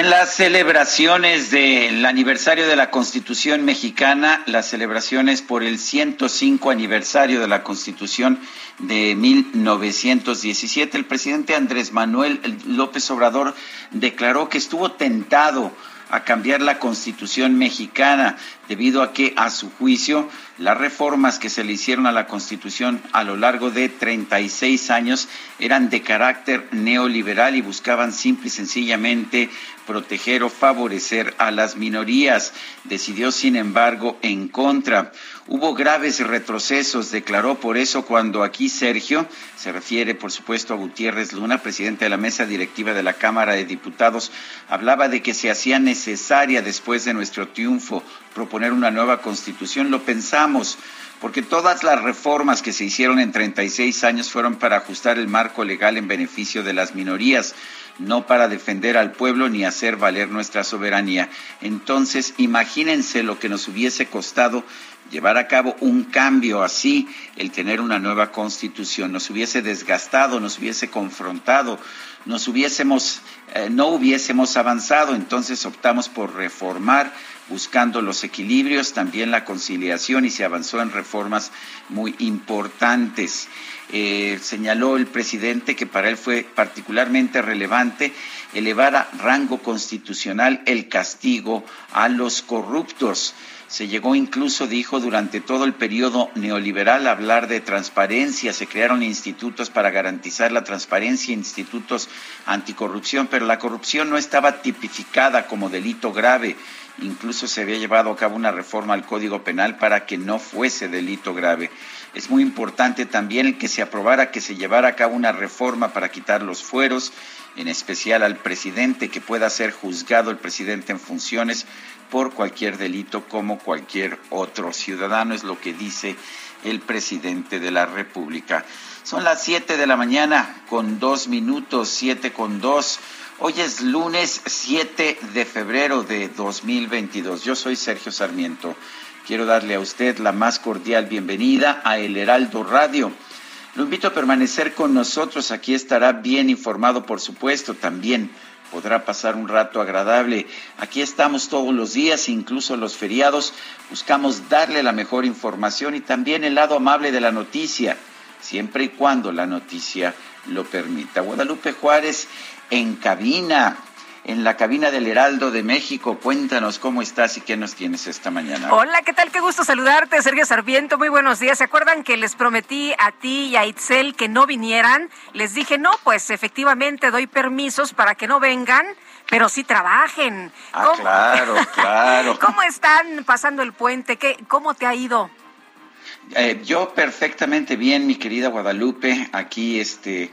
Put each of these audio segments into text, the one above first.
En las celebraciones del aniversario de la Constitución mexicana, las celebraciones por el 105 aniversario de la Constitución de 1917, el presidente Andrés Manuel López Obrador declaró que estuvo tentado a cambiar la constitución mexicana debido a que, a su juicio, las reformas que se le hicieron a la constitución a lo largo de 36 años eran de carácter neoliberal y buscaban simple y sencillamente proteger o favorecer a las minorías. Decidió, sin embargo, en contra. Hubo graves retrocesos, declaró por eso cuando aquí Sergio, se refiere por supuesto a Gutiérrez Luna, presidente de la mesa directiva de la Cámara de Diputados, hablaba de que se hacía necesaria después de nuestro triunfo proponer una nueva constitución. Lo pensamos porque todas las reformas que se hicieron en 36 años fueron para ajustar el marco legal en beneficio de las minorías no para defender al pueblo ni hacer valer nuestra soberanía. Entonces, imagínense lo que nos hubiese costado llevar a cabo un cambio así, el tener una nueva constitución, nos hubiese desgastado, nos hubiese confrontado, nos hubiésemos, eh, no hubiésemos avanzado, entonces optamos por reformar, buscando los equilibrios, también la conciliación y se avanzó en reformas muy importantes. Eh, señaló el presidente que para él fue particularmente relevante elevar a rango constitucional el castigo a los corruptos. Se llegó incluso, dijo, durante todo el periodo neoliberal a hablar de transparencia. Se crearon institutos para garantizar la transparencia, institutos anticorrupción, pero la corrupción no estaba tipificada como delito grave. Incluso se había llevado a cabo una reforma al Código Penal para que no fuese delito grave. Es muy importante también que se aprobara que se llevara a cabo una reforma para quitar los fueros, en especial al presidente, que pueda ser juzgado el presidente en funciones por cualquier delito como cualquier otro ciudadano, es lo que dice el presidente de la República. Son las siete de la mañana con dos minutos, siete con dos. Hoy es lunes 7 de febrero de 2022. Yo soy Sergio Sarmiento. Quiero darle a usted la más cordial bienvenida a El Heraldo Radio. Lo invito a permanecer con nosotros. Aquí estará bien informado, por supuesto. También podrá pasar un rato agradable. Aquí estamos todos los días, incluso los feriados. Buscamos darle la mejor información y también el lado amable de la noticia, siempre y cuando la noticia lo permita. Guadalupe Juárez en cabina, en la cabina del Heraldo de México. Cuéntanos cómo estás y qué nos tienes esta mañana. Hola, ¿qué tal? Qué gusto saludarte, Sergio Sarviento. Muy buenos días. ¿Se acuerdan que les prometí a ti y a Itzel que no vinieran? Les dije, no, pues efectivamente doy permisos para que no vengan pero sí trabajen. Ah, claro, claro. ¿Cómo están pasando el puente? ¿Qué, ¿Cómo te ha ido? Eh, yo perfectamente bien, mi querida Guadalupe, aquí este,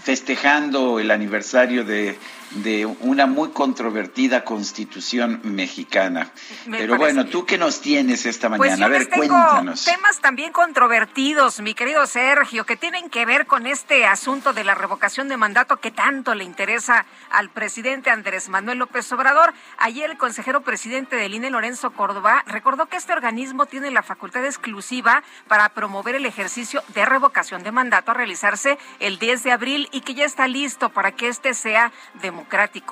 festejando el aniversario de de una muy controvertida constitución mexicana. Pero bueno, ¿tú qué nos tienes esta pues mañana? a ver, tengo cuéntanos. Temas también controvertidos, mi querido Sergio, que tienen que ver con este asunto de la revocación de mandato que tanto le interesa al presidente Andrés Manuel López Obrador. Ayer el consejero presidente del INE, Lorenzo Córdoba, recordó que este organismo tiene la facultad exclusiva para promover el ejercicio de revocación de mandato a realizarse el 10 de abril y que ya está listo para que este sea democrático.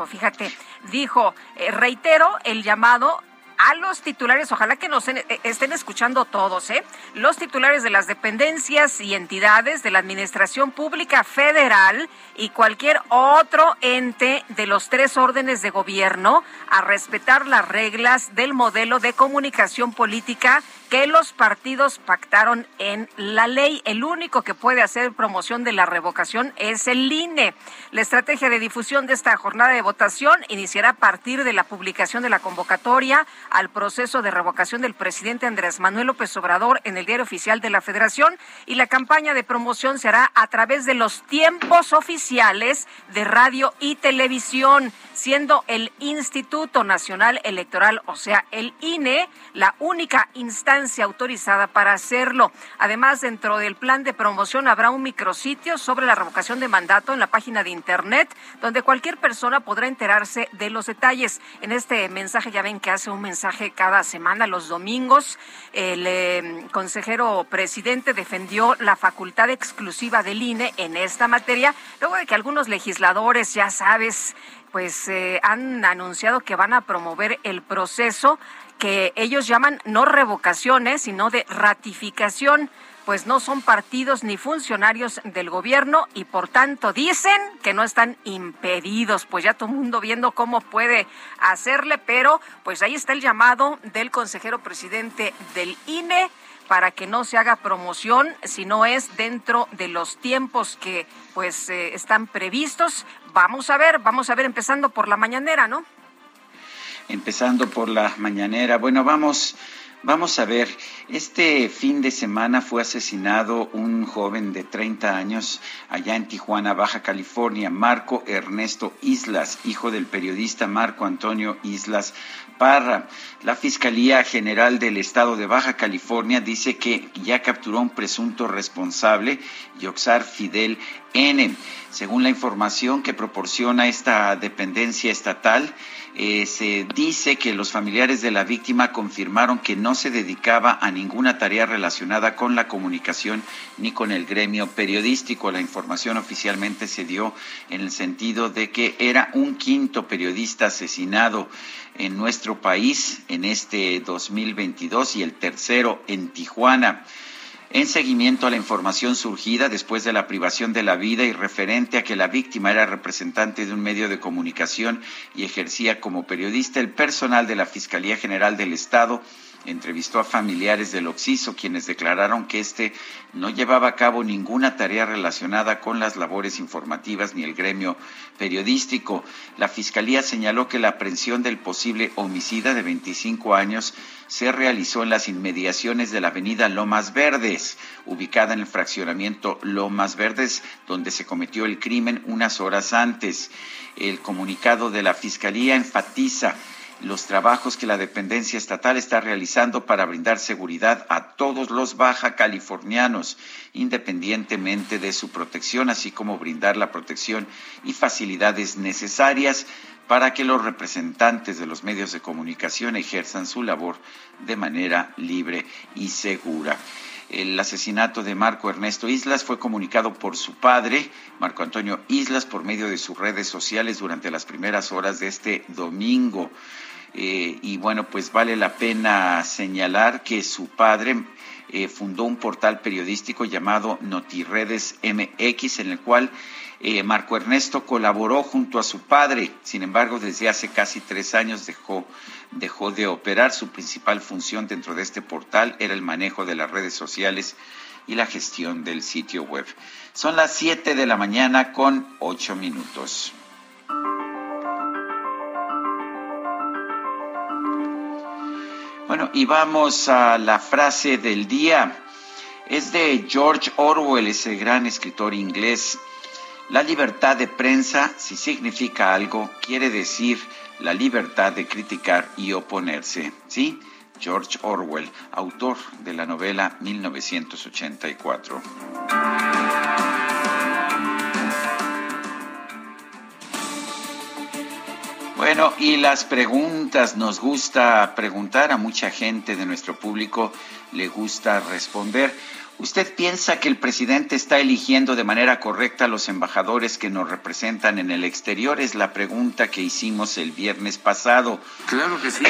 Fíjate, dijo, eh, reitero el llamado a los titulares, ojalá que nos eh, estén escuchando todos, ¿eh? Los titulares de las dependencias y entidades de la Administración Pública Federal y cualquier otro ente de los tres órdenes de gobierno a respetar las reglas del modelo de comunicación política que los partidos pactaron en la ley. El único que puede hacer promoción de la revocación es el INE. La estrategia de difusión de esta jornada de votación iniciará a partir de la publicación de la convocatoria al proceso de revocación del presidente Andrés Manuel López Obrador en el diario oficial de la Federación y la campaña de promoción se hará a través de los tiempos oficiales de radio y televisión siendo el Instituto Nacional Electoral, o sea, el INE, la única instancia autorizada para hacerlo. Además, dentro del plan de promoción habrá un micrositio sobre la revocación de mandato en la página de Internet, donde cualquier persona podrá enterarse de los detalles. En este mensaje ya ven que hace un mensaje cada semana, los domingos. El eh, consejero presidente defendió la facultad exclusiva del INE en esta materia, luego de que algunos legisladores, ya sabes, pues eh, han anunciado que van a promover el proceso que ellos llaman no revocaciones, sino de ratificación, pues no son partidos ni funcionarios del gobierno y por tanto dicen que no están impedidos, pues ya todo el mundo viendo cómo puede hacerle, pero pues ahí está el llamado del consejero presidente del INE para que no se haga promoción si no es dentro de los tiempos que pues eh, están previstos. Vamos a ver, vamos a ver empezando por la mañanera, ¿no? Empezando por la mañanera. Bueno, vamos Vamos a ver, este fin de semana fue asesinado un joven de 30 años allá en Tijuana, Baja California, Marco Ernesto Islas, hijo del periodista Marco Antonio Islas Parra. La Fiscalía General del Estado de Baja California dice que ya capturó a un presunto responsable, Yoxar Fidel N. Según la información que proporciona esta dependencia estatal, eh, se dice que los familiares de la víctima confirmaron que no se dedicaba a ninguna tarea relacionada con la comunicación ni con el gremio periodístico. La información oficialmente se dio en el sentido de que era un quinto periodista asesinado en nuestro país en este 2022 y el tercero en Tijuana en seguimiento a la información surgida después de la privación de la vida y referente a que la víctima era representante de un medio de comunicación y ejercía como periodista, el personal de la Fiscalía General del Estado entrevistó a familiares del Oxiso, quienes declararon que éste no llevaba a cabo ninguna tarea relacionada con las labores informativas ni el gremio periodístico. La Fiscalía señaló que la aprehensión del posible homicida de 25 años se realizó en las inmediaciones de la avenida Lomas Verdes, ubicada en el fraccionamiento Lomas Verdes, donde se cometió el crimen unas horas antes. El comunicado de la Fiscalía enfatiza los trabajos que la dependencia estatal está realizando para brindar seguridad a todos los baja californianos, independientemente de su protección, así como brindar la protección y facilidades necesarias para que los representantes de los medios de comunicación ejerzan su labor de manera libre y segura. El asesinato de Marco Ernesto Islas fue comunicado por su padre, Marco Antonio Islas, por medio de sus redes sociales durante las primeras horas de este domingo. Eh, y bueno, pues vale la pena señalar que su padre eh, fundó un portal periodístico llamado Notiredes MX, en el cual eh, Marco Ernesto colaboró junto a su padre. Sin embargo, desde hace casi tres años dejó, dejó de operar. Su principal función dentro de este portal era el manejo de las redes sociales y la gestión del sitio web. Son las 7 de la mañana con 8 minutos. Bueno, y vamos a la frase del día. Es de George Orwell, ese gran escritor inglés. La libertad de prensa, si significa algo, quiere decir la libertad de criticar y oponerse. ¿Sí? George Orwell, autor de la novela 1984. Bueno, y las preguntas, nos gusta preguntar a mucha gente de nuestro público, le gusta responder. ¿Usted piensa que el presidente está eligiendo de manera correcta a los embajadores que nos representan en el exterior? Es la pregunta que hicimos el viernes pasado. Claro que sí.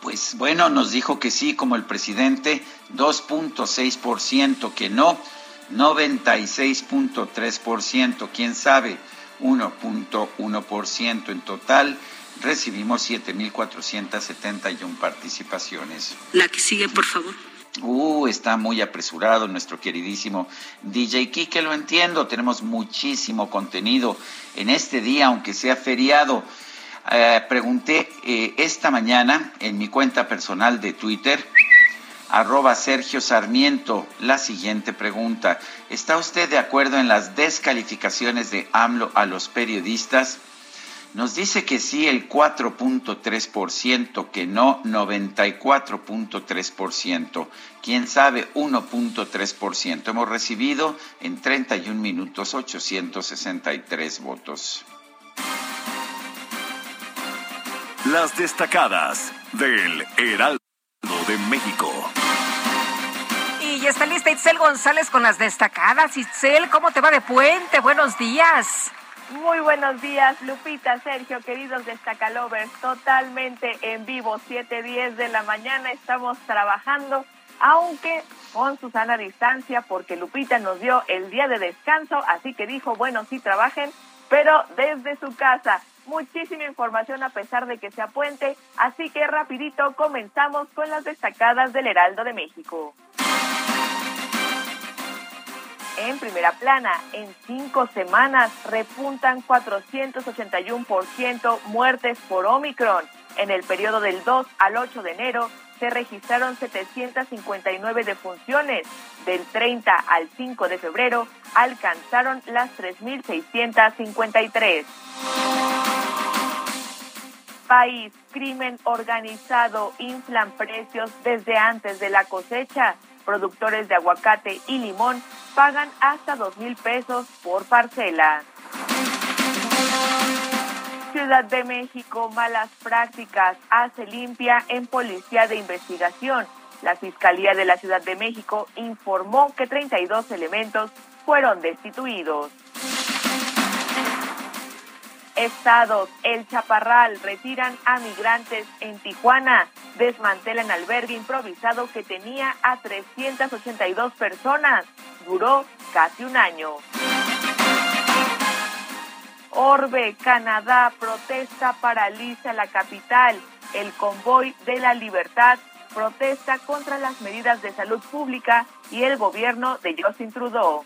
Pues bueno, nos dijo que sí, como el presidente, 2.6%, que no, 96.3%, quién sabe, 1.1% en total. Recibimos 7.471 participaciones. La que sigue, por favor. Uh, está muy apresurado nuestro queridísimo DJ Kike, lo entiendo, tenemos muchísimo contenido en este día, aunque sea feriado. Eh, pregunté eh, esta mañana en mi cuenta personal de Twitter, arroba Sergio Sarmiento, la siguiente pregunta. ¿Está usted de acuerdo en las descalificaciones de AMLO a los periodistas? Nos dice que sí el 4.3%, que no 94.3%, quién sabe 1.3%. Hemos recibido en 31 minutos 863 votos. Las destacadas del Heraldo de México. Y está lista Itzel González con las destacadas. Itzel, ¿cómo te va de puente? Buenos días. Muy buenos días, Lupita, Sergio, queridos destacalovers, totalmente en vivo, 7.10 de la mañana, estamos trabajando, aunque con Susana a distancia, porque Lupita nos dio el día de descanso, así que dijo, bueno, sí trabajen, pero desde su casa. Muchísima información a pesar de que sea puente, así que rapidito comenzamos con las destacadas del Heraldo de México. En primera plana, en cinco semanas repuntan 481% muertes por Omicron. En el periodo del 2 al 8 de enero se registraron 759 defunciones. Del 30 al 5 de febrero alcanzaron las 3.653. País, crimen organizado, inflan precios desde antes de la cosecha. Productores de aguacate y limón pagan hasta dos mil pesos por parcela. Ciudad de México, malas prácticas, hace limpia en Policía de Investigación. La Fiscalía de la Ciudad de México informó que 32 elementos fueron destituidos. Estados, El Chaparral, retiran a migrantes en Tijuana, desmantelan albergue improvisado que tenía a 382 personas, duró casi un año. Orbe, Canadá, protesta paraliza la capital. El convoy de la libertad protesta contra las medidas de salud pública y el gobierno de Justin Trudeau.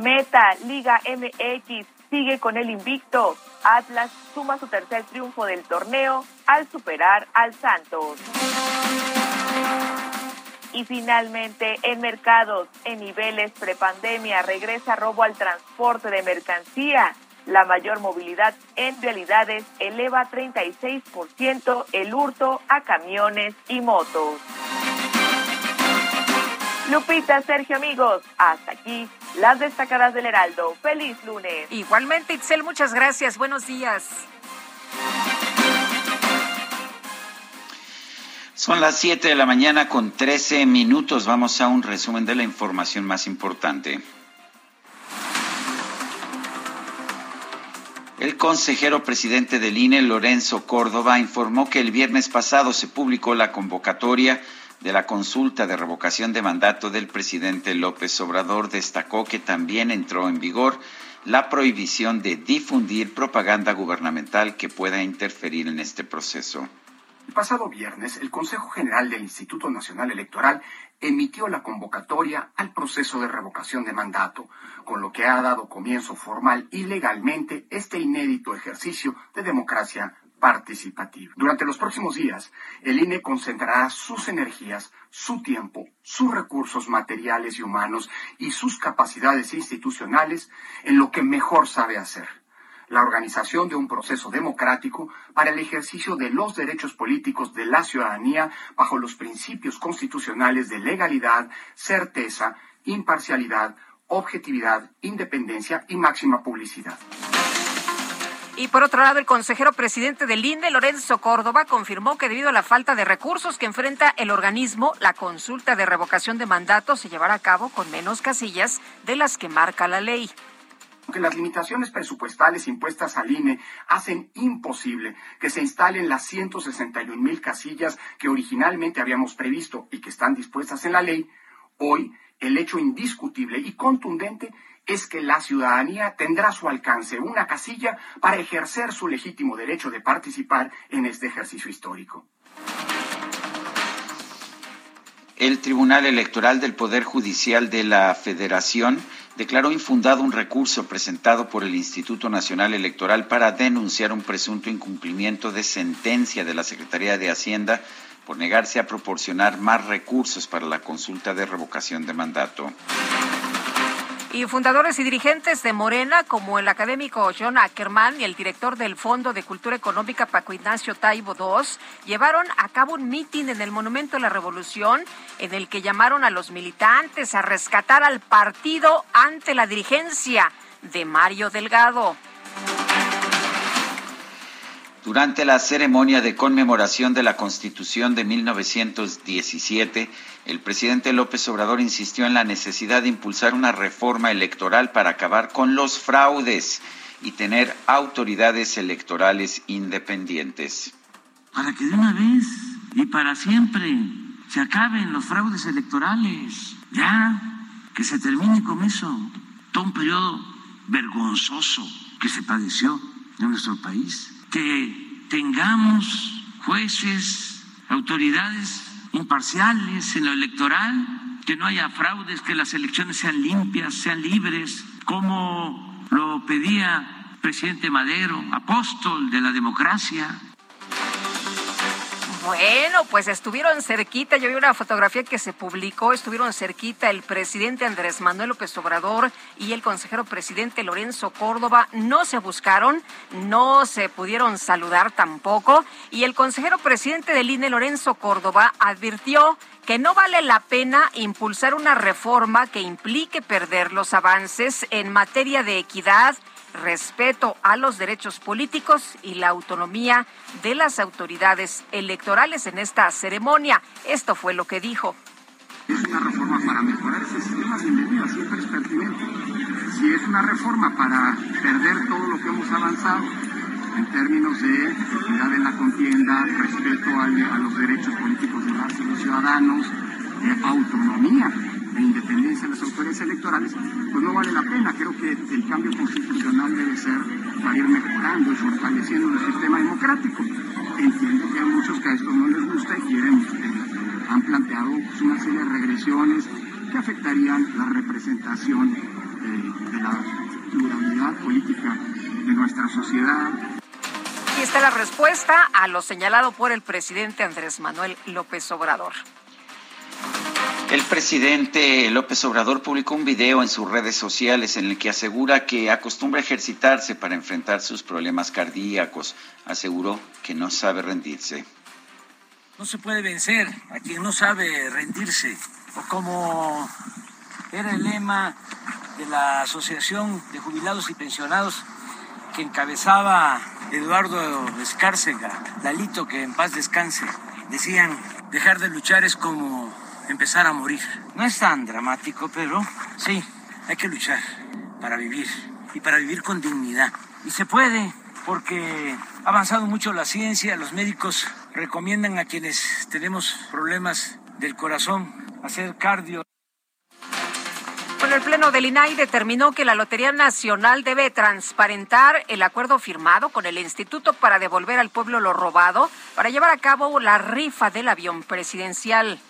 Meta, Liga MX, sigue con el invicto. Atlas suma su tercer triunfo del torneo al superar al Santos. Y finalmente, en mercados, en niveles prepandemia, regresa robo al transporte de mercancía. La mayor movilidad en realidades eleva 36% el hurto a camiones y motos. Lupita, Sergio, amigos, hasta aquí las destacadas del Heraldo. Feliz lunes. Igualmente, Itzel, muchas gracias. Buenos días. Son las 7 de la mañana con 13 minutos. Vamos a un resumen de la información más importante. El consejero presidente del INE, Lorenzo Córdoba, informó que el viernes pasado se publicó la convocatoria de la consulta de revocación de mandato del presidente López Obrador destacó que también entró en vigor la prohibición de difundir propaganda gubernamental que pueda interferir en este proceso. El pasado viernes, el Consejo General del Instituto Nacional Electoral emitió la convocatoria al proceso de revocación de mandato, con lo que ha dado comienzo formal y legalmente este inédito ejercicio de democracia Durante los próximos días, el INE concentrará sus energías, su tiempo, sus recursos materiales y humanos y sus capacidades institucionales en lo que mejor sabe hacer, la organización de un proceso democrático para el ejercicio de los derechos políticos de la ciudadanía bajo los principios constitucionales de legalidad, certeza, imparcialidad, objetividad, independencia y máxima publicidad. Y por otro lado, el consejero presidente del INDE, Lorenzo Córdoba, confirmó que debido a la falta de recursos que enfrenta el organismo, la consulta de revocación de mandato se llevará a cabo con menos casillas de las que marca la ley. que las limitaciones presupuestales impuestas al INE hacen imposible que se instalen las 161 mil casillas que originalmente habíamos previsto y que están dispuestas en la ley, hoy el hecho indiscutible y contundente es que la ciudadanía tendrá a su alcance una casilla para ejercer su legítimo derecho de participar en este ejercicio histórico. El Tribunal Electoral del Poder Judicial de la Federación declaró infundado un recurso presentado por el Instituto Nacional Electoral para denunciar un presunto incumplimiento de sentencia de la Secretaría de Hacienda por negarse a proporcionar más recursos para la consulta de revocación de mandato. Y fundadores y dirigentes de Morena, como el académico John Ackerman y el director del Fondo de Cultura Económica Paco Ignacio Taibo II, llevaron a cabo un mitin en el Monumento de la Revolución en el que llamaron a los militantes a rescatar al partido ante la dirigencia de Mario Delgado. Durante la ceremonia de conmemoración de la Constitución de 1917, el presidente López Obrador insistió en la necesidad de impulsar una reforma electoral para acabar con los fraudes y tener autoridades electorales independientes. Para que de una vez y para siempre se acaben los fraudes electorales, ya, que se termine con eso, todo un periodo vergonzoso que se padeció en nuestro país que tengamos jueces, autoridades imparciales en lo electoral, que no haya fraudes, que las elecciones sean limpias, sean libres, como lo pedía el presidente Madero, apóstol de la democracia. Bueno, pues estuvieron cerquita, yo vi una fotografía que se publicó, estuvieron cerquita el presidente Andrés Manuel López Obrador y el consejero presidente Lorenzo Córdoba. No se buscaron, no se pudieron saludar tampoco y el consejero presidente del INE, Lorenzo Córdoba, advirtió que no vale la pena impulsar una reforma que implique perder los avances en materia de equidad, respeto a los derechos políticos y la autonomía de las autoridades electorales en esta ceremonia. Esto fue lo que dijo. Es una reforma para mejorar ese sistema, bienvenida, siempre es pertinente. Si es una reforma para perder todo lo que hemos avanzado en términos de equidad en la contienda, respeto a, los derechos políticos de los ciudadanos, de autonomía de independencia de las autoridades electorales, pues no vale la pena. Creo que el cambio constitucional debe ser para ir mejorando y fortaleciendo el sistema democrático. Entiendo que hay muchos que a esto no les gusta y quieren, eh, han planteado pues, una serie de regresiones que afectarían la representación eh, de la pluralidad política de nuestra sociedad. Aquí está la respuesta a lo señalado por el presidente Andrés Manuel López Obrador. El presidente López Obrador publicó un video en sus redes sociales en el que asegura que acostumbra ejercitarse para enfrentar sus problemas cardíacos. Aseguró que no sabe rendirse. No se puede vencer a quien no sabe rendirse. O como era el lema de la Asociación de Jubilados y Pensionados que encabezaba Eduardo Escárcega, Lalito, que en paz descanse. Decían, dejar de luchar es como empezar a morir. No es tan dramático, pero sí, hay que luchar para vivir y para vivir con dignidad. Y se puede, porque ha avanzado mucho la ciencia, los médicos recomiendan a quienes tenemos problemas del corazón hacer cardio. Bueno, el Pleno del INAI determinó que la Lotería Nacional debe transparentar el acuerdo firmado con el Instituto para devolver al pueblo lo robado para llevar a cabo la rifa del avión presidencial.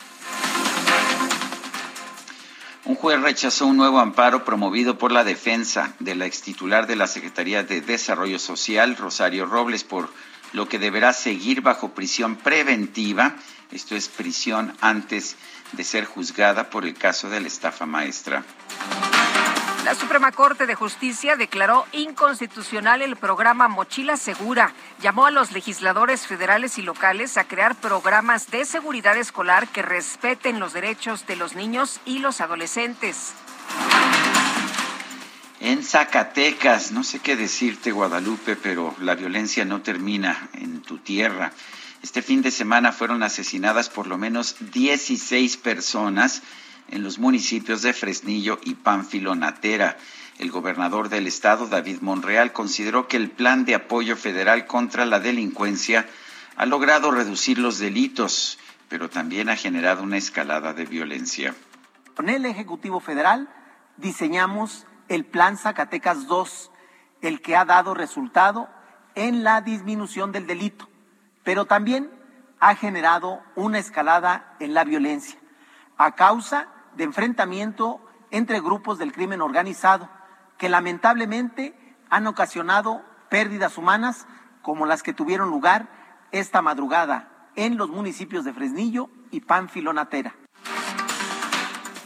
Un juez rechazó un nuevo amparo promovido por la defensa de la extitular de la Secretaría de Desarrollo Social, Rosario Robles, por lo que deberá seguir bajo prisión preventiva, esto es prisión antes de ser juzgada por el caso de la estafa maestra. La Suprema Corte de Justicia declaró inconstitucional el programa Mochila Segura. Llamó a los legisladores federales y locales a crear programas de seguridad escolar que respeten los derechos de los niños y los adolescentes. En Zacatecas, no sé qué decirte Guadalupe, pero la violencia no termina en tu tierra. Este fin de semana fueron asesinadas por lo menos 16 personas en los municipios de Fresnillo y Pánfilo Natera. El gobernador del estado, David Monreal, consideró que el plan de apoyo federal contra la delincuencia ha logrado reducir los delitos, pero también ha generado una escalada de violencia. Con el Ejecutivo Federal diseñamos el Plan Zacatecas 2, el que ha dado resultado en la disminución del delito, pero también ha generado una escalada en la violencia a causa de enfrentamiento entre grupos del crimen organizado que lamentablemente han ocasionado pérdidas humanas como las que tuvieron lugar esta madrugada en los municipios de Fresnillo y Pánfilo Natera.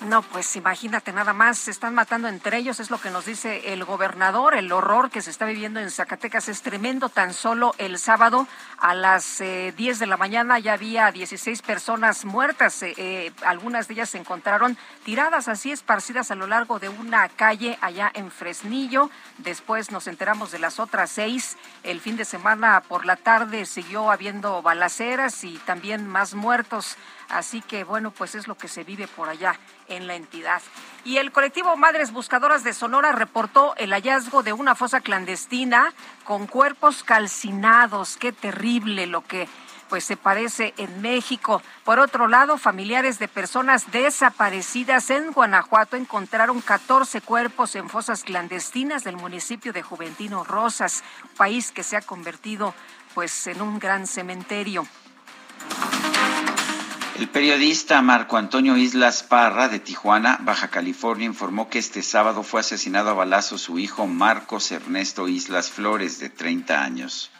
No, pues imagínate nada más, se están matando entre ellos, es lo que nos dice el gobernador, el horror que se está viviendo en Zacatecas es tremendo, tan solo el sábado a las 10 eh, de la mañana ya había 16 personas muertas, eh, eh, algunas de ellas se encontraron tiradas así esparcidas a lo largo de una calle allá en Fresnillo, después nos enteramos de las otras seis, el fin de semana por la tarde siguió habiendo balaceras y también más muertos. Así que bueno, pues es lo que se vive por allá en la entidad. Y el colectivo Madres Buscadoras de Sonora reportó el hallazgo de una fosa clandestina con cuerpos calcinados. Qué terrible lo que pues se parece en México. Por otro lado, familiares de personas desaparecidas en Guanajuato encontraron 14 cuerpos en fosas clandestinas del municipio de Juventino Rosas, país que se ha convertido pues en un gran cementerio. El periodista Marco Antonio Islas Parra de Tijuana, Baja California, informó que este sábado fue asesinado a balazo su hijo Marcos Ernesto Islas Flores, de 30 años.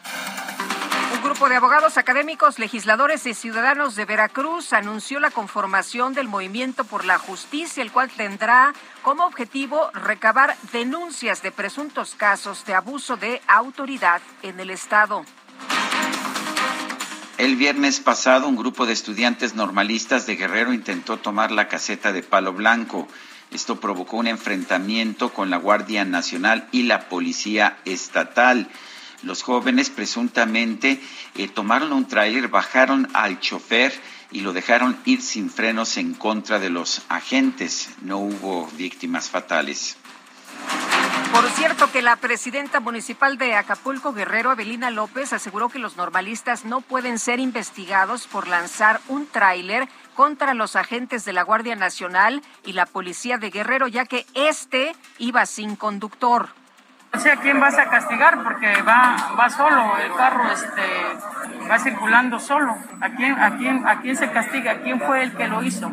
Un grupo de abogados académicos, legisladores y ciudadanos de Veracruz anunció la conformación del Movimiento por la Justicia, el cual tendrá como objetivo recabar denuncias de presuntos casos de abuso de autoridad en el Estado. El viernes pasado, un grupo de estudiantes normalistas de Guerrero intentó tomar la caseta de Palo Blanco. Esto provocó un enfrentamiento con la Guardia Nacional y la Policía Estatal. Los jóvenes presuntamente eh, tomaron un tráiler, bajaron al chofer y lo dejaron ir sin frenos en contra de los agentes. No hubo víctimas fatales. Por cierto, que la presidenta municipal de Acapulco, Guerrero, Avelina López, aseguró que los normalistas no pueden ser investigados por lanzar un tráiler contra los agentes de la Guardia Nacional y la Policía de Guerrero, ya que este iba sin conductor. No sé a quién vas a castigar porque va, va solo, el carro este, va circulando solo. ¿A quién, a, quién, ¿A quién se castiga? ¿Quién fue el que lo hizo?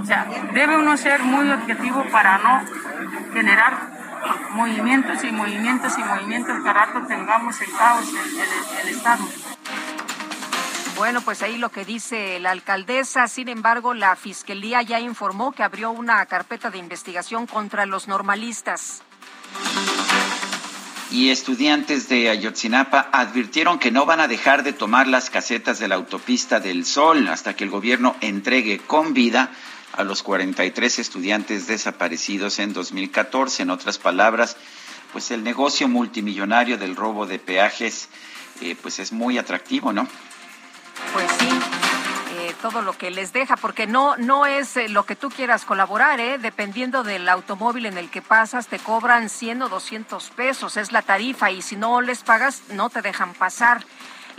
O sea, debe uno ser muy objetivo para no generar movimientos y movimientos y movimientos que rato tengamos el caos en el, Estado. Bueno, pues ahí lo que dice la alcaldesa. Sin embargo, la Fiscalía ya informó que abrió una carpeta de investigación contra los normalistas. Y estudiantes de Ayotzinapa advirtieron que no van a dejar de tomar las casetas de la autopista del Sol hasta que el gobierno entregue con vida a los 43 estudiantes desaparecidos en 2014. En otras palabras, pues el negocio multimillonario del robo de peajes, eh, pues es muy atractivo, ¿no? Pues sí. Eh, todo lo que les deja, porque no, no es eh, lo que tú quieras colaborar, ¿eh? dependiendo del automóvil en el que pasas, te cobran 100 o 200 pesos, es la tarifa, y si no les pagas, no te dejan pasar.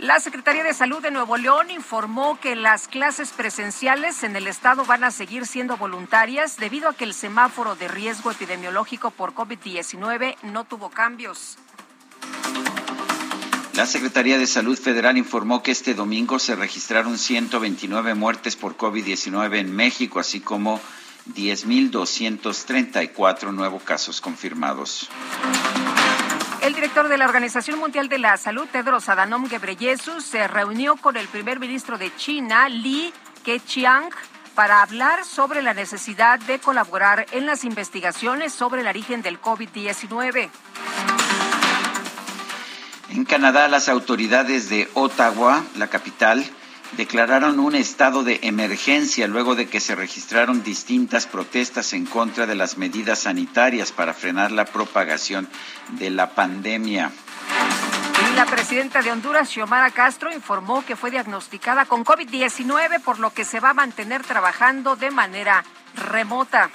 La Secretaría de Salud de Nuevo León informó que las clases presenciales en el estado van a seguir siendo voluntarias debido a que el semáforo de riesgo epidemiológico por COVID-19 no tuvo cambios. La Secretaría de Salud Federal informó que este domingo se registraron 129 muertes por COVID-19 en México, así como 10.234 nuevos casos confirmados. El director de la Organización Mundial de la Salud, Tedros Adhanom Ghebreyesus, se reunió con el primer ministro de China, Li Keqiang, para hablar sobre la necesidad de colaborar en las investigaciones sobre el origen del COVID-19. En Canadá, las autoridades de Ottawa, la capital, declararon un estado de emergencia luego de que se registraron distintas protestas en contra de las medidas sanitarias para frenar la propagación de la pandemia. La presidenta de Honduras, Xiomara Castro, informó que fue diagnosticada con COVID-19, por lo que se va a mantener trabajando de manera remota.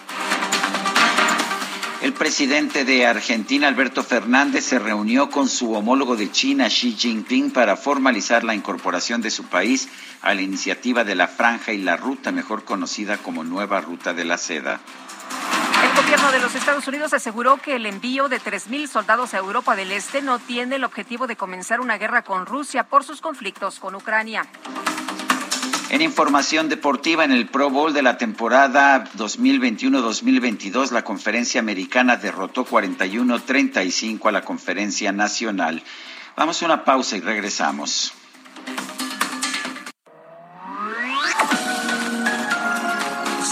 El presidente de Argentina, Alberto Fernández, se reunió con su homólogo de China, Xi Jinping, para formalizar la incorporación de su país a la iniciativa de la Franja y la Ruta, mejor conocida como Nueva Ruta de la Seda. El gobierno de los Estados Unidos aseguró que el envío de 3.000 soldados a Europa del Este no tiene el objetivo de comenzar una guerra con Rusia por sus conflictos con Ucrania. En información deportiva, en el Pro Bowl de la temporada 2021-2022, la conferencia americana derrotó 41-35 a la conferencia nacional. Vamos a una pausa y regresamos.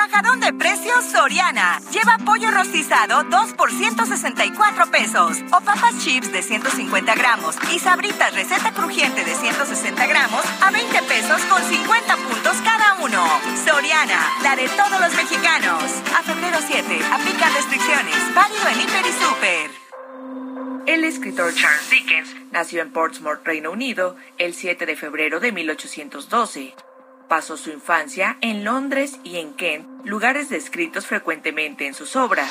Bajadón de precios Soriana. Lleva pollo rostizado 2 por 164 pesos. O papas chips de 150 gramos y sabritas receta crujiente de 160 gramos a 20 pesos con 50 puntos cada uno. Soriana, la de todos los mexicanos. A febrero 7, aplica restricciones. Válido en Hiper y Super. El escritor Charles Dickens nació en Portsmouth, Reino Unido, el 7 de febrero de 1812. Pasó su infancia en Londres y en Kent, lugares descritos frecuentemente en sus obras.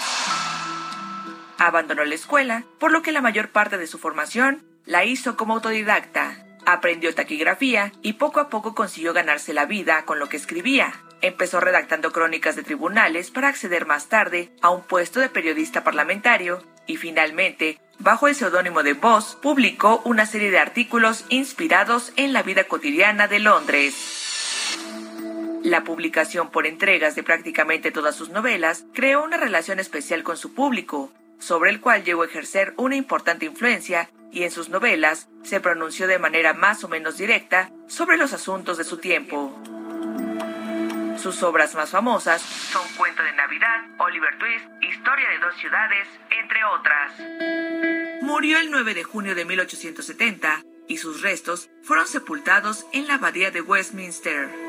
Abandonó la escuela, por lo que la mayor parte de su formación la hizo como autodidacta. Aprendió taquigrafía y poco a poco consiguió ganarse la vida con lo que escribía. Empezó redactando crónicas de tribunales para acceder más tarde a un puesto de periodista parlamentario y finalmente, bajo el seudónimo de Voss, publicó una serie de artículos inspirados en la vida cotidiana de Londres. La publicación por entregas de prácticamente todas sus novelas creó una relación especial con su público, sobre el cual llegó a ejercer una importante influencia y en sus novelas se pronunció de manera más o menos directa sobre los asuntos de su tiempo. Sus obras más famosas son Cuento de Navidad, Oliver Twist, Historia de dos ciudades, entre otras. Murió el 9 de junio de 1870 y sus restos fueron sepultados en la abadía de Westminster.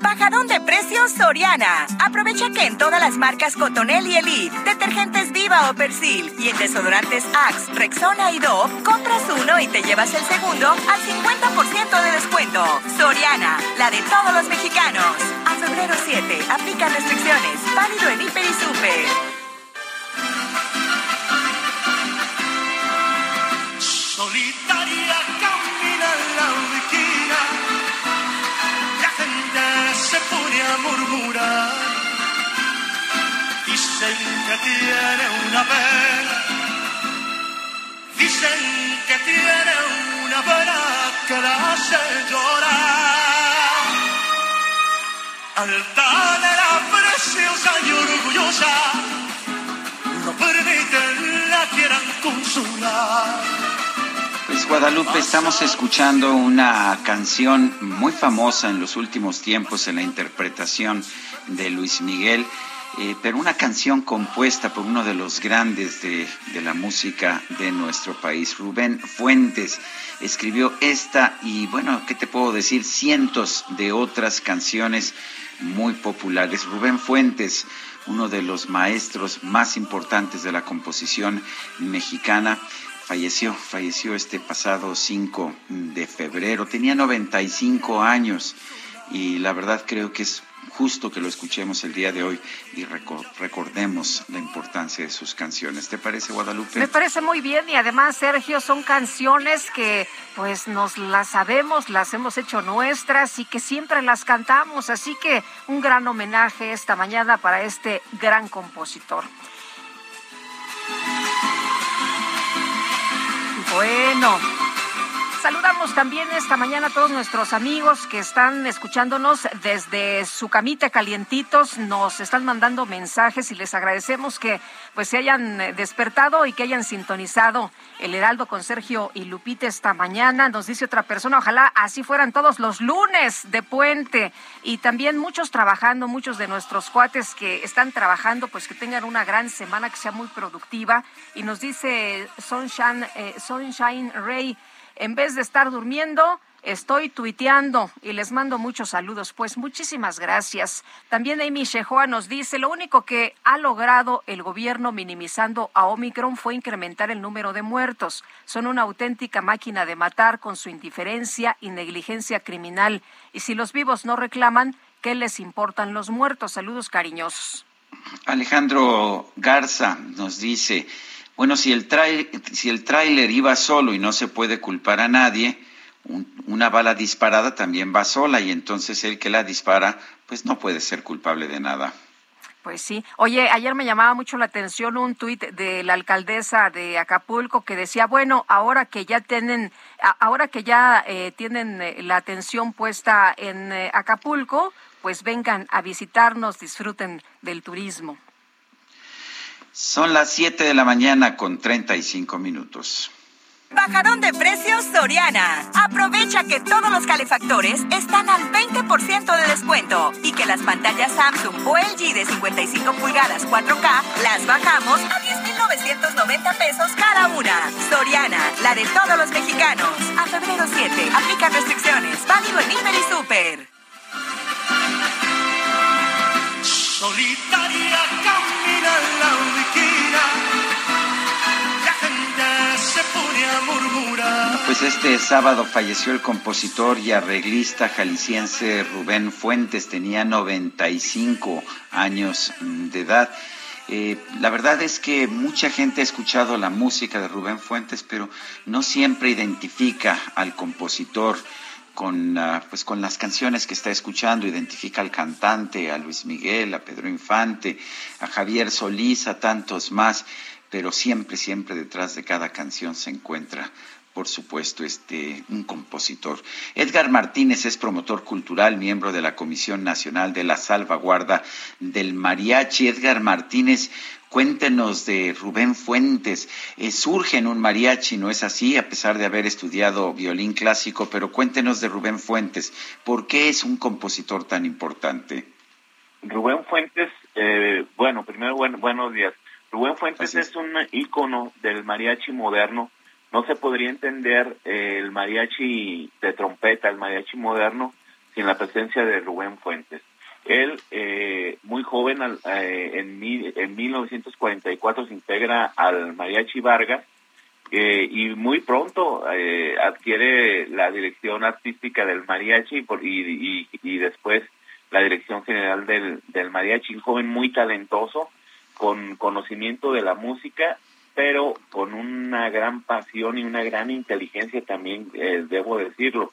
Bajadón de precios Soriana. Aprovecha que en todas las marcas Cotonel y Elite, detergentes Viva o Persil y en desodorantes Axe, Rexona y Dove, compras uno y te llevas el segundo al 50% de descuento. Soriana, la de todos los mexicanos. A febrero 7, aplica restricciones. Válido en Hiper y Super. Solitaria a murmurar. Dicen que tiene una pena, dicen que tiene una pena que la hace llorar. Altanera preciosa y orgullosa, no permiten la quieran consolar. Pues Guadalupe, estamos escuchando una canción muy famosa en los últimos tiempos en la interpretación de Luis Miguel, eh, pero una canción compuesta por uno de los grandes de, de la música de nuestro país, Rubén Fuentes. Escribió esta y bueno, ¿qué te puedo decir? Cientos de otras canciones muy populares. Rubén Fuentes, uno de los maestros más importantes de la composición mexicana falleció, falleció este pasado 5 de febrero. Tenía 95 años y la verdad creo que es justo que lo escuchemos el día de hoy y recordemos la importancia de sus canciones. ¿Te parece, Guadalupe? Me parece muy bien y además, Sergio, son canciones que pues nos las sabemos, las hemos hecho nuestras y que siempre las cantamos. Así que un gran homenaje esta mañana para este gran compositor. Bueno, Saludamos también esta mañana a todos nuestros amigos que están escuchándonos desde su camita calientitos, nos están mandando mensajes y les agradecemos que pues se hayan despertado y que hayan sintonizado el Heraldo con Sergio y Lupita esta mañana. Nos dice otra persona, ojalá así fueran todos los lunes de puente y también muchos trabajando, muchos de nuestros cuates que están trabajando, pues que tengan una gran semana, que sea muy productiva. Y nos dice Sunshine, eh, Sunshine Ray, en vez de estar durmiendo, estoy tuiteando y les mando muchos saludos. Pues muchísimas gracias. También Amy Shehoa nos dice, lo único que ha logrado el gobierno minimizando a Omicron fue incrementar el número de muertos. Son una auténtica máquina de matar con su indiferencia y negligencia criminal. Y si los vivos no reclaman, ¿qué les importan los muertos? Saludos cariñosos. Alejandro Garza nos dice, bueno, si el, si el tráiler iba solo y no se puede culpar a nadie, una bala disparada también va sola y entonces el que la dispara, pues no puede ser culpable de nada. Pues sí. Oye, ayer me llamaba mucho la atención un tuit de la alcaldesa de Acapulco que decía, bueno, ahora que ya tienen, ahora que ya eh, tienen eh, la atención puesta en eh, Acapulco, pues vengan a visitarnos, disfruten del turismo. Son las 7 de la mañana con 35 minutos. Bajadón de precios Soriana. Aprovecha que todos los calefactores están al 20% de descuento y que las pantallas Samsung o LG de 55 pulgadas 4K las bajamos a 10,990 pesos cada una. Soriana, la de todos los mexicanos. A febrero 7, aplica restricciones. Válido en Hiper y Super. Solitaria la la gente se pone a murmurar. Pues este sábado falleció el compositor y arreglista jalisciense Rubén Fuentes, tenía 95 años de edad. Eh, la verdad es que mucha gente ha escuchado la música de Rubén Fuentes, pero no siempre identifica al compositor con, ah, pues con las canciones que está escuchando, identifica al cantante, a Luis Miguel, a Pedro Infante, a Javier Solís, a tantos más, pero siempre, siempre detrás de cada canción se encuentra por supuesto, este, un compositor. Edgar Martínez es promotor cultural, miembro de la Comisión Nacional de la Salvaguarda del Mariachi. Edgar Martínez, Cuéntenos de Rubén Fuentes. Eh, surge en un mariachi, ¿no es así? A pesar de haber estudiado violín clásico, pero cuéntenos de Rubén Fuentes. ¿Por qué es un compositor tan importante? Rubén Fuentes, eh, bueno, primero buenos días. Rubén Fuentes es. un ícono del mariachi moderno. No se podría entender eh, el mariachi de trompeta, el mariachi moderno, sin la presencia de Rubén Fuentes. Él, eh, muy joven, eh, en, en 1944 se integra al Mariachi Vargas eh, y muy pronto adquiere la dirección artística del mariachi y, y, después la dirección general del, del mariachi, un joven muy talentoso, con conocimiento de la música, pero con una gran pasión y una gran inteligencia también, debo decirlo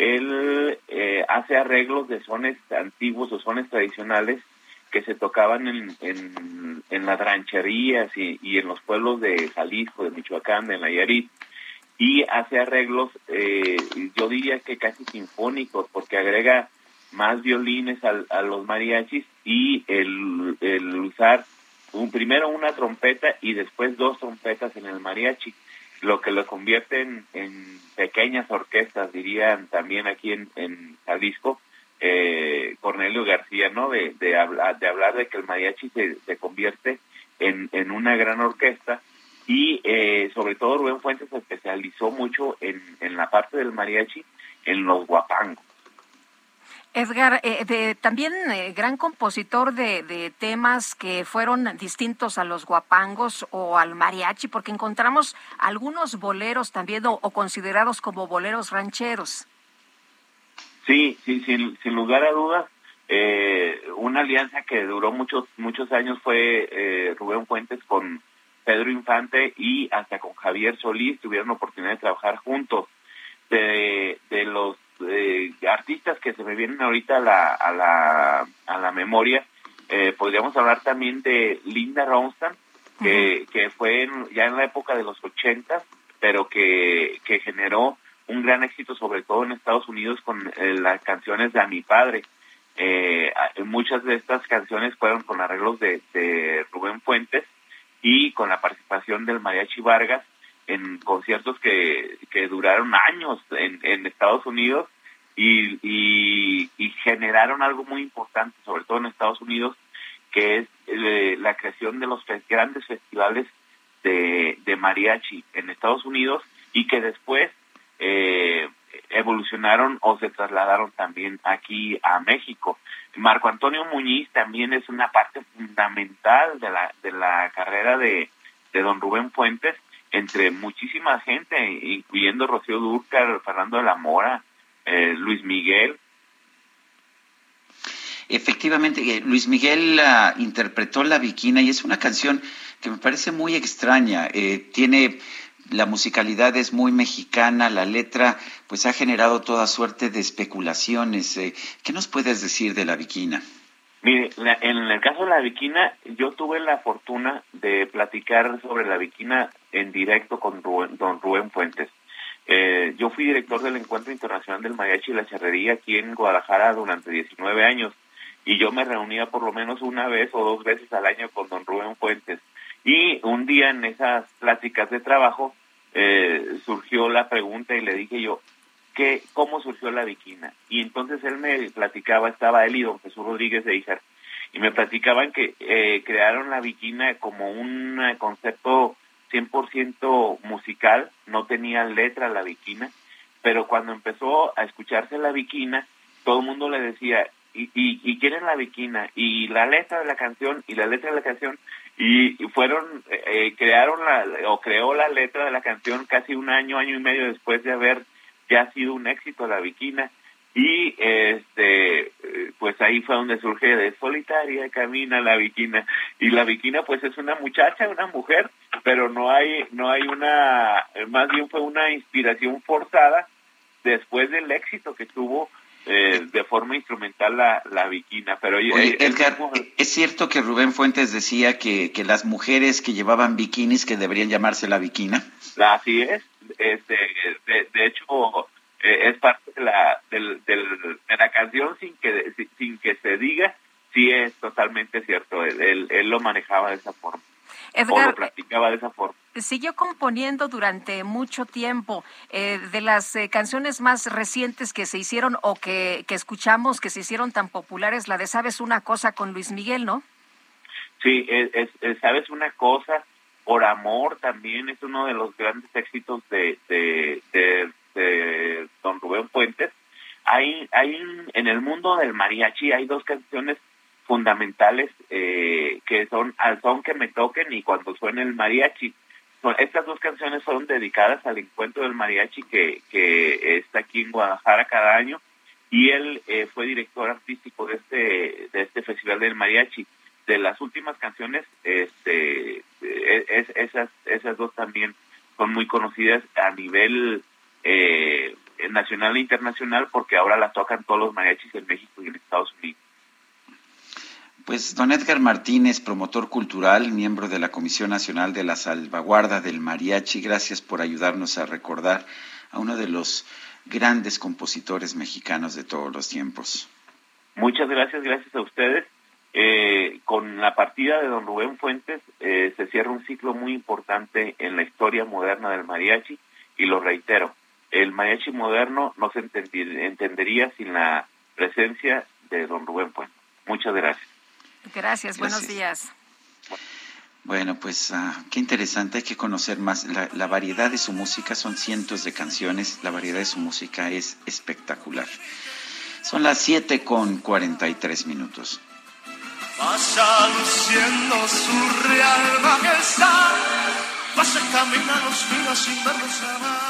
él eh, hace arreglos de sones antiguos o sones tradicionales que se tocaban en, en, las rancherías y, en los pueblos de Jalisco, de Michoacán, de Nayarit, y hace arreglos, eh, yo diría que casi sinfónicos, porque agrega más violines a los mariachis y el, el usar un, primero una trompeta y después dos trompetas en el mariachi lo que lo convierte en, pequeñas orquestas, dirían también aquí en, en Jalisco, eh, Cornelio García, ¿no? De, de, hablar, de hablar de que el mariachi se, se convierte en, en una gran orquesta y eh, sobre todo Rubén Fuentes especializó mucho en, en la parte del mariachi en los guapangos. Edgar, eh, también eh, gran compositor de, temas que fueron distintos a los guapangos o al mariachi, porque encontramos algunos boleros también o, considerados como boleros rancheros. Sí, sí, sin, lugar a dudas. Eh, una alianza que duró muchos muchos años fue Rubén Fuentes con Pedro Infante y hasta con Javier Solís tuvieron oportunidad de trabajar juntos. De, de los eh, artistas que se me vienen ahorita a la, a la, a la memoria, eh, podríamos hablar también de Linda Ronstadt, que, que fue ya en la época de los ochentas, pero que, que generó un gran éxito, sobre todo en Estados Unidos, con eh, las canciones de A mi padre. Eh, muchas de estas canciones fueron con arreglos de, de Rubén Fuentes y con la participación del Mariachi Vargas en conciertos que, que duraron años en, en Estados Unidos y, y, generaron algo muy importante, sobre todo en Estados Unidos, que es eh, la creación de los grandes festivales de, de mariachi en Estados Unidos y que después eh, evolucionaron o se trasladaron también aquí a México. Marco Antonio Muñiz también es una parte fundamental de la, de la carrera de, de don Rubén Fuentes, entre muchísima gente, incluyendo Rocío Dúrcal, Fernando de la Mora, eh, Luis Miguel. Efectivamente, eh, Luis Miguel uh, interpretó La Viquina y es una canción que me parece muy extraña. Eh, tiene la musicalidad es muy mexicana, la letra pues ha generado toda suerte de especulaciones. Eh, ¿Qué nos puedes decir de La Viquina? Mire, en el caso de La Viquina, yo tuve la fortuna de platicar sobre La Viquina en directo con don Rubén Fuentes. Eh, yo fui director del Encuentro Internacional del Mariachi y la Charrería aquí en Guadalajara durante 19 años y yo me reunía por lo menos una vez o dos veces al año con don Rubén Fuentes. Y un día en esas pláticas de trabajo eh, surgió la pregunta y le dije yo, ¿qué, ¿cómo surgió la viquina? Y entonces él me platicaba, estaba él y don Jesús Rodríguez de Ijar, y me platicaban que eh, crearon la viquina como un concepto 100% musical, no tenía letra la viquina, pero cuando empezó a escucharse la viquina, todo el mundo le decía, y, y, quién es la viquina, y la letra de la canción, y la letra de la canción, y fueron, eh, crearon la, o creó la letra de la canción casi un año, año y medio después de haber ya sido un éxito la Viquina. Y este, pues ahí fue donde surge de solitaria camina la Viquina. Y la Viquina pues es una muchacha, una mujer, pero no hay, no hay una, más bien fue una inspiración forzada después del éxito que tuvo eh, de forma instrumental la, la viquina. Pero Oye, Edgar, ¿es cierto que Rubén Fuentes decía que, que las mujeres que llevaban bikinis que deberían llamarse la viquina? Así es. Este, de, de hecho, eh, es parte de la, del, del, de la canción sin que, sin que se diga, sí es totalmente cierto. Él, él, lo manejaba de esa forma. o lo platicaba de esa forma siguió componiendo durante mucho tiempo. Eh, de las eh, canciones más recientes que se hicieron o que, que, escuchamos que se hicieron tan populares, la de Sabes una cosa con Luis Miguel, ¿no? Sí, es, Sabes una cosa, Por Amor también es uno de los grandes éxitos de, de, de, Don Rubén Fuentes. Hay, hay en el mundo del mariachi hay dos canciones fundamentales eh, que son Al son que me toquen y Cuando suene el mariachi estas dos canciones son dedicadas al encuentro del mariachi que, que está aquí en Guadalajara cada año y él eh, fue director artístico de este de este festival del mariachi de las últimas canciones este e, es, esas esas dos también son muy conocidas a nivel eh, nacional e internacional porque ahora las tocan todos los mariachis en México y en Estados Unidos pues don Edgar Martínez, promotor cultural, miembro de la Comisión Nacional de la Salvaguarda del Mariachi, gracias por ayudarnos a recordar a uno de los grandes compositores mexicanos de todos los tiempos. Muchas gracias, gracias a ustedes. Eh, con la partida de don Rubén Fuentes eh, se cierra un ciclo muy importante en la historia moderna del mariachi y lo reitero, el mariachi moderno no se entendería sin la presencia de don Rubén Fuentes. Muchas gracias. Gracias, buenos días. Bueno, pues ah, qué interesante, hay que conocer más. La, variedad de su música, son cientos de canciones, la variedad de su música es espectacular. Son las 7 con 43 minutos. Pasa luciendo su real majestad, pasa caminando los sin verlos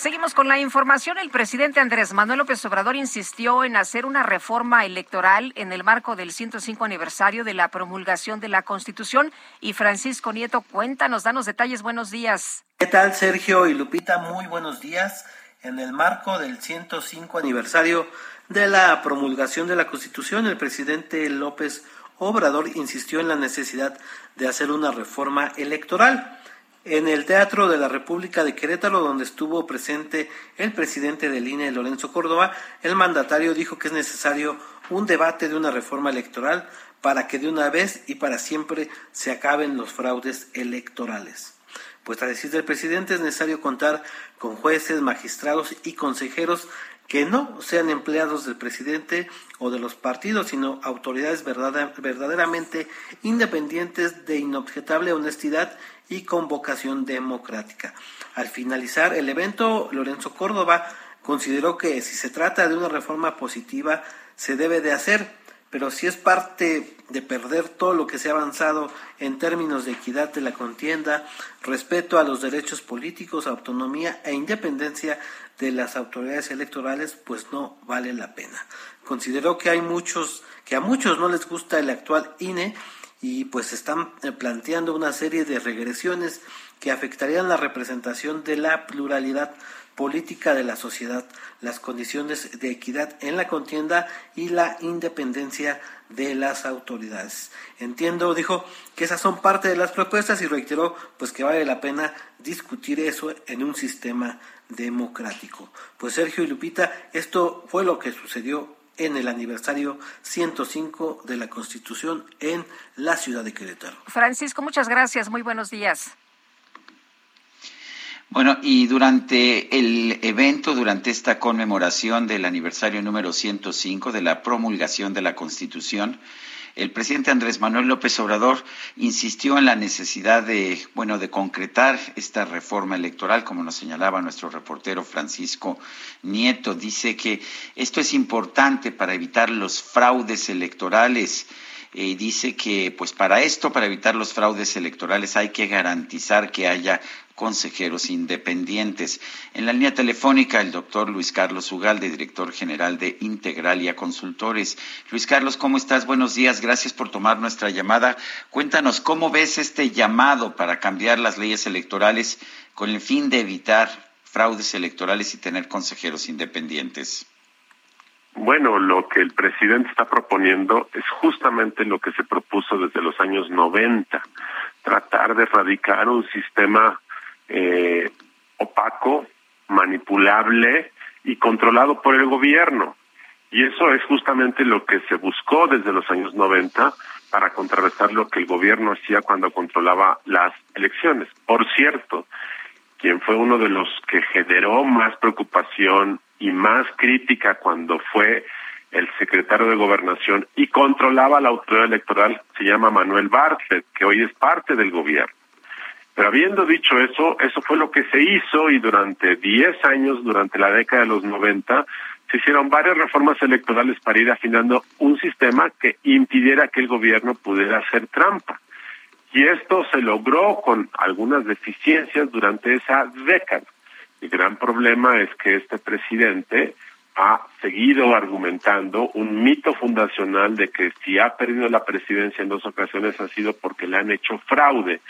Seguimos con la información. El presidente Andrés Manuel López Obrador insistió en hacer una reforma electoral en el marco del 105 aniversario de la promulgación de la Constitución. Y Francisco Nieto, cuéntanos, danos detalles. Buenos días. ¿Qué tal, Sergio y Lupita? Muy buenos días. En el marco del 105 aniversario de la promulgación de la Constitución, el presidente López Obrador insistió en la necesidad de hacer una reforma electoral. En el Teatro de la República de Querétaro, donde estuvo presente el presidente del INE, Lorenzo Córdoba, el mandatario dijo que es necesario un debate de una reforma electoral para que de una vez y para siempre se acaben los fraudes electorales. Pues a decir del presidente es necesario contar con jueces, magistrados y consejeros que no sean empleados del presidente o de los partidos, sino autoridades verdaderamente independientes de inobjetable honestidad y con vocación democrática. Al finalizar el evento, Lorenzo Córdoba consideró que si se trata de una reforma positiva, se debe de hacer, pero si es parte de perder todo lo que se ha avanzado en términos de equidad de la contienda, respeto a los derechos políticos, autonomía e independencia de las autoridades electorales, pues no vale la pena. Consideró que hay muchos, que a muchos no les gusta el actual INE y pues están eh, planteando una serie de regresiones que afectarían la representación de la pluralidad política de la sociedad, las condiciones de equidad en la contienda y la independencia de las autoridades. Entiendo, dijo, que esas son parte de las propuestas y reiteró pues que vale la pena discutir eso en un sistema democrático. Pues Sergio y Lupita, esto fue lo que sucedió en el aniversario 105 de la Constitución en la ciudad de Querétaro. Francisco, muchas gracias. Muy buenos días. Bueno, y durante el evento, durante esta conmemoración del aniversario número 105 de la promulgación de la Constitución, el presidente Andrés Manuel López Obrador insistió en la necesidad de, bueno, de concretar esta reforma electoral, como nos señalaba nuestro reportero Francisco Nieto. Dice que esto es importante para evitar los fraudes electorales y dice que pues para esto, para evitar los fraudes electorales, hay que garantizar que haya consejeros independientes. En la línea telefónica, el doctor Luis Carlos Ugalde, director general de Integralia Consultores. Luis Carlos, ¿cómo estás? Buenos días, gracias por tomar nuestra llamada. Cuéntanos, ¿cómo ves este llamado para cambiar las leyes electorales con el fin de evitar fraudes electorales y tener consejeros independientes? Bueno, lo que el presidente está proponiendo es justamente lo que se propuso desde los años 90, tratar de erradicar un sistema eh, opaco, manipulable y controlado por el gobierno. Y eso es justamente lo que se buscó desde los años 90 para contrarrestar lo que el gobierno hacía cuando controlaba las elecciones. Por cierto, quien fue uno de los que generó más preocupación y más crítica cuando fue el secretario de Gobernación y controlaba la autoridad electoral, se llama Manuel Bartlett, que hoy es parte del gobierno. Pero habiendo dicho eso, eso fue lo que se hizo y durante 10 años, durante la década de los 90, se hicieron varias reformas electorales para ir afinando un sistema que impidiera que el gobierno pudiera hacer trampa. Y esto se logró con algunas deficiencias durante esa década. El gran problema es que este presidente ha seguido argumentando un mito fundacional de que si ha perdido la presidencia en dos ocasiones ha sido porque le han hecho fraude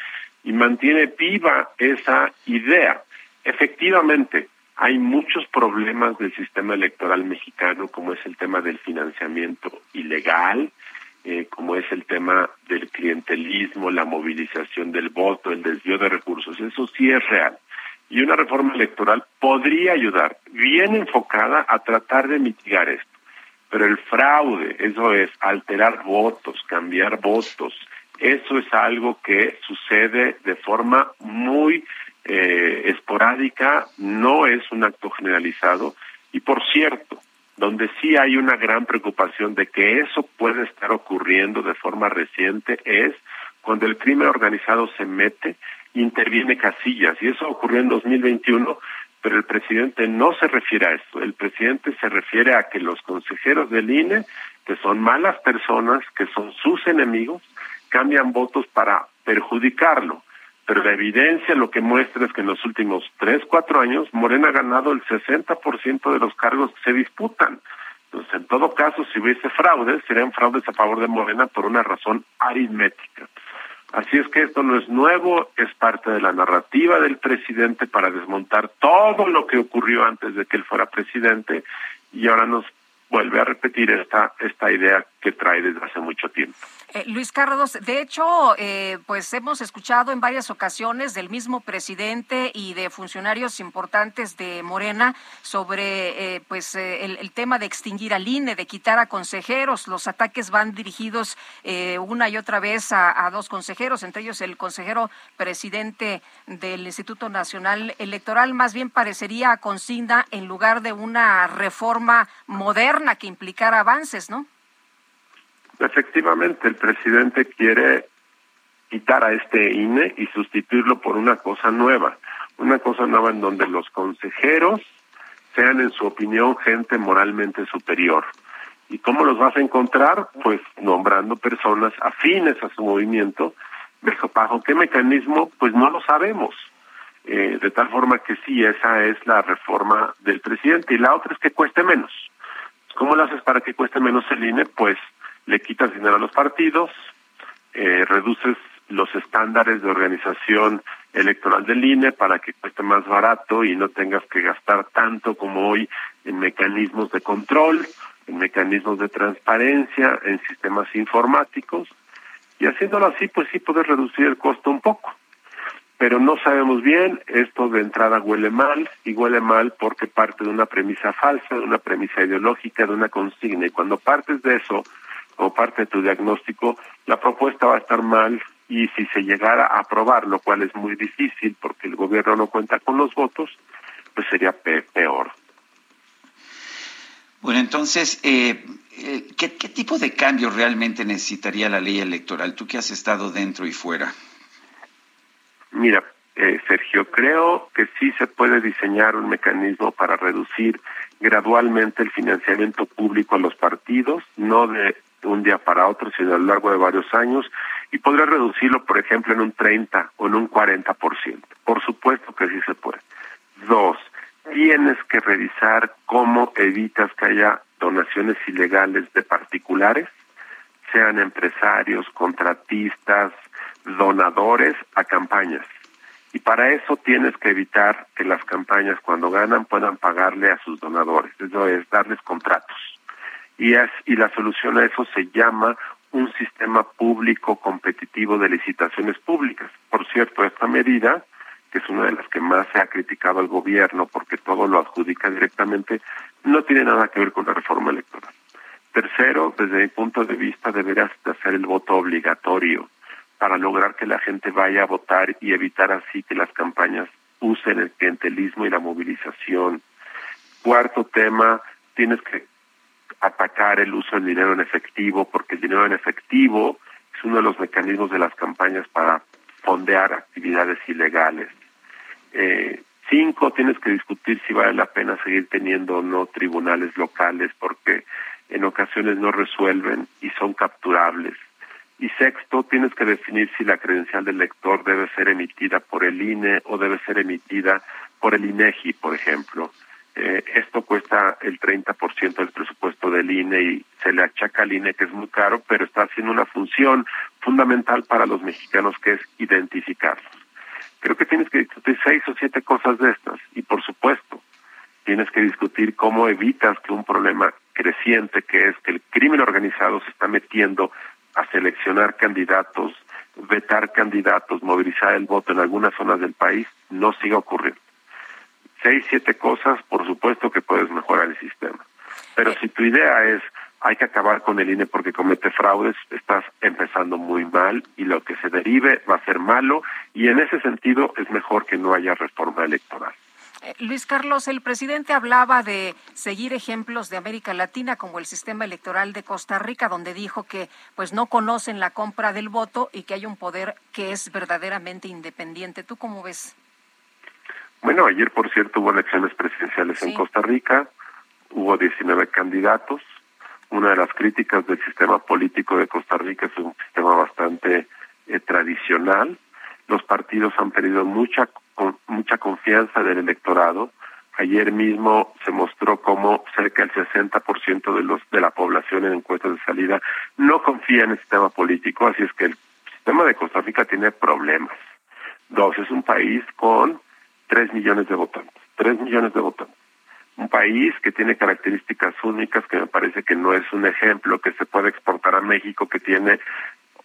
y mantiene viva esa idea. Efectivamente, hay muchos problemas del sistema electoral mexicano, como es el tema del financiamiento ilegal, eh, como es el tema del clientelismo, la movilización del voto, el desvío de recursos. Eso sí es real y una reforma electoral podría ayudar, bien enfocada, a tratar de mitigar esto. Pero el fraude, eso es alterar votos, cambiar votos, eso es algo que sucede de forma muy eh, esporádica, no es un acto generalizado. Y por cierto, donde sí hay una gran preocupación de que eso puede estar ocurriendo de forma reciente es cuando el crimen organizado se mete interviene Casillas y eso ocurrió en 2021, pero el presidente no se refiere a eso. El presidente se refiere a que los consejeros del INE, que son malas personas, que son sus enemigos, cambian votos para perjudicarlo. Pero la evidencia lo que muestra es que en los últimos tres, cuatro años Morena ha ganado el 60% de los cargos que se disputan. Entonces, en todo caso, si hubiese fraudes, serían fraudes a favor de Morena por una razón aritmética. Así es que esto no es nuevo, es parte de la narrativa del presidente para desmontar todo lo que ocurrió antes de que él fuera presidente y ahora nos vuelve a repetir esta, esta idea que trae desde hace mucho tiempo. Eh, Luis Carlos, de hecho, eh, pues hemos escuchado en varias ocasiones del mismo presidente y de funcionarios importantes de Morena sobre eh, pues el, tema de extinguir al INE, de quitar a consejeros. Los ataques van dirigidos una y otra vez a, a, dos consejeros, entre ellos el consejero presidente del Instituto Nacional Electoral. Más bien parecería consigna en lugar de una reforma moderna que implicara avances, ¿no? Efectivamente, el presidente quiere quitar a este INE y sustituirlo por una cosa nueva, una cosa nueva en donde los consejeros sean, en su opinión, gente moralmente superior. ¿Y cómo los vas a encontrar? Pues nombrando personas afines a su movimiento. ¿Bajo qué mecanismo? Pues no lo sabemos. Eh, de tal forma que sí, esa es la reforma del presidente. Y la otra es que cueste menos. ¿Cómo lo haces para que cueste menos el INE? Pues le quitas dinero a los partidos, eh, reduces los estándares de organización electoral del INE para que cueste más barato y no tengas que gastar tanto como hoy en mecanismos de control, en mecanismos de transparencia, en sistemas informáticos. Y haciéndolo así, pues sí puedes reducir el costo un poco. Pero no sabemos bien, esto de entrada huele mal, y huele mal porque parte de una premisa falsa, de una premisa ideológica, de una consigna. Y cuando partes de eso, o parte de tu diagnóstico, la propuesta va a estar mal y si se llegara a aprobar, lo cual es muy difícil porque el gobierno no cuenta con los votos, pues sería peor. Bueno, entonces, eh, eh, ¿qué, tipo de cambio realmente necesitaría la ley electoral? Tú que has estado dentro y fuera. Mira, eh, Sergio, creo que sí se puede diseñar un mecanismo para reducir gradualmente el financiamiento público a los partidos, no de un día para otro, sino a lo largo de varios años, y podría reducirlo, por ejemplo, en un 30 o en un 40%. Por supuesto que sí se puede. Dos, tienes que revisar cómo evitas que haya donaciones ilegales de particulares, sean empresarios, contratistas, donadores a campañas. Y para eso tienes que evitar que las campañas cuando ganan puedan pagarle a sus donadores, eso es darles contratos y, es, y la solución a eso se llama un sistema público competitivo de licitaciones públicas. Por cierto, esta medida, que es una de las que más se ha criticado al gobierno porque todo lo adjudica directamente, no tiene nada que ver con la reforma electoral. Tercero, desde mi punto de vista, deberás hacer el voto obligatorio para lograr que la gente vaya a votar y evitar así que las campañas usen el clientelismo y la movilización. Cuarto tema, tienes que atacar el uso del dinero en efectivo, porque el dinero en efectivo es uno de los mecanismos de las campañas para fondear actividades ilegales. Eh, cinco, tienes que discutir si vale la pena seguir teniendo o no tribunales locales, porque en ocasiones no resuelven y son capturables. Y sexto, tienes que definir si la credencial del lector debe ser emitida por el INE o debe ser emitida por el INEGI, por ejemplo. Eh, esto cuesta el 30% del presupuesto del INE y se le achaca al INE que es muy caro, pero está haciendo una función fundamental para los mexicanos que es identificarlos. Creo que tienes que discutir seis o siete cosas de estas y por supuesto tienes que discutir cómo evitas que un problema creciente que es que el crimen organizado se está metiendo a seleccionar candidatos, vetar candidatos, movilizar el voto en algunas zonas del país, no siga ocurriendo seis, siete cosas, por supuesto que puedes mejorar el sistema. Pero si tu idea es hay que acabar con el INE porque comete fraudes, estás empezando muy mal y lo que se derive va a ser malo y en ese sentido es mejor que no haya reforma electoral. Eh, Luis Carlos, el presidente hablaba de seguir ejemplos de América Latina como el sistema electoral de Costa Rica, donde dijo que pues no conocen la compra del voto y que hay un poder que es verdaderamente independiente. ¿Tú cómo ves? Bueno, ayer, por cierto, hubo elecciones presidenciales en Costa Rica, hubo 19 candidatos. Una de las críticas del sistema político de Costa Rica es un sistema bastante eh, tradicional. los partidos han perdido mucha mucha confianza del electorado. Ayer mismo se mostró cómo cerca del 60% de los de la población en encuestas de salida no confía en el sistema político, así es que el sistema de Costa Rica tiene problemas. Dos, es un país con tres millones de votantes, tres millones de votantes. Un país que tiene características únicas que me parece que no es un ejemplo que se puede exportar a México que tiene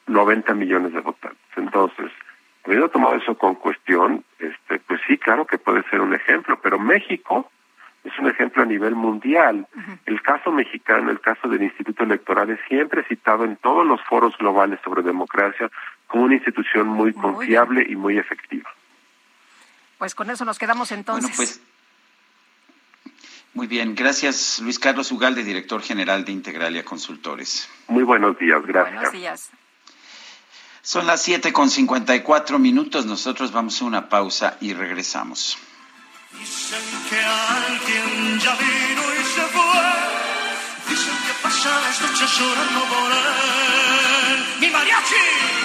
90 millones de votantes. Entonces, habiendo tomado eso con cuestión, este, pues sí, claro que puede ser un ejemplo, pero México es un ejemplo a nivel mundial. El caso mexicano, el caso del Instituto Electoral es siempre citado en todos los foros globales sobre democracia como una institución muy, confiable y muy efectiva. Pues con eso nos quedamos entonces. Bueno, pues muy bien, gracias Luis Carlos Ugalde, director general de Integralia Consultores. Muy buenos días, gracias. Buenos días. Son las siete con cincuenta y cuatro minutos, nosotros vamos a una pausa y regresamos. Dicen que alguien ya vino y se fue. Dicen que pasa las noches llorando por él. ¡Mi mariachi!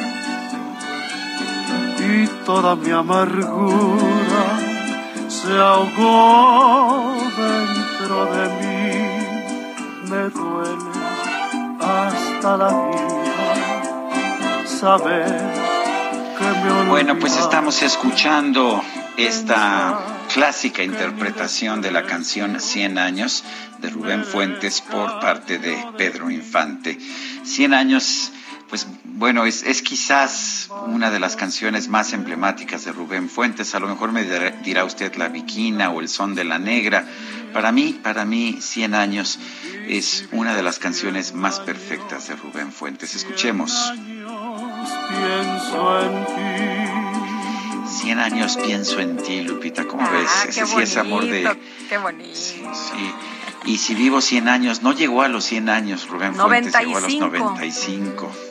y toda mi amargura se ahogó dentro de mí. Me duele hasta la vida saber que me Bueno, pues estamos escuchando esta clásica interpretación de la canción Cien años de Rubén Fuentes por parte de Pedro Infante. Cien años pues bueno, es, es, quizás una de las canciones más emblemáticas de Rubén Fuentes. A lo mejor me dirá usted La Viquina o El Son de la Negra. Para mí, para mí, Cien años es una de las canciones más perfectas de Rubén Fuentes. Escuchemos. Cien años pienso en ti, Lupita, ¿cómo ah, ves? Ese sí es amor de... Qué bonito. Sí, sí. Y si vivo 100 años, no llegó a los 100 años, Rubén Fuentes 95. llegó a los 95.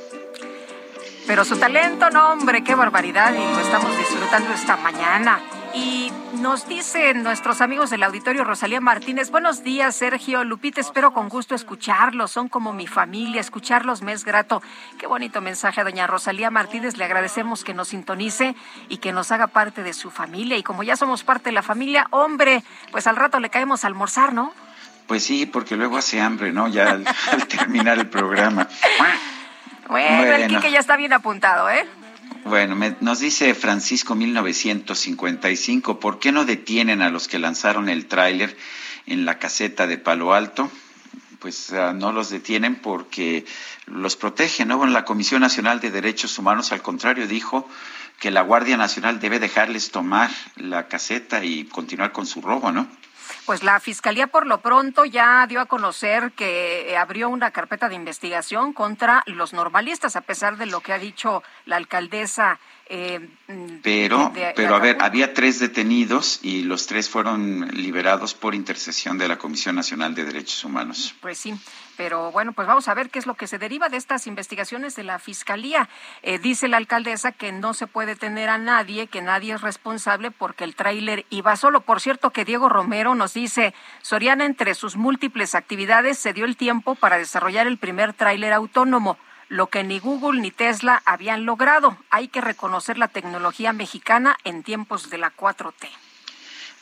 Pero su talento, no hombre, qué barbaridad, y lo estamos disfrutando esta mañana. Y nos dicen nuestros amigos del auditorio Rosalía Martínez, buenos días Sergio, Lupita, espero con gusto escucharlos, son como mi familia, escucharlos me es grato. Qué bonito mensaje a doña Rosalía Martínez, le agradecemos que nos sintonice y que nos haga parte de su familia. Y como ya somos parte de la familia, hombre, pues al rato le caemos a almorzar, ¿no? Pues sí, porque luego hace hambre, ¿no? Ya al, al terminar el programa. Bueno, el Quique ya está bien apuntado, ¿eh? Bueno, me, nos dice Francisco 1955, ¿por qué no detienen a los que lanzaron el tráiler en la caseta de Palo Alto? Pues uh, no los detienen porque los protegen, ¿no? Bueno, la Comisión Nacional de Derechos Humanos, al contrario, dijo que la Guardia Nacional debe dejarles tomar la caseta y continuar con su robo, ¿no? Pues la Fiscalía por lo pronto ya dio a conocer que eh, abrió una carpeta de investigación contra los normalistas, a pesar de lo que ha dicho la alcaldesa. Eh, pero, de, de, pero a ver, había tres detenidos y los tres fueron liberados por intercesión de la Comisión Nacional de Derechos Humanos. Pues sí, pero bueno, pues vamos a ver qué es lo que se deriva de estas investigaciones de la Fiscalía. Eh, dice la alcaldesa que no se puede tener a nadie, que nadie es responsable porque el tráiler iba solo. Por cierto, que Diego Romero nos dice, Soriana entre sus múltiples actividades se dio el tiempo para desarrollar el primer tráiler autónomo lo que ni Google ni Tesla habían logrado. Hay que reconocer la tecnología mexicana en tiempos de la 4T.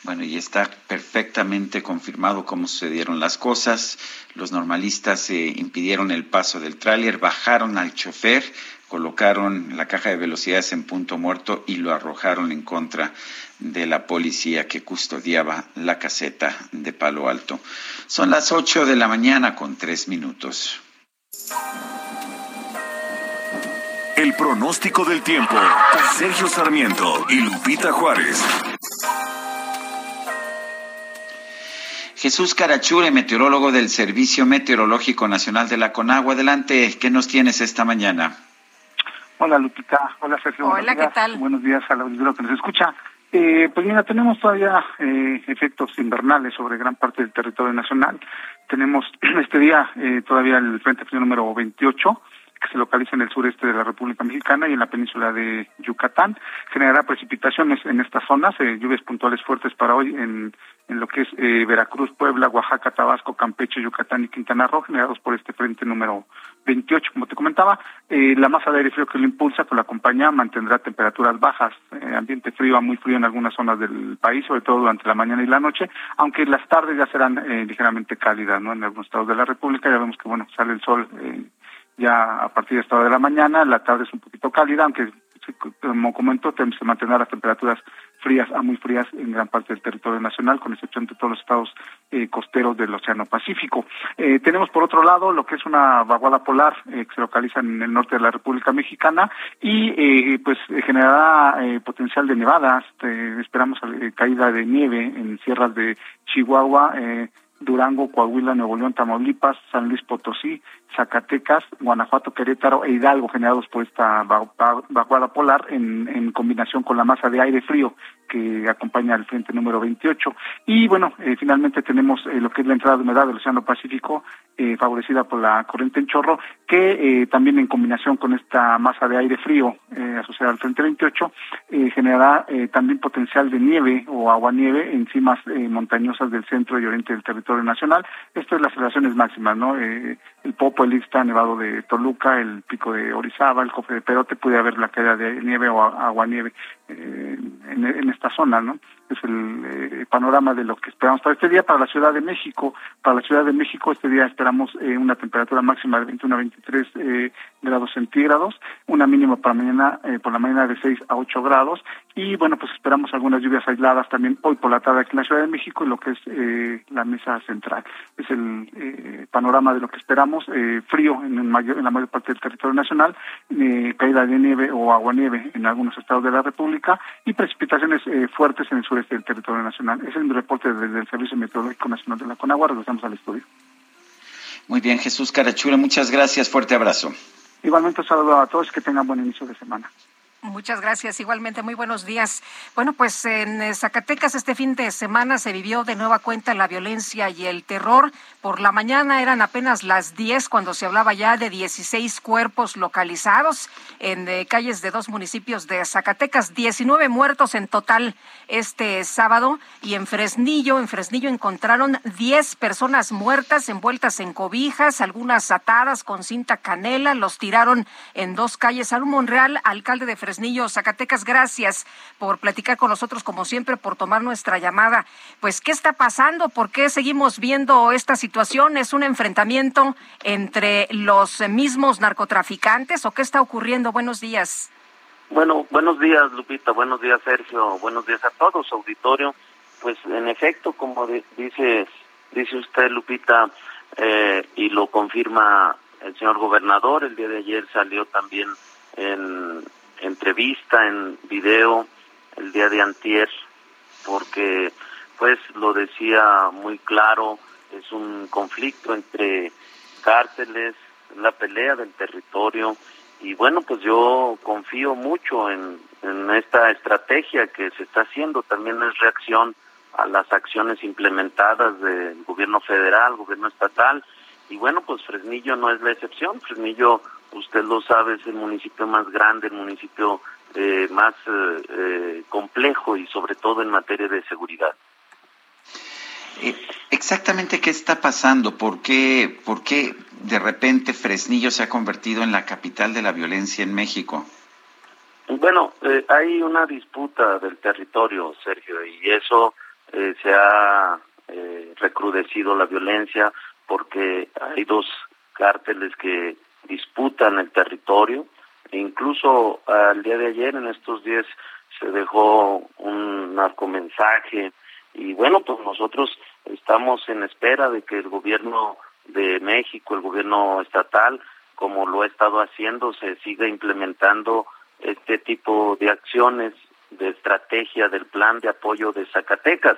Bueno, y está perfectamente confirmado cómo sucedieron las cosas. Los normalistas eh, impidieron el paso del tráiler, bajaron al chofer, colocaron la caja de velocidades en punto muerto y lo arrojaron en contra de la policía que custodiaba la caseta de Palo Alto. Son las 8 de la mañana con tres minutos. El pronóstico del tiempo. Sergio Sarmiento y Lupita Juárez. Jesús Carachure, meteorólogo del Servicio Meteorológico Nacional de la Conagua. Adelante, ¿qué nos tienes esta mañana? Hola Lupita, hola Sergio. Hola, ¿qué tal? Buenos días a la audiencia que nos escucha. Eh, pues mira, tenemos todavía eh, efectos invernales sobre gran parte del territorio nacional. Tenemos este día eh, todavía el Frente Frío número 28, que se localiza en el sureste de la República Mexicana y en la península de Yucatán. Generará precipitaciones en estas zonas, lluvias puntuales fuertes para hoy en, en lo que es eh, Veracruz, Puebla, Oaxaca, Tabasco, Campeche, Yucatán y Quintana Roo, generados por este frente número 28. Como te comentaba, eh, la masa de aire frío que lo impulsa, que lo acompaña, mantendrá temperaturas bajas, eh, ambiente frío a muy frío en algunas zonas del país, sobre todo durante la mañana y la noche, aunque las tardes ya serán eh, ligeramente cálidas, ¿no? En algunos estados de la República ya vemos que, bueno, sale el sol ya a partir de esta hora de la mañana, la tarde es un poquito cálida, aunque como comentó, se mantendrán las temperaturas frías a muy frías en gran parte del territorio nacional, con excepción de todos los estados eh, costeros del Océano Pacífico. Eh, tenemos por otro lado lo que es una vaguada polar eh, que se localiza en el norte de la República Mexicana y eh, pues generará eh, potencial de nevadas. Esperamos caída de nieve en sierras de Chihuahua. Eh, Durango, Coahuila, Nuevo León, Tamaulipas, San Luis Potosí, Zacatecas, Guanajuato, Querétaro e Hidalgo, generados por esta va- va- vaguada polar en, en combinación con la masa de aire frío que acompaña al frente número 28. Y bueno, eh, finalmente tenemos eh, lo que es la entrada de humedad del Océano Pacífico, eh, favorecida por la corriente en chorro, que también en combinación con esta masa de aire frío asociada al frente 28, eh, generará también potencial de nieve o aguanieve en cimas montañosas del centro y oriente del territorio nacional. Esto es las elevaciones máximas, ¿no? Eh, el Popo, el Ixta, Nevado de Toluca, el Pico de Orizaba, el Cofre de Perote, puede haber la caída de nieve o aguanieve en, en esta zona, ¿no? Es el eh, panorama de lo que esperamos para este día. Para la Ciudad de México, para la Ciudad de México este día esperamos eh, una temperatura máxima de 21 a 23 eh, grados centígrados, una mínima para mañana, eh, por la mañana de 6 a 8 grados y bueno, pues esperamos algunas lluvias aisladas también hoy por la tarde aquí en la Ciudad de México y lo que es eh, la mesa central. Es el eh, panorama de lo que esperamos, eh, frío en, el mayor, en la mayor parte del territorio nacional, eh, caída de nieve o aguanieve en algunos estados de la República y precipitaciones eh, fuertes en el sureste del territorio nacional. Ese es mi reporte desde el Servicio Meteorológico Nacional de la Conagua. Regresamos al estudio. Muy bien, Jesús Carachure, muchas gracias, fuerte abrazo. Igualmente un saludo a todos, que tengan buen inicio de semana. Muchas gracias. Igualmente, muy buenos días. Bueno, pues en eh, Zacatecas este fin de semana se vivió de nueva cuenta la violencia y el terror. Por la mañana eran apenas las 10 cuando se hablaba ya de 16 cuerpos localizados en eh, calles de dos municipios de Zacatecas. 19 muertos en total este sábado. Y en Fresnillo, en Fresnillo encontraron 10 personas muertas envueltas en cobijas, algunas atadas con cinta canela. Los tiraron en dos calles. Aaron Monreal, alcalde de Fresnillo, Zacatecas, gracias por platicar con nosotros, como siempre, por tomar nuestra llamada. Pues, ¿qué está pasando? ¿Por qué seguimos viendo esta situación? ¿Es un enfrentamiento entre los mismos narcotraficantes o qué está ocurriendo? Buenos días. Bueno, buenos días Lupita, buenos días Sergio, buenos días a todos, auditorio. Pues en efecto, como di- dice, dice usted Lupita, eh, y lo confirma el señor gobernador, el día de ayer salió también en entrevista, en video, el día de antier, porque pues lo decía muy claro, es un conflicto entre cárteles, la pelea del territorio, y bueno, pues yo confío mucho en, en esta estrategia que se está haciendo, también es reacción a las acciones implementadas del gobierno federal, gobierno estatal, y bueno, pues Fresnillo no es la excepción, Fresnillo, usted lo sabe, es el municipio más grande, el municipio eh, más eh, eh, complejo y sobre todo en materia de seguridad. Eh, Exactamente qué está pasando, ¿Por qué, por qué de repente Fresnillo se ha convertido en la capital de la violencia en México. Bueno, eh, hay una disputa del territorio, Sergio, y eso eh, se ha eh, recrudecido la violencia porque hay dos cárteles que disputan el territorio e incluso al día de ayer en estos días se dejó un narcomensaje y bueno pues nosotros estamos en espera de que el gobierno de México el gobierno estatal como lo ha estado haciendo se siga implementando este tipo de acciones de estrategia del plan de apoyo de Zacatecas.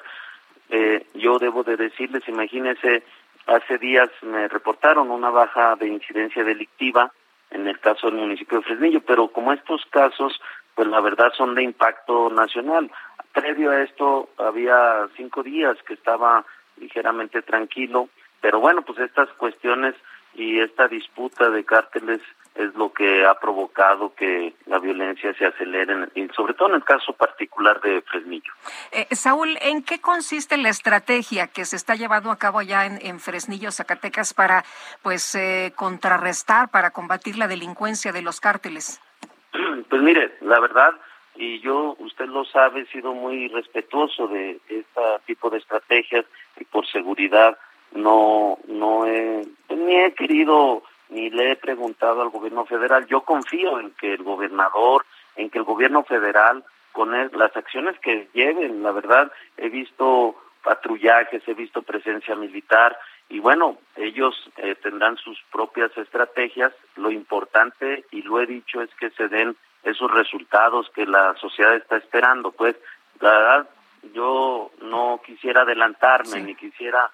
Eh, yo debo de decirles, imagínense, hace días me reportaron una baja de incidencia delictiva en el caso del municipio de Fresnillo, pero como estos casos, pues la verdad son de impacto nacional. Previo a esto había cinco días que estaba ligeramente tranquilo, pero bueno, pues estas cuestiones y esta disputa de cárteles es lo que ha provocado que la violencia se acelere, y sobre todo en el caso particular de Fresnillo. Eh, Saúl, ¿en qué consiste la estrategia que se está llevando a cabo allá en, Fresnillo, Zacatecas, para pues eh, contrarrestar, para combatir la delincuencia de los cárteles? Pues mire, la verdad, y yo, usted lo sabe, he sido muy respetuoso de este tipo de estrategias y por seguridad no, no he, ni he querido ni le he preguntado al gobierno federal. Yo confío en que el gobernador, en que el gobierno federal, con las acciones que lleven, la verdad, he visto patrullajes, he visto presencia militar y bueno, ellos eh, tendrán sus propias estrategias. Lo importante, y lo he dicho, es que se den esos resultados que la sociedad está esperando. Pues, la verdad, yo no quisiera adelantarme, ni quisiera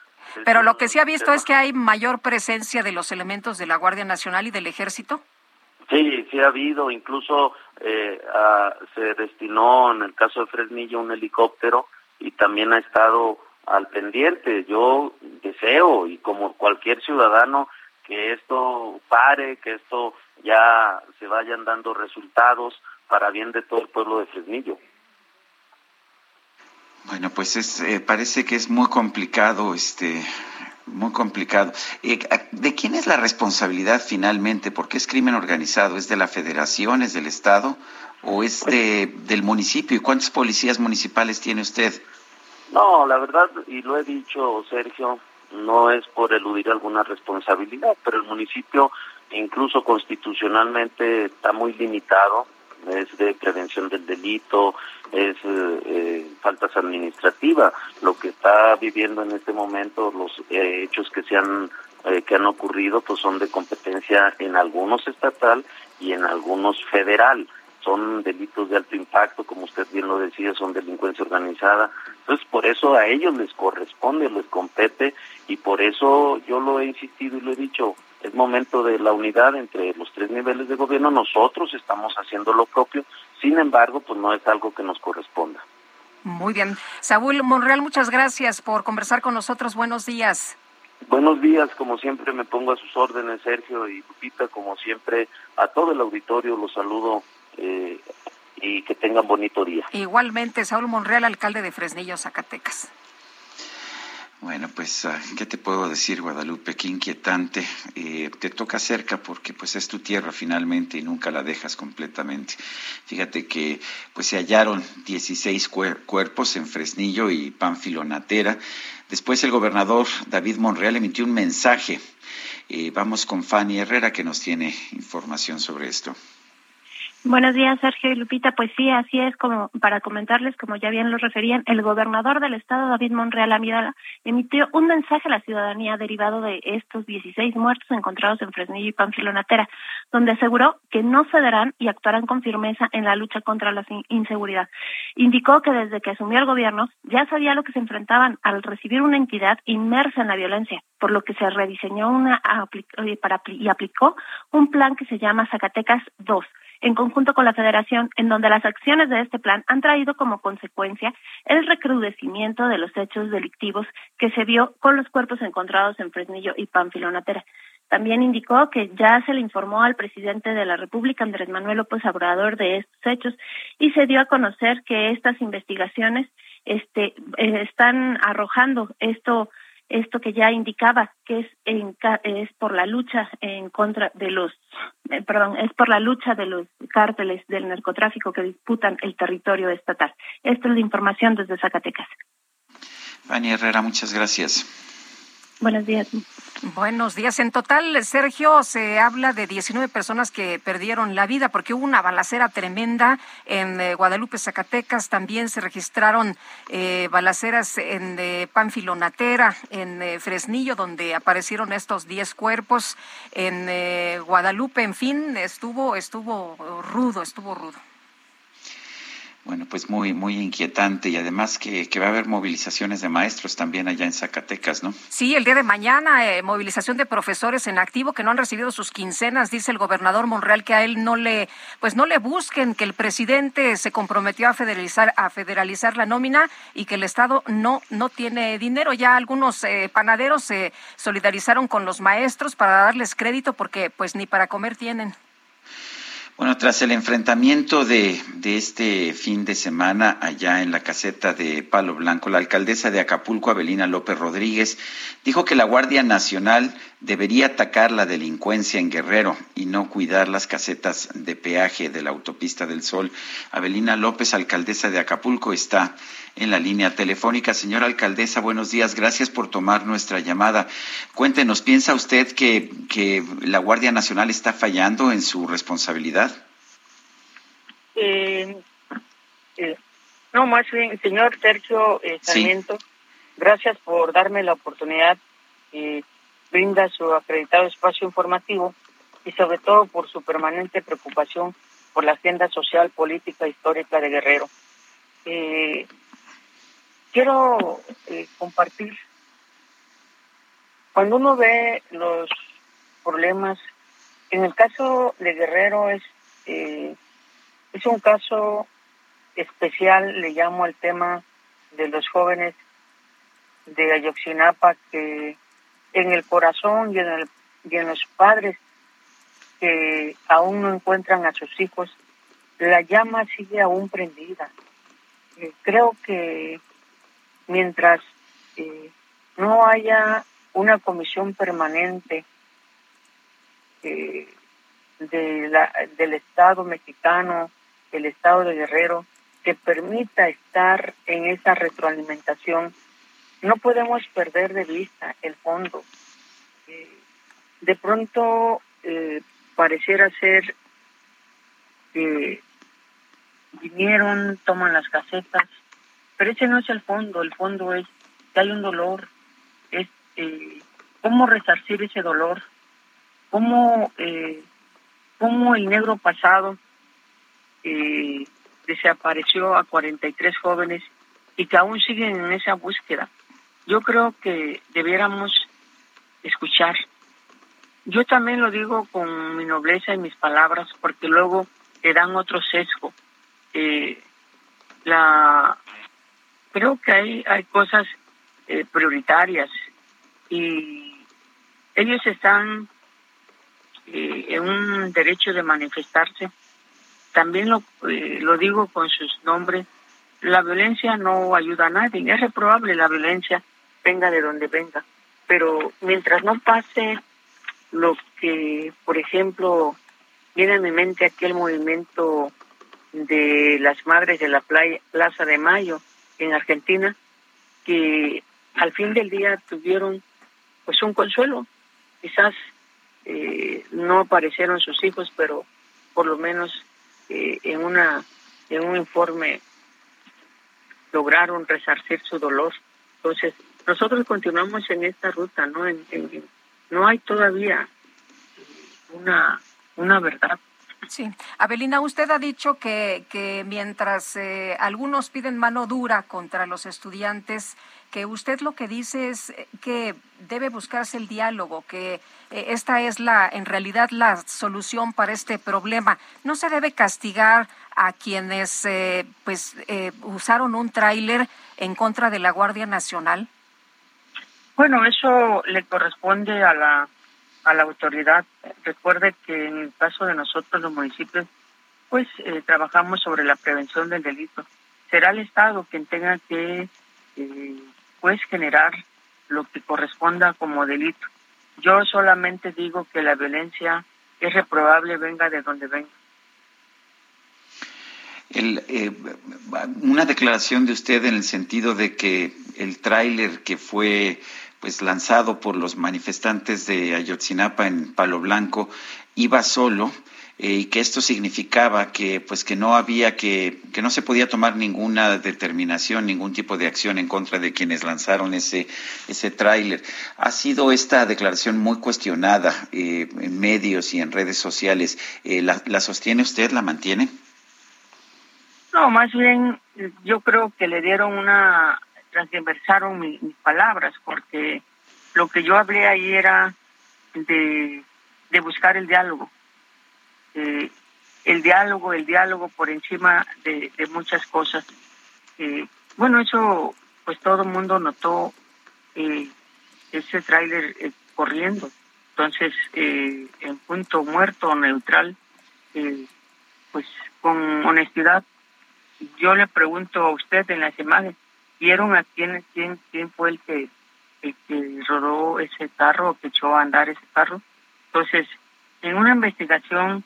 pero lo que se ha visto es que hay mayor presencia de los elementos de la Guardia Nacional y del Ejército. Sí, sí ha habido, incluso eh, se destinó en el caso de Fresnillo un helicóptero y también ha estado al pendiente. Yo deseo, y como cualquier ciudadano, que esto pare, que esto ya se vayan dando resultados para bien de todo el pueblo de Fresnillo. Bueno, pues es, eh, parece que es muy complicado, este, muy complicado. Eh, ¿De quién es la responsabilidad finalmente? Porque es crimen organizado? ¿Es de la Federación, es del Estado o es de, del municipio? ¿Y cuántos policías municipales tiene usted? No, la verdad, y lo he dicho, Sergio, no es por eludir alguna responsabilidad, pero el municipio incluso constitucionalmente está muy limitado es de prevención del delito, es eh, eh, faltas administrativas. Lo que está viviendo en este momento, los eh, hechos que se han que han ocurrido, pues son de competencia en algunos estatal y en algunos federal. Son delitos de alto impacto, como usted bien lo decía, son delincuencia organizada. Entonces, por eso a ellos les corresponde, les compete, y por eso yo lo he insistido y lo he dicho, es momento de la unidad entre los tres niveles de gobierno. Nosotros estamos haciendo lo propio, sin embargo, pues no es algo que nos corresponda. Muy bien. Saúl Monreal, muchas gracias por conversar con nosotros. Buenos días. Buenos días, como siempre me pongo a sus órdenes, Sergio y Lupita, como siempre, a todo el auditorio los saludo eh, y que tengan bonito día. Igualmente, Saúl Monreal, alcalde de Fresnillo, Zacatecas. Bueno, pues, ah, ¿qué te puedo decir, Guadalupe? Qué inquietante. Eh, te toca cerca porque pues es tu tierra finalmente y nunca la dejas completamente. Fíjate que pues se hallaron 16 cuerpos en Fresnillo y Pánfilo Natera. Después el gobernador David Monreal emitió un mensaje. Eh, vamos con Fanny Herrera que nos tiene información sobre esto. Buenos días, Sergio y Lupita. Pues sí, así es como para comentarles, como ya bien lo referían, el gobernador del estado, David Monreal Amidala, emitió un mensaje a la ciudadanía derivado de estos 16 muertos encontrados en Fresnillo y Panfilonatera, donde aseguró que no cederán y actuarán con firmeza en la lucha contra la inseguridad. Indicó que desde que asumió el gobierno ya sabía lo que se enfrentaban al recibir una entidad inmersa en la violencia, por lo que se rediseñó una para, y aplicó un plan que se llama Zacatecas 2 en conjunto con la Federación, en donde las acciones de este plan han traído como consecuencia el recrudecimiento de los hechos delictivos que se vio con los cuerpos encontrados en Fresnillo y Pamfilonatera. También indicó que ya se le informó al presidente de la República, Andrés Manuel López Obrador, de estos hechos y se dio a conocer que estas investigaciones este, eh, están arrojando esto esto que ya indicaba que es es por la lucha en contra de los eh, perdón es por la lucha de los cárteles del narcotráfico que disputan el territorio estatal esta es la información desde Zacatecas Fanny Herrera, muchas gracias. Buenos días. Buenos días. En total, Sergio, se habla de 19 personas que perdieron la vida porque hubo una balacera tremenda en eh, Guadalupe, Zacatecas. También se registraron eh, balaceras en eh, Panfilonatera, en eh, Fresnillo, donde aparecieron estos 10 cuerpos. En eh, Guadalupe, en fin, estuvo, estuvo rudo, estuvo rudo. Bueno, pues muy, muy inquietante y además que, que va a haber movilizaciones de maestros también allá en Zacatecas, ¿no? Sí, el día de mañana, eh, movilización de profesores en activo que no han recibido sus quincenas, dice el gobernador Monreal que a él no le, pues no le busquen, que el presidente se comprometió a federalizar, a federalizar la nómina y que el Estado no, no tiene dinero. Ya algunos eh, panaderos se solidarizaron con los maestros para darles crédito porque pues ni para comer tienen. Bueno, tras el enfrentamiento de, de, este fin de semana allá en la caseta de Palo Blanco, la alcaldesa de Acapulco, Abelina López Rodríguez, dijo que la Guardia Nacional debería atacar la delincuencia en Guerrero y no cuidar las casetas de peaje de la autopista del Sol. Abelina López, alcaldesa de Acapulco, está en la línea telefónica. Señora alcaldesa, buenos días. Gracias por tomar nuestra llamada. Cuéntenos, ¿piensa usted que, que la Guardia Nacional está fallando en su responsabilidad? Eh, eh, no, más bien, señor Sergio eh, Sarmiento, sí. gracias por darme la oportunidad y brinda su acreditado espacio informativo y sobre todo por su permanente preocupación por la agenda social, política, histórica de Guerrero. Eh, quiero eh, compartir, cuando uno ve los problemas, en el caso de Guerrero es, eh, es un caso especial, le llamo al tema de los jóvenes de Ayotzinapa que en el corazón y en, el, y en los padres que aún no encuentran a sus hijos, la llama sigue aún prendida. Creo que mientras eh, no haya una comisión permanente eh, de la, del Estado mexicano, el Estado de Guerrero, que permita estar en esa retroalimentación, no podemos perder de vista el fondo. Eh, de pronto eh, pareciera ser que vinieron, toman las casetas, pero ese no es el fondo, el fondo es que hay un dolor, es eh, cómo resarcir ese dolor, cómo, eh, cómo el negro pasado desapareció a 43 jóvenes y que aún siguen en esa búsqueda. Yo creo que debiéramos escuchar. Yo también lo digo con mi nobleza y mis palabras porque luego le dan otro sesgo. Eh, la creo que hay hay cosas eh, prioritarias y ellos están eh, en un derecho de manifestarse. También lo, eh, lo digo con sus nombres. La violencia no ayuda a nadie. Es reprobable la violencia, venga de donde venga. Pero mientras no pase lo que, por ejemplo, viene a mi mente aquel movimiento de las madres de la playa, Plaza de Mayo en Argentina, que al fin del día tuvieron pues un consuelo. Quizás eh, no aparecieron sus hijos, pero por lo menos eh, en una en un informe lograron resarcir su dolor. Entonces, nosotros continuamos en esta ruta, ¿no? En, no hay todavía una, una verdad. Sí. Abelina, usted ha dicho que, que mientras eh, algunos piden mano dura contra los estudiantes, que usted lo que dice es que debe buscarse el diálogo, que eh, esta es la, en realidad, la solución para este problema. No se debe castigar a quienes, eh, pues, eh, usaron un tráiler en contra de la Guardia Nacional. Bueno, eso le corresponde a la a la autoridad. Recuerde que en el caso de nosotros los municipios, pues eh, trabajamos sobre la prevención del delito. Será el Estado quien tenga que eh, pues generar lo que corresponda como delito. Yo solamente digo que la violencia es reprobable venga de donde venga. El, eh, una declaración de usted en el sentido de que el tráiler que fue pues lanzado por los manifestantes de Ayotzinapa en Palo Blanco iba solo eh, y que esto significaba que pues que no había que que no se podía tomar ninguna determinación ningún tipo de acción en contra de quienes lanzaron ese ese tráiler. Ha sido esta declaración muy cuestionada eh, en medios y en redes sociales. Eh, ¿la, ¿la sostiene usted la mantiene no más bien yo creo que le dieron una transversaron mis palabras porque lo que yo hablé ahí era de, buscar el diálogo eh, el diálogo, el diálogo por encima de, muchas cosas. Eh, bueno, eso pues todo el mundo notó eh, ese tráiler eh, corriendo. Entonces, en punto muerto neutral, pues con honestidad, yo le pregunto a usted en las imágenes, ¿vieron a quién, quién, quién fue el que, el que rodó ese carro o que echó a andar ese carro? Entonces, en una investigación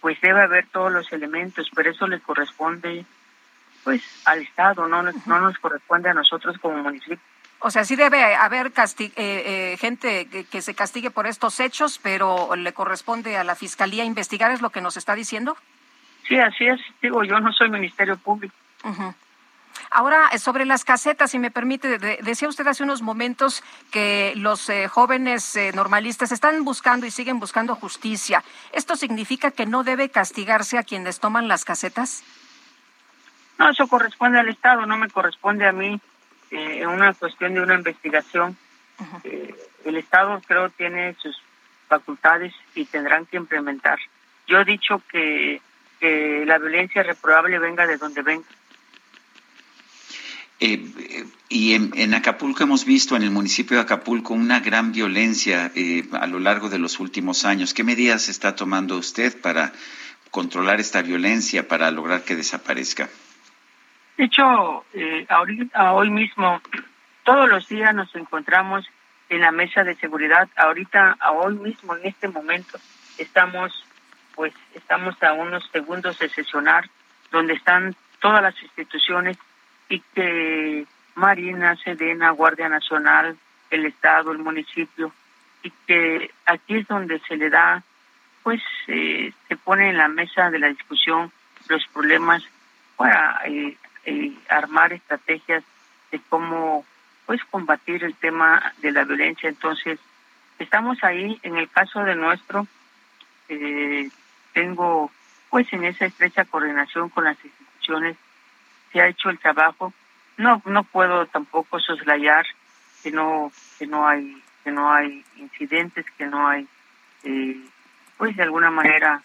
pues debe haber todos los elementos, pero eso le corresponde pues al Estado, no, no nos corresponde a nosotros como municipio. O sea, sí debe haber eh, eh, gente que, se castigue por estos hechos, pero le corresponde a la Fiscalía investigar, ¿es lo que nos está diciendo? Sí, así es. Digo, yo no soy Ministerio Público. Ahora, eh, sobre las casetas, si me permite, decía usted hace unos momentos que los eh, jóvenes eh, normalistas están buscando y siguen buscando justicia. ¿Esto significa que no debe castigarse a quienes toman las casetas? No, eso corresponde al Estado, no me corresponde a mí en una cuestión de una investigación. el Estado creo tiene sus facultades y tendrán que implementar. Yo he dicho que, que la violencia reprobable venga de donde venga eh, y en, Acapulco hemos visto, en el municipio de Acapulco, una gran violencia eh, a lo largo de los últimos años. ¿Qué medidas está tomando usted para controlar esta violencia, para lograr que desaparezca? De hecho, eh, ahorita, hoy mismo, todos los días nos encontramos en la mesa de seguridad. Ahorita, hoy mismo, en este momento, estamos, pues, estamos a unos segundos de sesionar, donde están todas las instituciones y que Marina, Sedena, Guardia Nacional, el Estado, el municipio, y que aquí es donde se le da, pues eh, se pone en la mesa de la discusión los problemas para eh, eh, armar estrategias de cómo pues combatir el tema de la violencia. Entonces, estamos ahí, en el caso de nuestro, tengo pues en esa estrecha coordinación con las instituciones se ha hecho el trabajo. No, no puedo tampoco soslayar que no, que no hay, que no hay incidentes, que no hay, eh, pues de alguna manera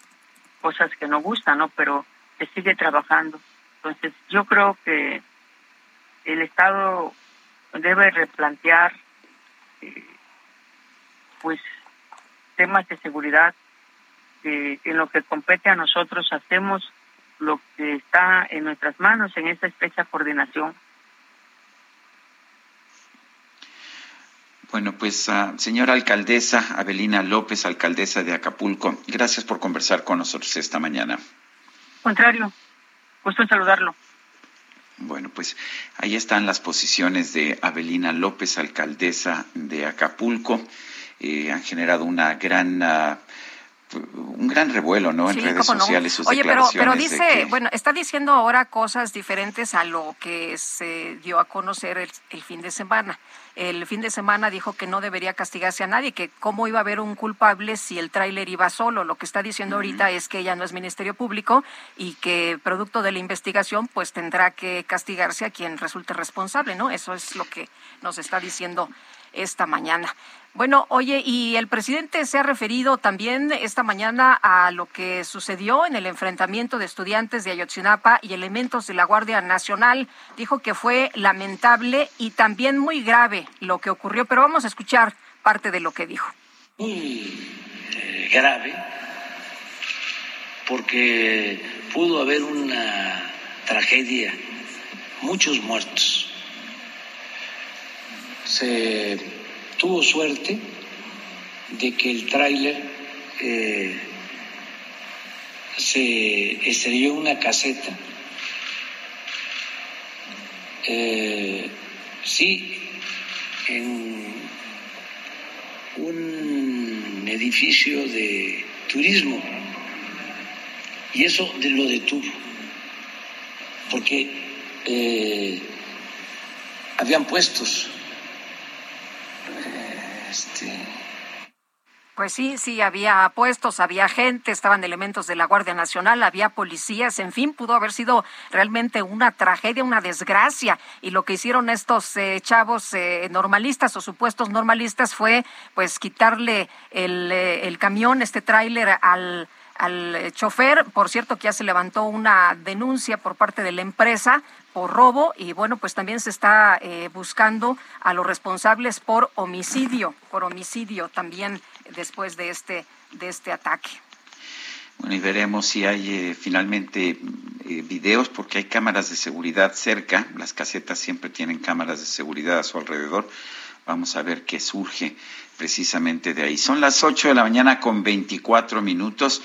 cosas que no gustan, ¿no? Pero se sigue trabajando. Entonces, yo creo que el Estado debe replantear, eh, pues, temas de seguridad que en lo que compete a nosotros hacemos lo que está en nuestras manos en esta estrecha coordinación. Bueno, pues uh, señora alcaldesa Abelina López, alcaldesa de Acapulco, gracias por conversar con nosotros esta mañana. Contrario, gusto en saludarlo. Bueno, pues ahí están las posiciones de Abelina López, alcaldesa de Acapulco. Eh, han generado una gran uh, un gran revuelo, ¿no? En redes sociales sus Oye, pero, pero dice, bueno, está diciendo ahora cosas diferentes a lo que se dio a conocer el, fin de semana. El fin de semana dijo que no debería castigarse a nadie, que cómo iba a haber un culpable si el tráiler iba solo. Lo que está diciendo ahorita es que ella no es Ministerio Público y que producto de la investigación pues tendrá que castigarse a quien resulte responsable, ¿no? Eso es lo que nos está diciendo esta mañana. Bueno, oye, y el presidente se ha referido también esta mañana a lo que sucedió en el enfrentamiento de estudiantes de Ayotzinapa y elementos de la Guardia Nacional. Dijo que fue lamentable y también muy grave lo que ocurrió, pero vamos a escuchar parte de lo que dijo. Muy eh, grave, porque pudo haber una tragedia, muchos muertos. Se tuvo suerte de que el tráiler eh, se estrelló una caseta. Eh, sí, en un edificio de turismo. Y eso lo detuvo, porque eh, habían puestos este, pues sí, sí, había puestos, había gente, estaban elementos de la Guardia Nacional, había policías, en fin, pudo haber sido realmente una tragedia, una desgracia. Y lo que hicieron estos eh, chavos eh, normalistas o supuestos normalistas fue pues quitarle el, eh, el camión, este tráiler al al chofer. Por cierto, que ya se levantó una denuncia por parte de la empresa por robo y bueno, pues también se está buscando a los responsables por homicidio, por homicidio también después de este, de este ataque. Bueno, y veremos si hay eh, finalmente eh, videos, porque hay cámaras de seguridad cerca. Las casetas siempre tienen cámaras de seguridad a su alrededor. Vamos a ver qué surge precisamente de ahí. Son las 8 de la mañana con 24 minutos.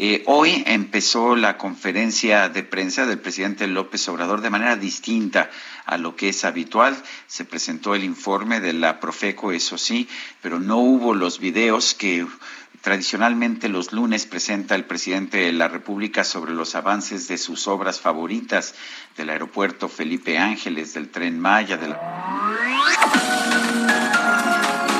Eh, hoy empezó la conferencia de prensa del presidente López Obrador de manera distinta a lo que es habitual. Se presentó el informe de la Profeco, eso sí, pero no hubo los videos que tradicionalmente los lunes presenta el presidente de la República sobre los avances de sus obras favoritas del aeropuerto Felipe Ángeles, del tren Maya, de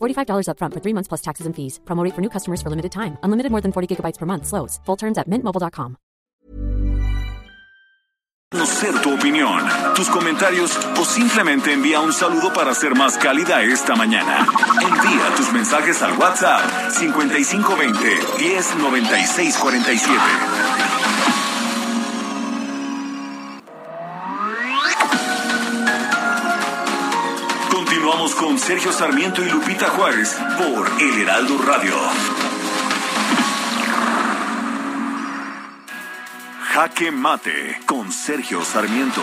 $45 upfront for three months plus taxes and fees. Promote for new customers for limited time. Unlimited more than 40 gigabytes per month. Slows. Full terms at mintmobile.com. Conocer tu opinión, tus comentarios o simplemente envía un saludo para ser más cálida esta mañana. Envía tus mensajes al WhatsApp 5520 109647. Continuamos con Sergio Sarmiento y Lupita Juárez por El Heraldo Radio. Jaque Mate con Sergio Sarmiento.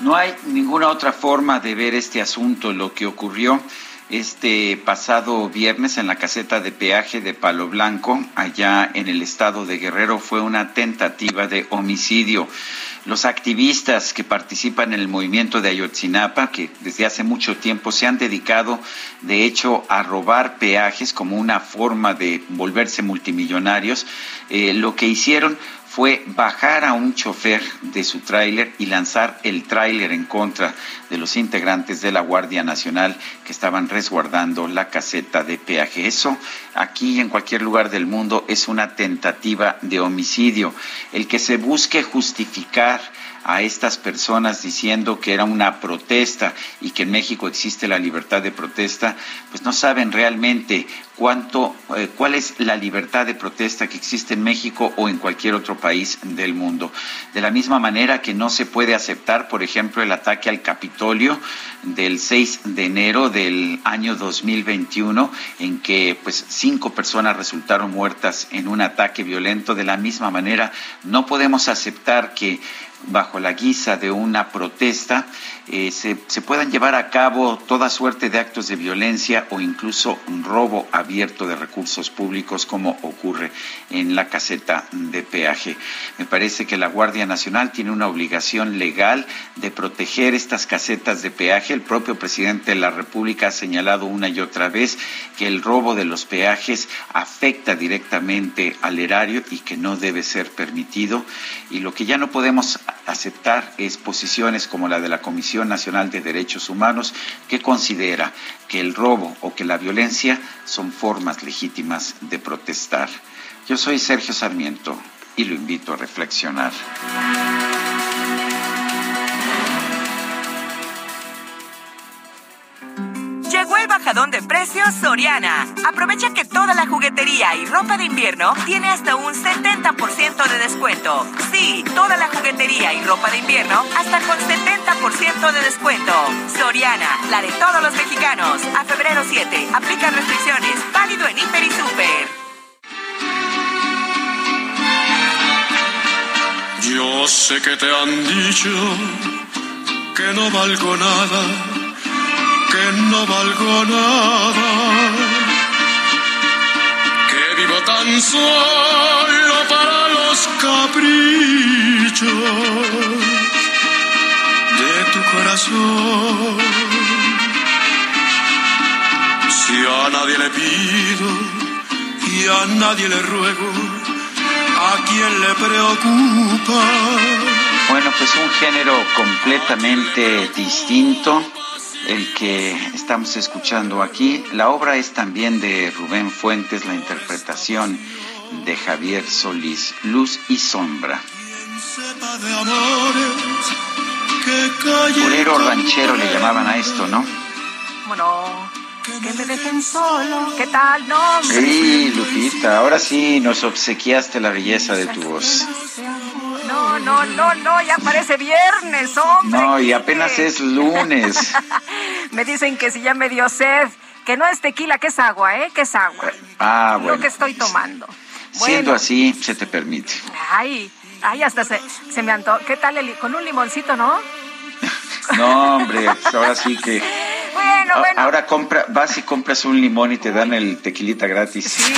No hay ninguna otra forma de ver este asunto. Lo que ocurrió este pasado viernes en la caseta de peaje de Palo Blanco, allá en el estado de Guerrero, fue una tentativa de homicidio. Los activistas que participan en el movimiento de Ayotzinapa, que desde hace mucho tiempo se han dedicado, de hecho, a robar peajes como una forma de volverse multimillonarios, eh, lo que hicieron fue bajar a un chofer de su tráiler y lanzar el tráiler en contra de los integrantes de la Guardia Nacional que estaban resguardando la caseta de peaje. Eso aquí en cualquier lugar del mundo es una tentativa de homicidio. El que se busque justificar a estas personas diciendo que era una protesta y que en México existe la libertad de protesta, pues no saben realmente cuánto, eh, cuál es la libertad de protesta que existe en México o en cualquier otro país del mundo. De la misma manera que no se puede aceptar, por ejemplo, el ataque al Capitolio del 6 de enero del año 2021, en que pues cinco personas resultaron muertas en un ataque violento. De la misma manera, no podemos aceptar que bajo la guisa de una protesta eh, se, se, puedan llevar a cabo toda suerte de actos de violencia o incluso un robo abierto de recursos públicos como ocurre en la caseta de peaje. Me parece que la Guardia Nacional tiene una obligación legal de proteger estas casetas de peaje. El propio presidente de la República ha señalado una y otra vez que el robo de los peajes afecta directamente al erario y que no debe ser permitido. Y lo que ya no podemos aceptar es posiciones como la de la Comisión Nacional de Derechos Humanos, que considera que el robo o que la violencia son formas legítimas de protestar. Yo soy Sergio Sarmiento y lo invito a reflexionar. Bajadón de precios Soriana. Aprovecha que toda la juguetería y ropa de invierno tiene hasta un 70% de descuento. Sí, toda la juguetería y ropa de invierno hasta con 70% de descuento. Soriana, la de todos los mexicanos. A febrero 7, aplica restricciones. Válido en Hiper y Super. Yo sé que te han dicho que no valgo nada, que no valgo nada, que vivo tan solo para los caprichos de tu corazón. Si a nadie le pido y a nadie le ruego, ¿A quién le preocupa? Bueno, pues un género completamente distinto el que estamos escuchando aquí. La obra es también de Rubén Fuentes, la interpretación de Javier Solís, Luz y Sombra. Bolero ranchero le llamaban a esto, ¿no? Bueno, que me dejen solo. ¿Qué tal? No, Sí, Lupita, ahora sí nos obsequiaste la belleza de tu voz. No, no, no, no, ya parece viernes, hombre. No, y apenas es lunes. me dicen que si ya me dio sed, que no es tequila, que es agua, ¿eh? Que es agua. Ah, bueno. Lo que estoy tomando. Siendo así, se te permite. Ay, ay, hasta se, se me antojó. ¿Qué tal? El, con un limoncito, ¿no? No, hombre, ahora sí que bueno, bueno. Ahora compra, vas y compras un limón y te dan el tequilita gratis. Sí.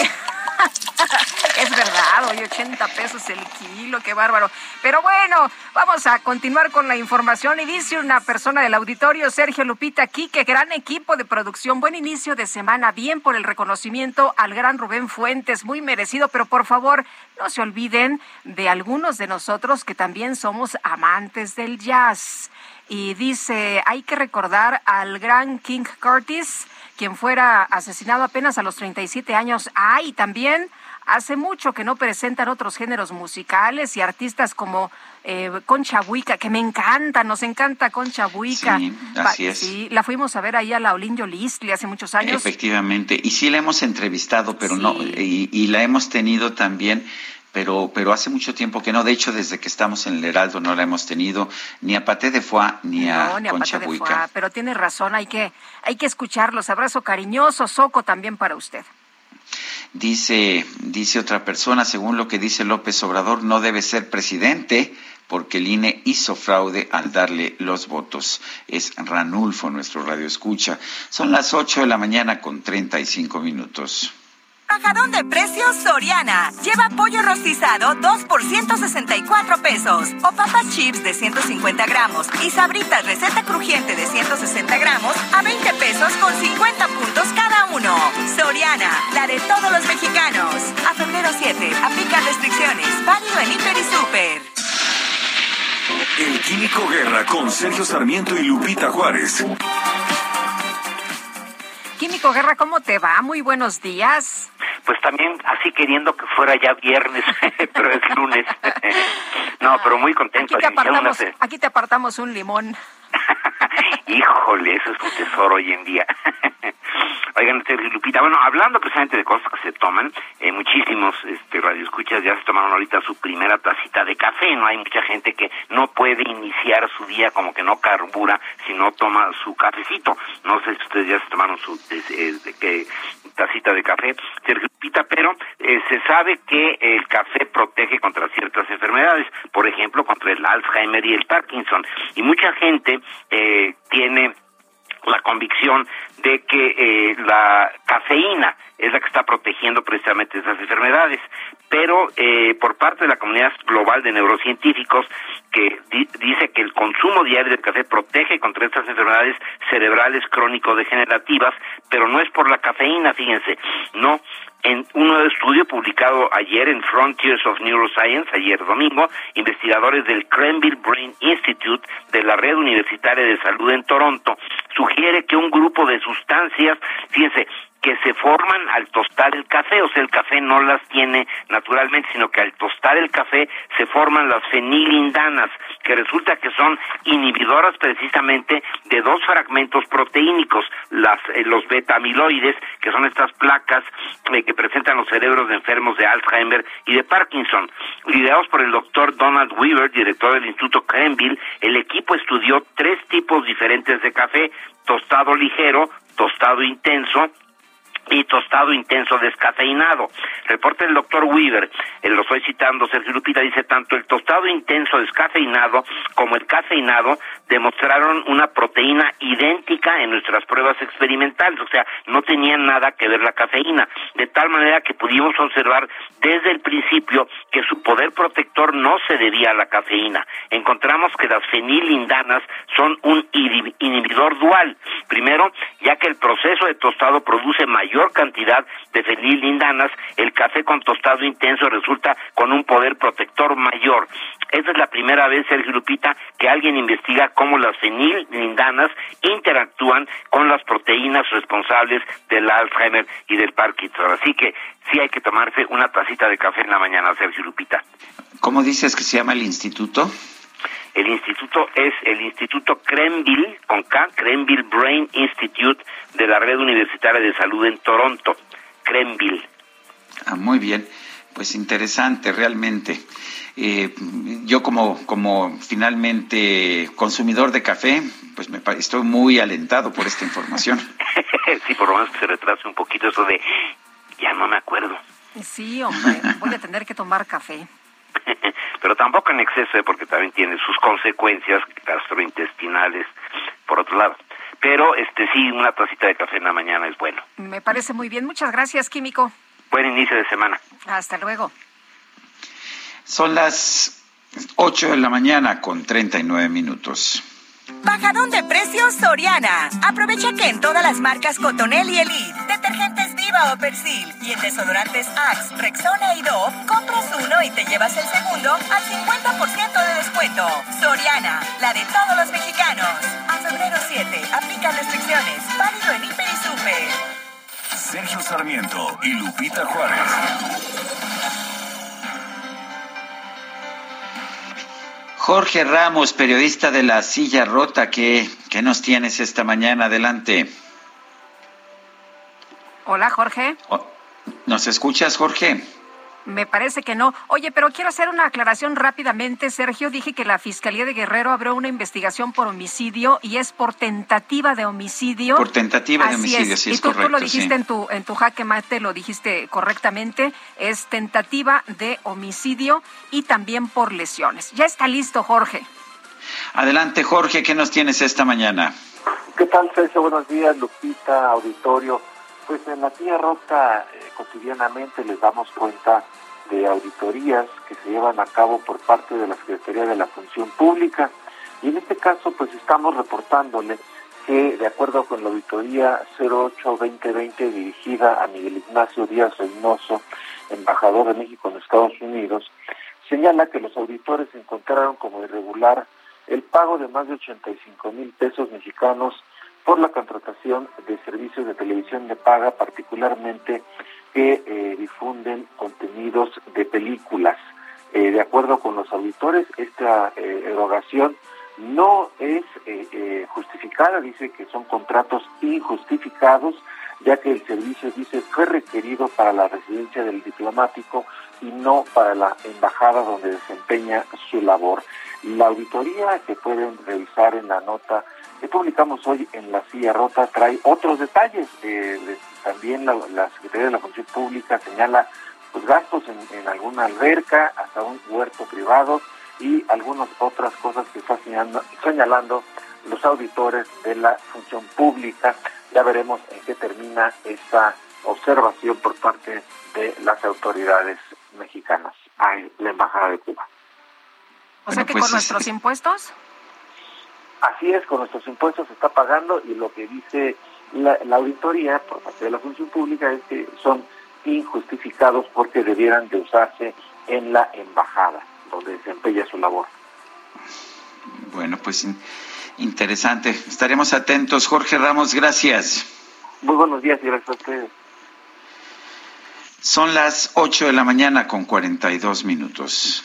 es verdad, hoy 80 pesos el kilo, qué bárbaro. Pero bueno, vamos a continuar con la información y dice una persona del auditorio, Sergio Lupita, aquí que gran equipo de producción, buen inicio de semana, bien por el reconocimiento al gran Rubén Fuentes, muy merecido, pero por favor no se olviden de algunos de nosotros que también somos amantes del jazz y dice, hay que recordar al gran King Curtis, quien fuera asesinado apenas a los 37 años. Ah, y también hace mucho que no presentan otros géneros musicales y artistas como eh, Concha Buica, que me encanta, nos encanta Concha Buica. Sí, así es. Sí, la fuimos a ver ahí a la Olinjo Listli hace muchos años. Efectivamente, y sí la hemos entrevistado, pero no, y, y la hemos tenido también pero, pero hace mucho tiempo que no. De hecho, desde que estamos en el Heraldo no la hemos tenido ni a Paté de Foix ni a no, ni a Concha Paté de Buica. Foix, pero tiene razón, hay que, hay que escucharlos. Abrazo cariñoso, Soco también para usted. Dice, dice otra persona, según lo que dice López Obrador, no debe ser presidente porque el INE hizo fraude al darle los votos. Es Ranulfo, nuestro radio escucha. Son las 8 de la mañana con 35 minutos. Bajadón de precios Soriana. Lleva pollo rostizado 2 por 164 pesos. O papas chips de 150 gramos. Y sabritas receta crujiente de 160 gramos a 20 pesos con 50 puntos cada uno. Soriana, la de todos los mexicanos. A febrero 7, aplica restricciones. Válido en Hiper y Super. El Químico Guerra con Sergio Sarmiento y Lupita Juárez. Químico Guerra, ¿cómo te va? Muy buenos días. Pues también así queriendo que fuera ya viernes, pero es lunes. no, pero muy contento. Aquí te apartamos, aquí te apartamos un limón. Híjole, eso es un tesoro hoy en día. Oigan, usted, Lupita, bueno, hablando precisamente de cosas que se toman, eh, muchísimos este, radioescuchas ya se tomaron ahorita su primera tacita de café, ¿no? Hay mucha gente que no puede iniciar su día como que no carbura si no toma su cafecito. No sé si ustedes ya se tomaron su eh, que, tacita de café, Sergio Lupita, pero eh, se sabe que el café protege contra ciertas enfermedades, por ejemplo, contra el Alzheimer y el Parkinson. Y mucha gente eh, tiene la convicción de que eh, la cafeína es la que está protegiendo precisamente esas enfermedades, pero eh, por parte de la comunidad global de neurocientíficos que dice que el consumo diario de café protege contra estas enfermedades cerebrales crónico-degenerativas, pero no es por la cafeína, fíjense, no, en un nuevo estudio publicado ayer en Frontiers of Neuroscience, ayer domingo, investigadores del Cranville Brain Institute de la Red Universitaria de Salud en Toronto. Sugiere que un grupo de sustancias, fíjense, que se forman al tostar el café, o sea, el café no las tiene naturalmente, sino que al tostar el café se forman las fenilindanas, que resulta que son inhibidoras precisamente de dos fragmentos proteínicos, las, eh, los beta-amiloides, que son estas placas eh, que presentan los cerebros de enfermos de Alzheimer y de Parkinson. Liderados por el doctor Donald Weaver, director del Instituto Cranville, el equipo estudió tres tipos diferentes de café, tostado ligero, tostado intenso y tostado intenso descafeinado. Reporta el doctor Weaver, eh, lo estoy citando, Sergio Lupita dice, tanto el tostado intenso descafeinado como el cafeinado demostraron una proteína idéntica en nuestras pruebas experimentales, o sea, no tenían nada que ver la cafeína, de tal manera que pudimos observar desde el principio que su poder protector no se debía a la cafeína. Encontramos que las fenilindanas son un inhibidor dual. Primero, ya que el proceso de tostado produce mayor cantidad de fenilindanas, el café con tostado intenso resulta con un poder protector mayor. Esta es la primera vez, Sergio Lupita, que alguien investiga cómo las fenilindanas interactúan con las proteínas responsables del Alzheimer y del Parkinson. Así que sí hay que tomarse una tacita de café en la mañana, Sergio Lupita. ¿Cómo dices que se llama el instituto? El instituto es el Instituto Crenville, con K, Crenville Brain Institute de la Red Universitaria de Salud en Toronto, Crenville. Ah, muy bien, pues interesante realmente. Eh, yo como, como finalmente consumidor de café, pues me estoy muy alentado por esta información. sí, por lo menos que se retrase un poquito eso de, ya no me acuerdo. Sí, hombre, voy a tener que tomar café. Pero tampoco en exceso, ¿eh? porque también tiene sus consecuencias gastrointestinales, por otro lado. Pero este sí, una tacita de café en la mañana es bueno. Me parece muy bien. Muchas gracias, Químico. Buen inicio de semana. Hasta luego. Son las 8 de la mañana con 39 minutos. Bajadón de precios Soriana. Aprovecha que en todas las marcas Cotonel y Elite, detergentes Viva o Persil y en desodorantes Axe, Rexona y Dove, compras uno y te llevas el segundo al 50% de descuento. Soriana, la de todos los mexicanos. A febrero 7, aplica restricciones. Válido en Hiper y Super. Sergio Sarmiento y Lupita Juárez. Jorge Ramos, periodista de La Silla Rota, ¿qué, qué nos tienes esta mañana? Adelante. Hola, Jorge. ¿Nos escuchas, Jorge? Me parece que no. Oye, pero quiero hacer una aclaración rápidamente, Sergio. Dije que la Fiscalía de Guerrero abrió una investigación por homicidio y es por tentativa de homicidio. Por tentativa de homicidio, sí es y tú, correcto. tú lo dijiste sí. en tu en tu jaque mate, lo dijiste correctamente. Es tentativa de homicidio y también por lesiones. Ya está listo, Jorge. Adelante, Jorge, ¿qué nos tienes esta mañana? ¿Qué tal, Sergio? Buenos días, Lupita, auditorio. Pues en la tía rota eh, cotidianamente les damos cuenta de auditorías que se llevan a cabo por parte de la Secretaría de la Función Pública. Y en este caso pues estamos reportándole que de acuerdo con la auditoría 08-2020 dirigida a Miguel Ignacio Díaz Reynoso, embajador de México en Estados Unidos, señala que los auditores encontraron como irregular el pago de más de 85 mil pesos mexicanos por la contratación de servicios de televisión de paga, particularmente que eh, difunden contenidos de películas. Eh, de acuerdo con los auditores, esta eh, erogación no es justificada, dice que son contratos injustificados, ya que el servicio, dice, fue requerido para la residencia del diplomático y no para la embajada donde desempeña su labor. La auditoría que pueden revisar en la nota que publicamos hoy en la silla rota trae otros detalles. Eh, también la, la, Secretaría de la Función Pública señala pues, gastos en, en, alguna alberca, hasta un huerto privado y algunas otras cosas que está señalando, señalando los auditores de la Función Pública. Ya veremos en qué termina esta observación por parte de las autoridades mexicanas a la Embajada de Cuba. O sea que pues, con nuestros impuestos. Así es, con nuestros impuestos se está pagando y lo que dice la, la, auditoría por parte de la función pública es que son injustificados porque debieran de usarse en la embajada donde desempeña su labor. Bueno, pues interesante. Estaremos atentos. Jorge Ramos, gracias. Muy buenos días y gracias a ustedes. Son las 8 de la mañana con 42 minutos.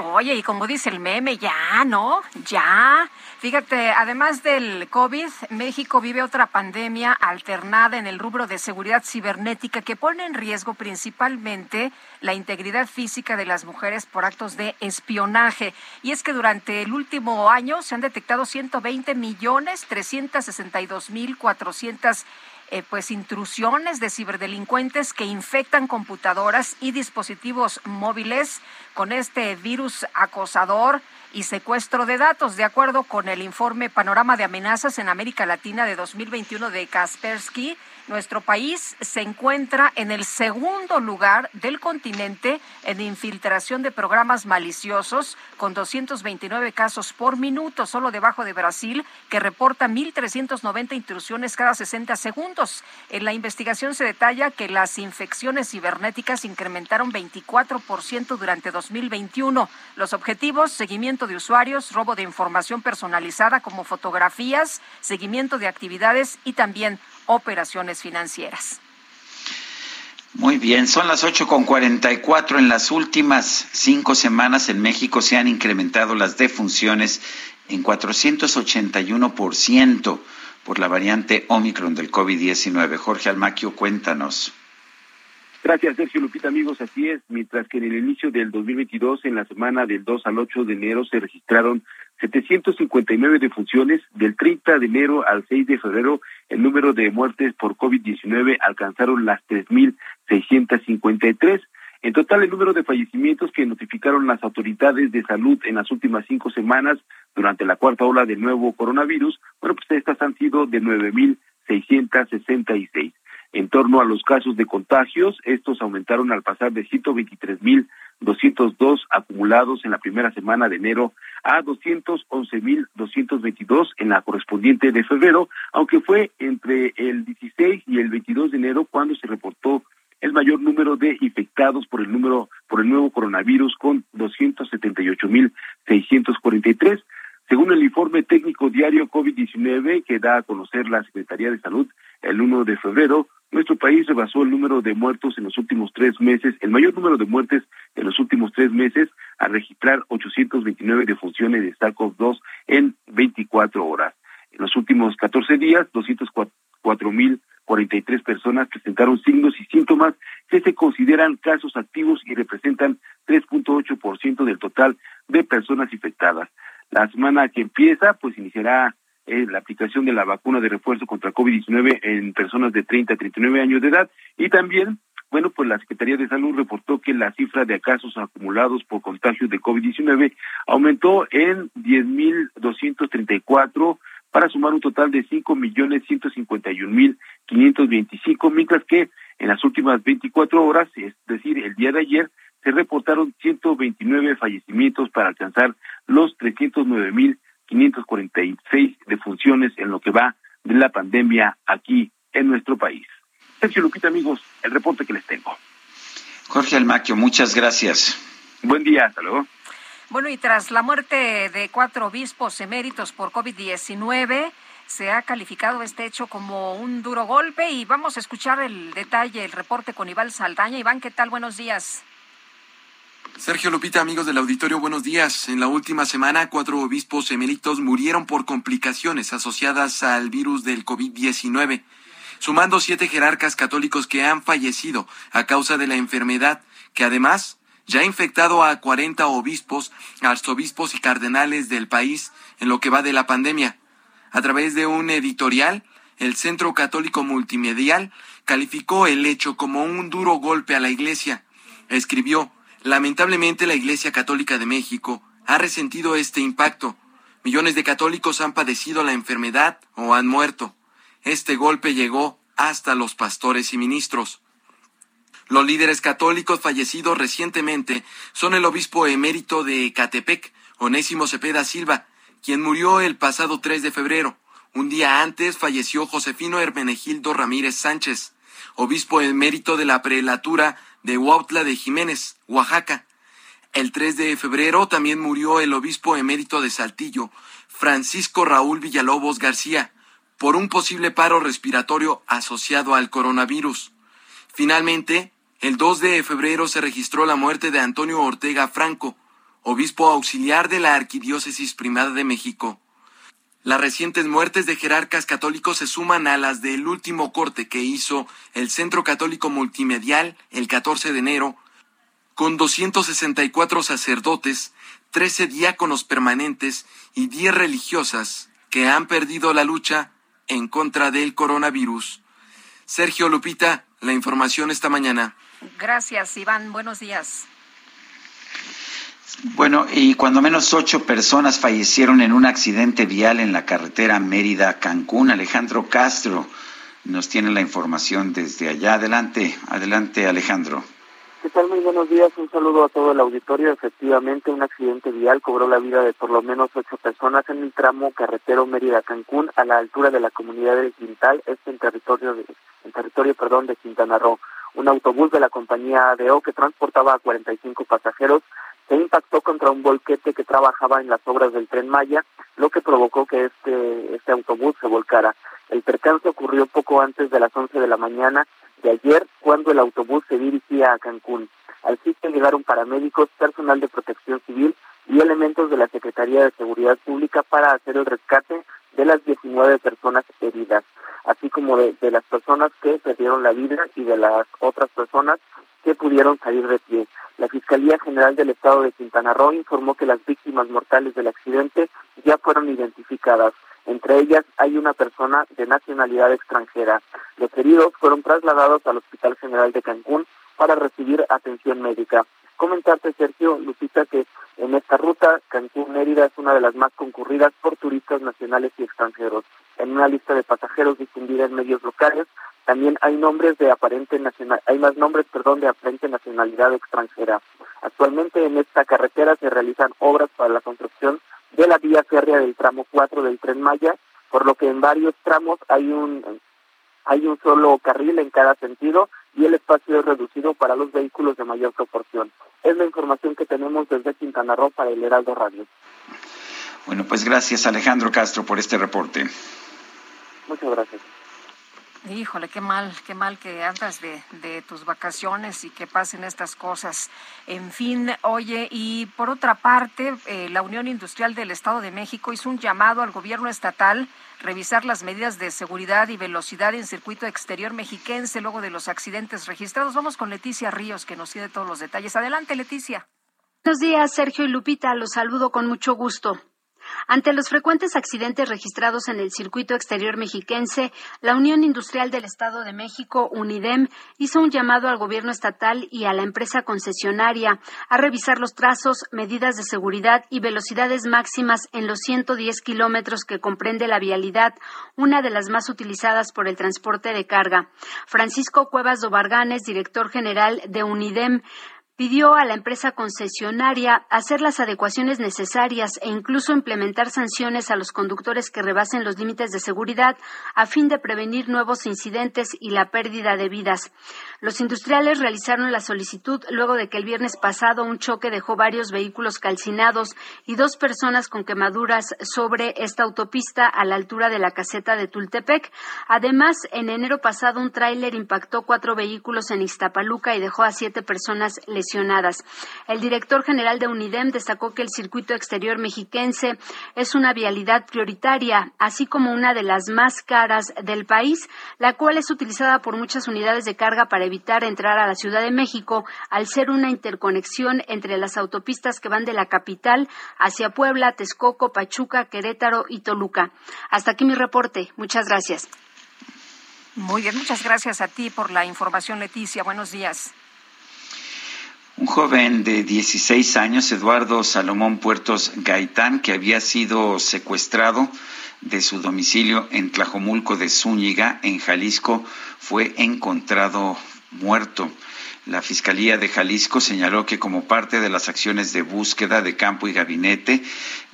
Oye, y como dice el meme, ya, ¿no? Ya. Fíjate, además del COVID, México vive otra pandemia alternada en el rubro de seguridad cibernética que pone en riesgo principalmente la integridad física de las mujeres por actos de espionaje. Y es que durante el último año se han detectado 120 millones 362 mil 400 eh, pues intrusiones de ciberdelincuentes que infectan computadoras y dispositivos móviles con este virus acosador y secuestro de datos, de acuerdo con el informe Panorama de Amenazas en América Latina de 2021 de Kaspersky. Nuestro país se encuentra en el segundo lugar del continente en infiltración de programas maliciosos, con 229 casos por minuto, solo debajo de Brasil, que reporta 1.390 intrusiones cada 60 segundos. En la investigación se detalla que las infecciones cibernéticas incrementaron 24% durante 2021. Los objetivos, seguimiento de usuarios, robo de información personalizada como fotografías, seguimiento de actividades y también operaciones financieras. Muy bien, son las ocho con cuatro. En las últimas cinco semanas en México se han incrementado las defunciones en 481% por la variante Omicron del COVID-19. Jorge Almaquio, cuéntanos. Gracias, Sergio Lupita, amigos. Así es, mientras que en el inicio del 2022, en la semana del 2 al 8 de enero, se registraron 759 defunciones. Del 30 de enero al 6 de febrero, el número de muertes por COVID-19 alcanzaron las 3.653. En total, el número de fallecimientos que notificaron las autoridades de salud en las últimas cinco semanas durante la cuarta ola del nuevo coronavirus, bueno, pues estas han sido de 9.666. En torno a los casos de contagios, estos aumentaron al pasar de 123.202 acumulados en la primera semana de enero a 211.222 en la correspondiente de febrero, aunque fue entre el 16 y el 22 de enero cuando se reportó el mayor número de infectados por el número por el nuevo coronavirus con 278.643. Según el informe técnico diario COVID-19 que da a conocer la Secretaría de Salud el 1 de febrero, nuestro país rebasó el número de muertos en los últimos tres meses, el mayor número de muertes en los últimos tres meses, a registrar 829 defunciones de SARS-CoV-2 en 24 horas. En los últimos 14 días, 204.043 personas presentaron signos y síntomas que se consideran casos activos y representan 3.8% del total de personas infectadas. La semana que empieza, pues iniciará eh, la aplicación de la vacuna de refuerzo contra COVID-19 en personas de 30 a 39 años de edad. Y también bueno, pues la Secretaría de Salud reportó que la cifra de casos acumulados por contagios de COVID-19 aumentó en 10.234 para sumar un total de 5.151.525, mientras que en las últimas 24 horas, es decir, el día de ayer, se reportaron 129 fallecimientos para alcanzar los 309.546 defunciones en lo que va de la pandemia aquí en nuestro país. Sergio Lupita, amigos, el reporte que les tengo. Jorge Almaquio, muchas gracias. Buen día, hasta luego. Bueno, y tras la muerte de cuatro obispos eméritos por COVID-19, se ha calificado este hecho como un duro golpe y vamos a escuchar el detalle, el reporte con Iván Saldaña. Iván, ¿qué tal? Buenos días. Sergio Lupita, amigos del auditorio, buenos días. En la última semana, cuatro obispos eméritos murieron por complicaciones asociadas al virus del COVID-19, sumando siete jerarcas católicos que han fallecido a causa de la enfermedad, que además ya ha infectado a 40 obispos, arzobispos y cardenales del país en lo que va de la pandemia. A través de un editorial, el Centro Católico Multimedial calificó el hecho como un duro golpe a la Iglesia. Escribió, Lamentablemente la Iglesia Católica de México ha resentido este impacto. Millones de católicos han padecido la enfermedad o han muerto. Este golpe llegó hasta los pastores y ministros. Los líderes católicos fallecidos recientemente son el obispo emérito de Catepec, Onésimo Cepeda Silva, quien murió el pasado 3 de febrero. Un día antes falleció Josefino Hermenegildo Ramírez Sánchez, obispo emérito de la prelatura de Huautla de Jiménez, Oaxaca. El 3 de febrero también murió el obispo emérito de Saltillo, Francisco Raúl Villalobos García, por un posible paro respiratorio asociado al coronavirus. Finalmente, el 2 de febrero se registró la muerte de Antonio Ortega Franco, obispo auxiliar de la Arquidiócesis Primada de México. Las recientes muertes de jerarcas católicos se suman a las del último corte que hizo el Centro Católico Multimedial el 14 de enero, con 264 sacerdotes, 13 diáconos permanentes y 10 religiosas que han perdido la lucha en contra del coronavirus. Sergio Lupita, la información esta mañana. Gracias, Iván. Buenos días. Bueno, y cuando menos ocho personas fallecieron en un accidente vial en la carretera Mérida-Cancún. Alejandro Castro nos tiene la información desde allá. Adelante, adelante Alejandro. ¿Qué tal? Muy buenos días. Un saludo a todo el auditorio. Efectivamente, un accidente vial cobró la vida de por lo menos ocho personas en el tramo carretero Mérida-Cancún a la altura de la comunidad de Quintal, este en territorio, de, en territorio perdón, de Quintana Roo. Un autobús de la compañía ADO que transportaba a 45 pasajeros se impactó contra un volquete que trabajaba en las obras del tren Maya, lo que provocó que este, este autobús se volcara. El percance ocurrió poco antes de las 11 de la mañana de ayer, cuando el autobús se dirigía a Cancún. Al sitio llegaron paramédicos, personal de protección civil y elementos de la Secretaría de Seguridad Pública para hacer el rescate de las 19 personas heridas, así como de, de las personas que perdieron la vida y de las otras personas que pudieron salir de pie. La Fiscalía General del Estado de Quintana Roo informó que las víctimas mortales del accidente ya fueron identificadas. Entre ellas hay una persona de nacionalidad extranjera. Los heridos fueron trasladados al Hospital General de Cancún para recibir atención médica. Comentarte, Sergio, Lupita, que en esta ruta Cancún-Mérida es una de las más concurridas por turistas nacionales y extranjeros. En una lista de pasajeros difundida en medios locales, también hay nombres de aparente nacional, hay más nombres, perdón, de aparente nacionalidad extranjera. Actualmente en esta carretera se realizan obras para la construcción de la vía férrea del tramo 4 del Tren Maya, por lo que en varios tramos hay un hay un solo carril en cada sentido y el espacio es reducido para los vehículos de mayor proporción. Es la información que tenemos desde Quintana Roo para el Heraldo Radio. Bueno, pues gracias Alejandro Castro por este reporte. Muchas gracias. Híjole, qué mal, qué mal que andas de, de, tus vacaciones y que pasen estas cosas. En fin, oye, y por otra parte, eh, la Unión Industrial del Estado de México hizo un llamado al gobierno estatal revisar las medidas de seguridad y velocidad en circuito exterior mexiquense luego de los accidentes registrados. Vamos con Leticia Ríos, que nos tiene todos los detalles. Adelante, Leticia. Buenos días, Sergio y Lupita. Los saludo con mucho gusto. Ante los frecuentes accidentes registrados en el circuito exterior mexiquense, la Unión Industrial del Estado de México, UNIDEM, hizo un llamado al gobierno estatal y a la empresa concesionaria a revisar los trazos, medidas de seguridad y velocidades máximas en los 110 kilómetros que comprende la vialidad, una de las más utilizadas por el transporte de carga. Francisco Cuevas Dobarganes, director general de UNIDEM, pidió a la empresa concesionaria hacer las adecuaciones necesarias e incluso implementar sanciones a los conductores que rebasen los límites de seguridad a fin de prevenir nuevos incidentes y la pérdida de vidas. Los industriales realizaron la solicitud luego de que el viernes pasado un choque dejó varios vehículos calcinados y dos personas con quemaduras sobre esta autopista a la altura de la caseta de Tultepec. Además, en enero pasado un tráiler impactó cuatro vehículos en Iztapaluca y dejó a siete personas lesionadas el director general de UNIDEM destacó que el circuito exterior mexiquense es una vialidad prioritaria, así como una de las más caras del país, la cual es utilizada por muchas unidades de carga para evitar entrar a la Ciudad de México, al ser una interconexión entre las autopistas que van de la capital hacia Puebla, Texcoco, Pachuca, Querétaro y Toluca. Hasta aquí mi reporte. Muchas gracias. Muy bien, muchas gracias a ti por la información, Leticia. Buenos días. Un joven de 16 años, Eduardo Salomón Puertos Gaitán, que había sido secuestrado de su domicilio en Tlajomulco de Zúñiga, en Jalisco, fue encontrado muerto. La Fiscalía de Jalisco señaló que como parte de las acciones de búsqueda de campo y gabinete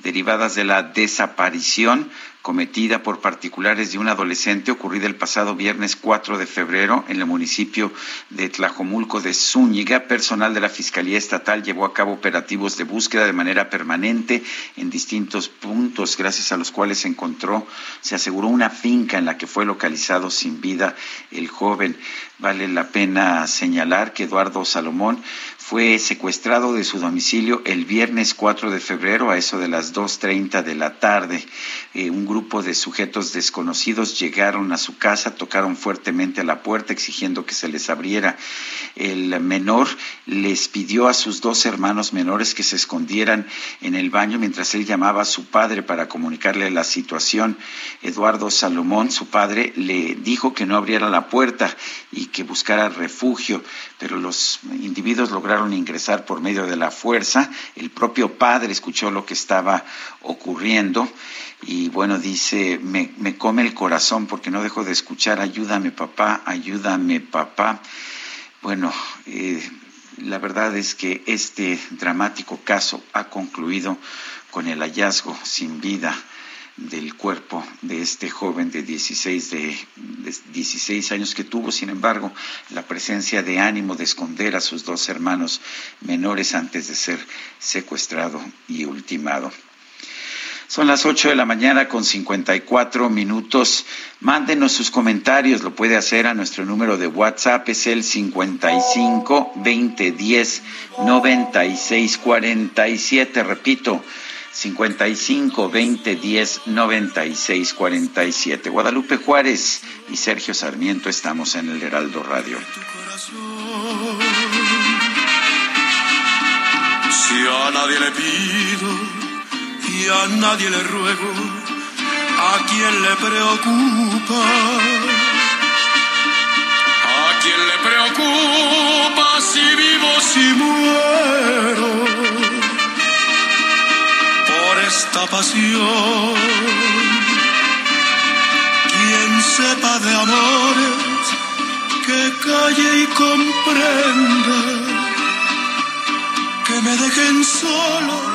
derivadas de la desaparición, cometida por particulares de un adolescente ocurrida el pasado viernes 4 de febrero en el municipio de Tlajomulco de Zúñiga. Personal de la Fiscalía Estatal llevó a cabo operativos de búsqueda de manera permanente en distintos puntos, gracias a los cuales se encontró, se aseguró una finca en la que fue localizado sin vida el joven. Vale la pena señalar que Eduardo Salomón fue secuestrado de su domicilio el viernes 4 de febrero a eso de las 2.30 de la tarde. Eh, un grupo de sujetos desconocidos llegaron a su casa, tocaron fuertemente a la puerta exigiendo que se les abriera. El menor les pidió a sus dos hermanos menores que se escondieran en el baño mientras él llamaba a su padre para comunicarle la situación. Eduardo Salomón, su padre, le dijo que no abriera la puerta y que buscara refugio, pero los individuos lograron ingresar por medio de la fuerza. El propio padre escuchó lo que estaba ocurriendo y bueno, dice, me, me come el corazón porque no dejo de escuchar, ayúdame papá, ayúdame papá. Bueno, eh, la verdad es que este dramático caso ha concluido con el hallazgo sin vida del cuerpo de este joven de 16, de, 16 años que tuvo, sin embargo, la presencia de ánimo de esconder a sus dos hermanos menores antes de ser secuestrado y ultimado. Son las 8 de la mañana con 54 minutos. Mándenos sus comentarios, lo puede hacer a nuestro número de WhatsApp, es el 55 2010 96 47. Repito, 55 20 10 96 47. Guadalupe Juárez y Sergio Sarmiento estamos en el Heraldo Radio. Si a nadie le pido y a nadie le ruego, a quien le preocupa, a quien le preocupa si vivo, si muero esta pasión. Quien sepa de amores, que calle y comprenda, que me dejen solo.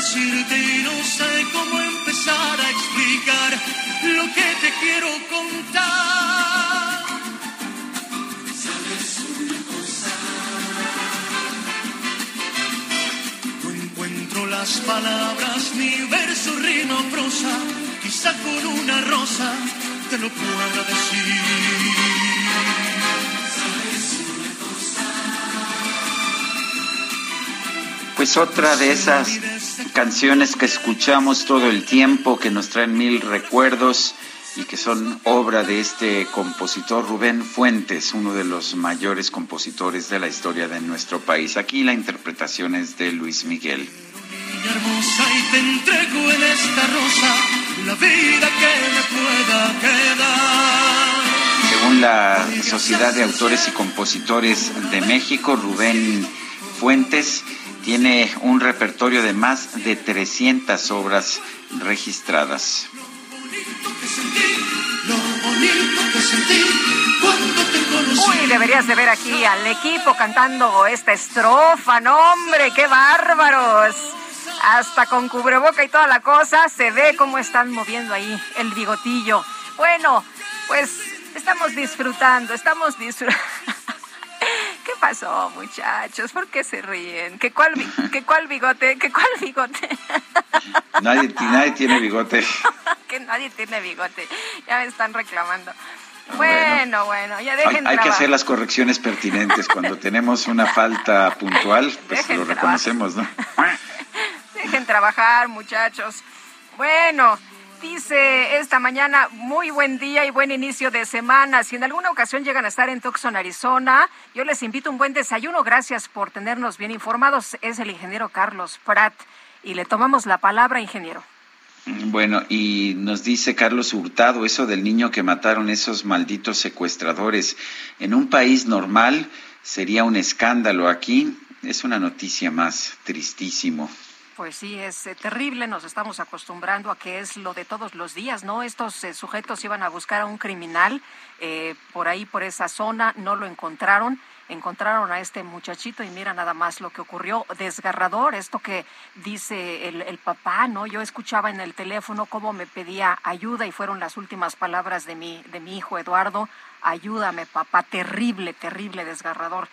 decirte y no sé cómo empezar a explicar lo que te quiero contar. ¿Sabes una cosa? No encuentro las palabras, ni verso, rima prosa. Quizá con una rosa te lo pueda decir. Pues otra de esas canciones que escuchamos todo el tiempo, que nos traen mil recuerdos y que son obra de este compositor Rubén Fuentes, uno de los mayores compositores de la historia de nuestro país. Aquí la interpretación es de Luis Miguel. Hermosa y te entrego en esta rosa la vida que me pueda quedar. Según la Sociedad de Autores y Compositores de México, Rubén Fuentes tiene un repertorio de más de 300 obras registradas. Uy, deberías de ver aquí al equipo cantando esta estrofa, no hombre, qué bárbaros. Hasta con cubreboca y toda la cosa, se ve cómo están moviendo ahí el bigotillo. Bueno, pues estamos disfrutando, estamos disfrutando. ¿Qué pasó, muchachos? ¿Por qué se ríen? ¿Qué cuál, qué cuál bigote? ¿Qué cuál bigote? Nadie, nadie tiene bigote. que nadie tiene bigote. Ya me están reclamando. Bueno, bueno, ya dejen Hay, hay que hacer las correcciones pertinentes. Cuando tenemos una falta puntual, pues Dejen lo reconocemos, ¿no? Dejen trabajar, muchachos. Bueno, dice esta mañana, muy buen día y buen inicio de semana. Si en alguna ocasión llegan a estar en Tucson, Arizona, yo les invito un buen desayuno. Gracias por tenernos bien informados. Es el ingeniero Carlos Pratt. Y le tomamos la palabra, ingeniero. Bueno, y nos dice Carlos Hurtado, eso del niño que mataron esos malditos secuestradores. En un país normal sería un escándalo. Aquí es una noticia más tristísimo. Pues sí, es eh, terrible, nos estamos acostumbrando a que es lo de todos los días, ¿no? Estos eh, sujetos iban a buscar a un criminal eh, por ahí, por esa zona, no lo encontraron, encontraron a este muchachito y mira nada más lo que ocurrió, desgarrador, esto que dice el, el papá, ¿no? Yo escuchaba en el teléfono cómo me pedía ayuda y fueron las últimas palabras de mi, de mi hijo Eduardo, ayúdame papá, terrible, terrible, desgarrador.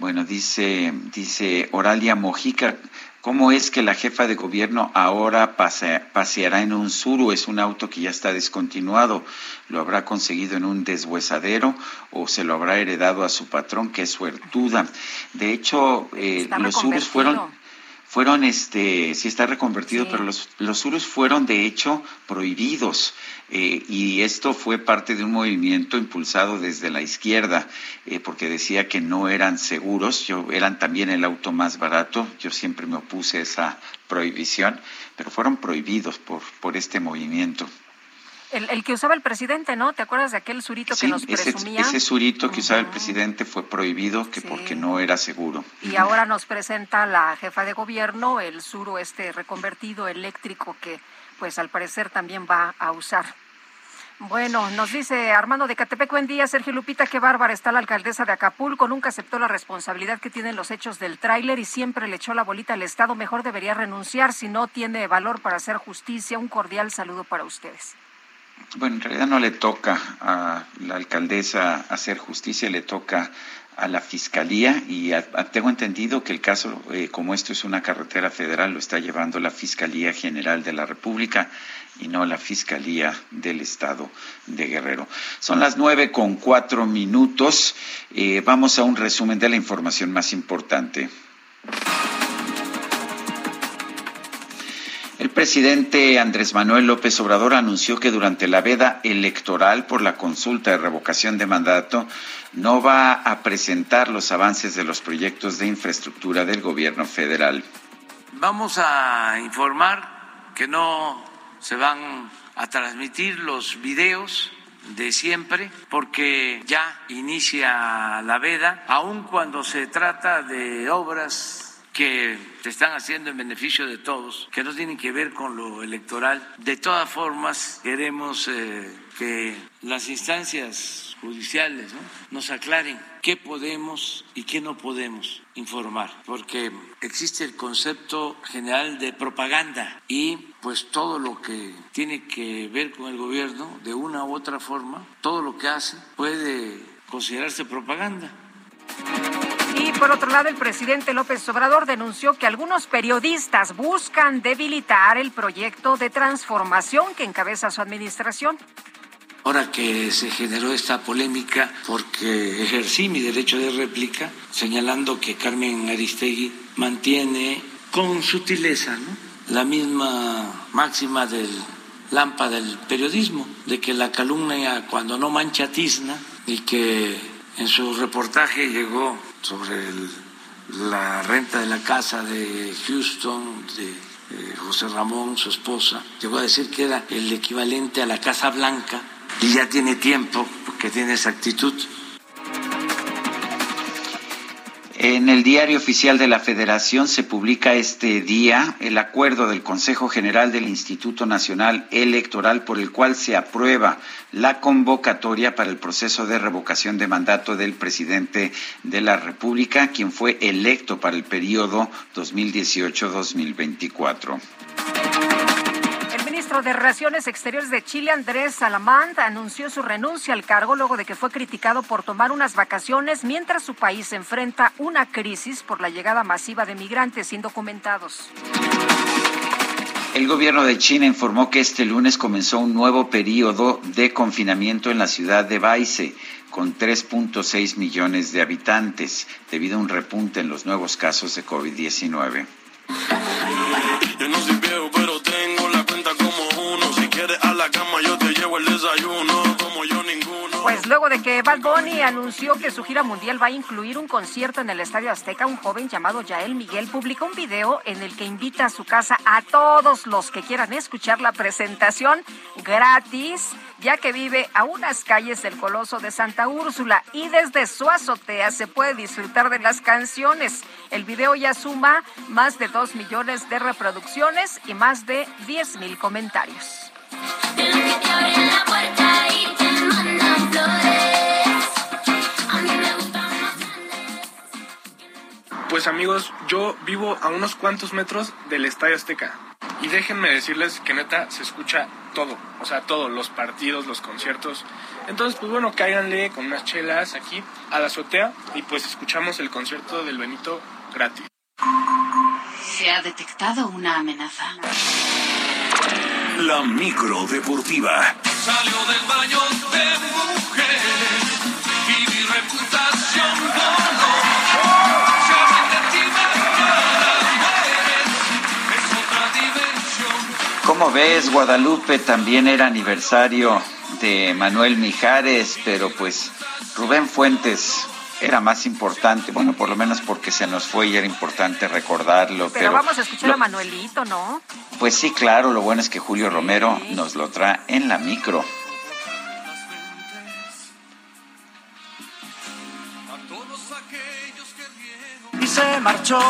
Bueno, dice, dice Oralia Mojica, ¿cómo es que la jefa de gobierno ahora pase- paseará en un suru? Es un auto que ya está descontinuado. ¿Lo habrá conseguido en un deshuesadero o se lo habrá heredado a su patrón, que es suertuda? De hecho, eh, los surus fueron fueron este sí está reconvertido Sí. pero los los surus fueron de hecho prohibidos. Eh, y esto fue parte de un movimiento impulsado desde la izquierda eh, porque decía que no eran seguros. Yo eran también el auto más barato. Yo siempre me opuse a esa prohibición pero fueron prohibidos por por este movimiento El, el que usaba el presidente, ¿no? ¿Te acuerdas de aquel surito que nos ese, presumía? ese surito que usaba el presidente fue prohibido que porque no era seguro Y ahora nos presenta la jefa de gobierno el suro este reconvertido eléctrico que pues al parecer también va a usar. Bueno, nos dice Armando de Catepec, buen día, Sergio Lupita, qué bárbara está la alcaldesa de Acapulco, nunca aceptó la responsabilidad que tienen los hechos del tráiler y siempre le echó la bolita al Estado, mejor debería renunciar si no tiene valor para hacer justicia. Un cordial saludo para ustedes. Bueno, en realidad no le toca a la alcaldesa hacer justicia, le toca a la fiscalía y tengo entendido que el caso, eh, como esto es una carretera federal, lo está llevando la Fiscalía General de la República y no la Fiscalía del Estado de Guerrero. Son las nueve con cuatro minutos. Eh, vamos a un resumen de la información más importante. Presidente Andrés Manuel López Obrador anunció que durante la veda electoral por la consulta de revocación de mandato no va a presentar los avances de los proyectos de infraestructura del gobierno federal. Vamos a informar que no se van a transmitir los videos de siempre porque ya inicia la veda, aun cuando se trata de obras que se están haciendo en beneficio de todos, que no tienen que ver con lo electoral. De todas formas, queremos eh, que las instancias judiciales ¿no? nos aclaren qué podemos y qué no podemos informar, porque existe el concepto general de propaganda y pues todo lo que tiene que ver con el gobierno, de una u otra forma, todo lo que hace puede considerarse propaganda. Y por otro lado, el presidente López Obrador denunció que algunos periodistas buscan debilitar el proyecto de transformación que encabeza su administración. Ahora que se generó esta polémica porque ejercí mi derecho de réplica señalando que Carmen Aristegui mantiene con sutileza la misma máxima del lámpara del periodismo, de que la calumnia cuando no mancha tizna y que en su reportaje llegó sobre el- la renta de la casa de Houston, de eh, José Ramón, su esposa, llegó a decir que era el equivalente a la Casa Blanca y ya tiene tiempo que tiene esa actitud. En el diario oficial de la Federación se publica este día el acuerdo del Consejo General del Instituto Nacional Electoral por el cual se aprueba la convocatoria para el proceso de revocación de mandato del presidente de la República, quien fue electo para el periodo 2018-2024 ministro de Relaciones Exteriores de Chile, Andrés Salamand, anunció su renuncia al cargo luego de que fue criticado por tomar unas vacaciones mientras su país enfrenta una crisis por la llegada masiva de migrantes indocumentados. El gobierno de China informó que este lunes comenzó un nuevo periodo de confinamiento en la ciudad de Baice, con 3.6 millones de habitantes, debido a un repunte en los nuevos casos de COVID-19. Pues luego de que Bad Bunny anunció que su gira mundial va a incluir un concierto en el Estadio Azteca, un joven llamado Yael Miguel publicó un video en el que invita a su casa a todos los que quieran escuchar la presentación gratis, ya que vive a unas calles del Coloso de Santa Úrsula y desde su azotea se puede disfrutar de las canciones. El video ya suma más de 2 millones de reproducciones y más de 10 mil comentarios. Pues amigos, yo vivo a unos cuantos metros del Estadio Azteca. Y déjenme decirles que neta se escucha todo, o sea, todo, los partidos, los conciertos. Entonces, pues bueno, cáiganle con unas chelas aquí a la azotea y pues escuchamos el concierto del Benito gratis. Se ha detectado una amenaza. La micro deportiva. Salió del baño de mujeres y mi reputación voló. Se es otra dimensión. Como ves, Guadalupe también era aniversario de Manuel Mijares, pero pues Rubén Fuentes era más importante, bueno, por lo menos porque se nos fue y era importante recordarlo. Pero, vamos a escuchar a Manuelito, ¿no? Pues sí, claro, lo bueno es que Julio Romero nos lo trae en la micro. Y se marchó.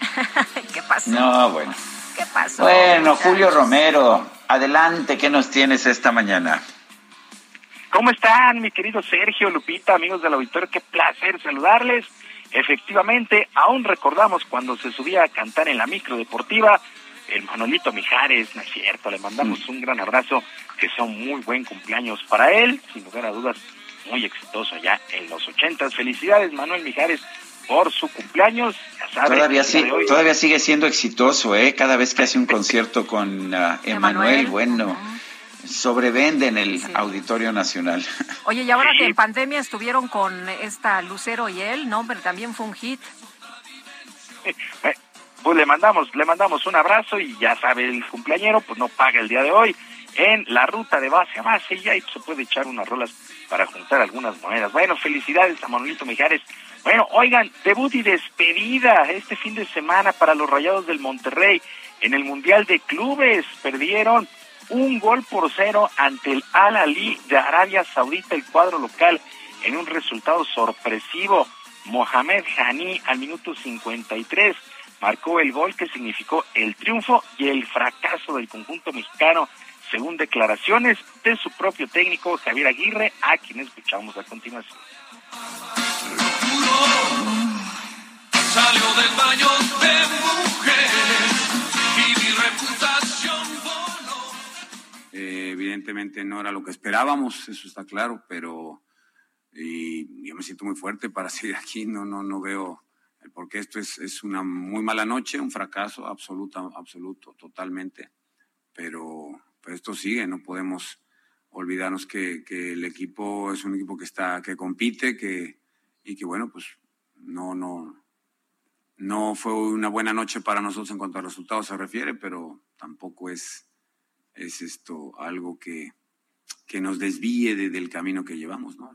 ¿Qué pasó? No, bueno. ¿Qué pasó? Bueno, Julio Romero, adelante, ¿qué nos tienes esta mañana? ¿Cómo están, mi querido Sergio, Lupita, amigos del auditorio? Qué placer saludarles. Efectivamente, aún recordamos cuando se subía a cantar en la micro deportiva, el Manolito Mijares, ¿no es cierto? Le mandamos un gran abrazo, que sea un muy buen cumpleaños para él, sin lugar a dudas, muy exitoso ya en los ochentas. Felicidades, Manuel Mijares, por su cumpleaños. Ya sabe, Todavía, sí, hoy- todavía sigue siendo exitoso, ¿eh? Cada vez que hace un concierto con ah, Emanuel, bueno, en el Auditorio Nacional. Oye, y ahora que en pandemia estuvieron con esta Lucero y él, ¿no? Pero también fue un hit. Eh, Pues le mandamos, le mandamos un abrazo y ya sabe, el cumpleañero pues no paga el día de hoy en la ruta de base a base y ahí se puede echar unas rolas para juntar algunas monedas. Bueno, felicidades a Manolito Mijares. Bueno, oigan, debut y despedida este fin de semana para los Rayados del Monterrey en el Mundial de Clubes. Perdieron un gol por cero ante el Al Ali de Arabia Saudita, el cuadro local, en un resultado sorpresivo. Mohamed Hani al minuto 53 marcó el gol que significó el triunfo y el fracaso del conjunto mexicano, según declaraciones de su propio técnico Javier Aguirre, a quien escuchamos a continuación. Salió del baño de y mi reputación. Eh, evidentemente no era lo que esperábamos, eso está claro, pero y yo me siento muy fuerte para seguir aquí, no, no, no veo el por qué. Esto es, es una muy mala noche, un fracaso absoluto, absoluto, totalmente, pero, pero esto sigue, no podemos olvidarnos que, que el equipo es un equipo que está, que compite, que, y que bueno, pues no, no, no fue una buena noche para nosotros en cuanto a resultados se refiere, pero tampoco es, es esto algo que, que nos desvíe de- del camino que llevamos, ¿no?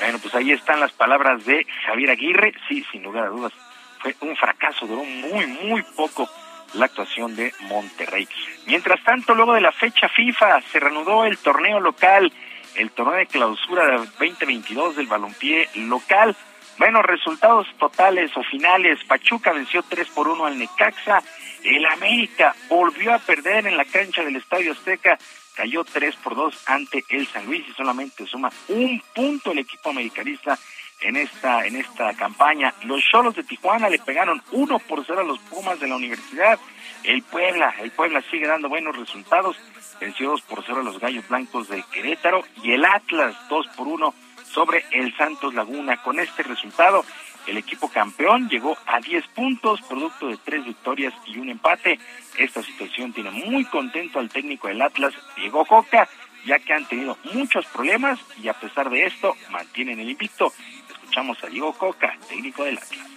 Bueno, pues ahí están las palabras de Javier Aguirre. Sí, sin lugar a dudas, fue un fracaso, duró muy, muy poco la actuación de Monterrey. Mientras tanto, luego de la fecha FIFA, se reanudó el torneo local, el torneo de clausura de 2022 del balompié local. Bueno, resultados totales o finales. Pachuca venció 3 por 1 al Necaxa. El América volvió a perder en la cancha del Estadio Azteca. Cayó 3 por 2 ante el San Luis y solamente suma un punto el equipo americanista en esta en esta campaña. Los Cholos de Tijuana le pegaron 1 por 0 a los Pumas de la Universidad. El Puebla, el Puebla sigue dando buenos resultados. Venció 2 por 0 a los Gallos Blancos del Querétaro y el Atlas 2 por 1 sobre el Santos Laguna. Con este resultado, el equipo campeón llegó a 10 puntos, producto de tres victorias y un empate. Esta situación tiene muy contento al técnico del Atlas, Diego Coca, ya que han tenido muchos problemas y a pesar de esto mantienen el invicto. Escuchamos a Diego Coca, técnico del Atlas.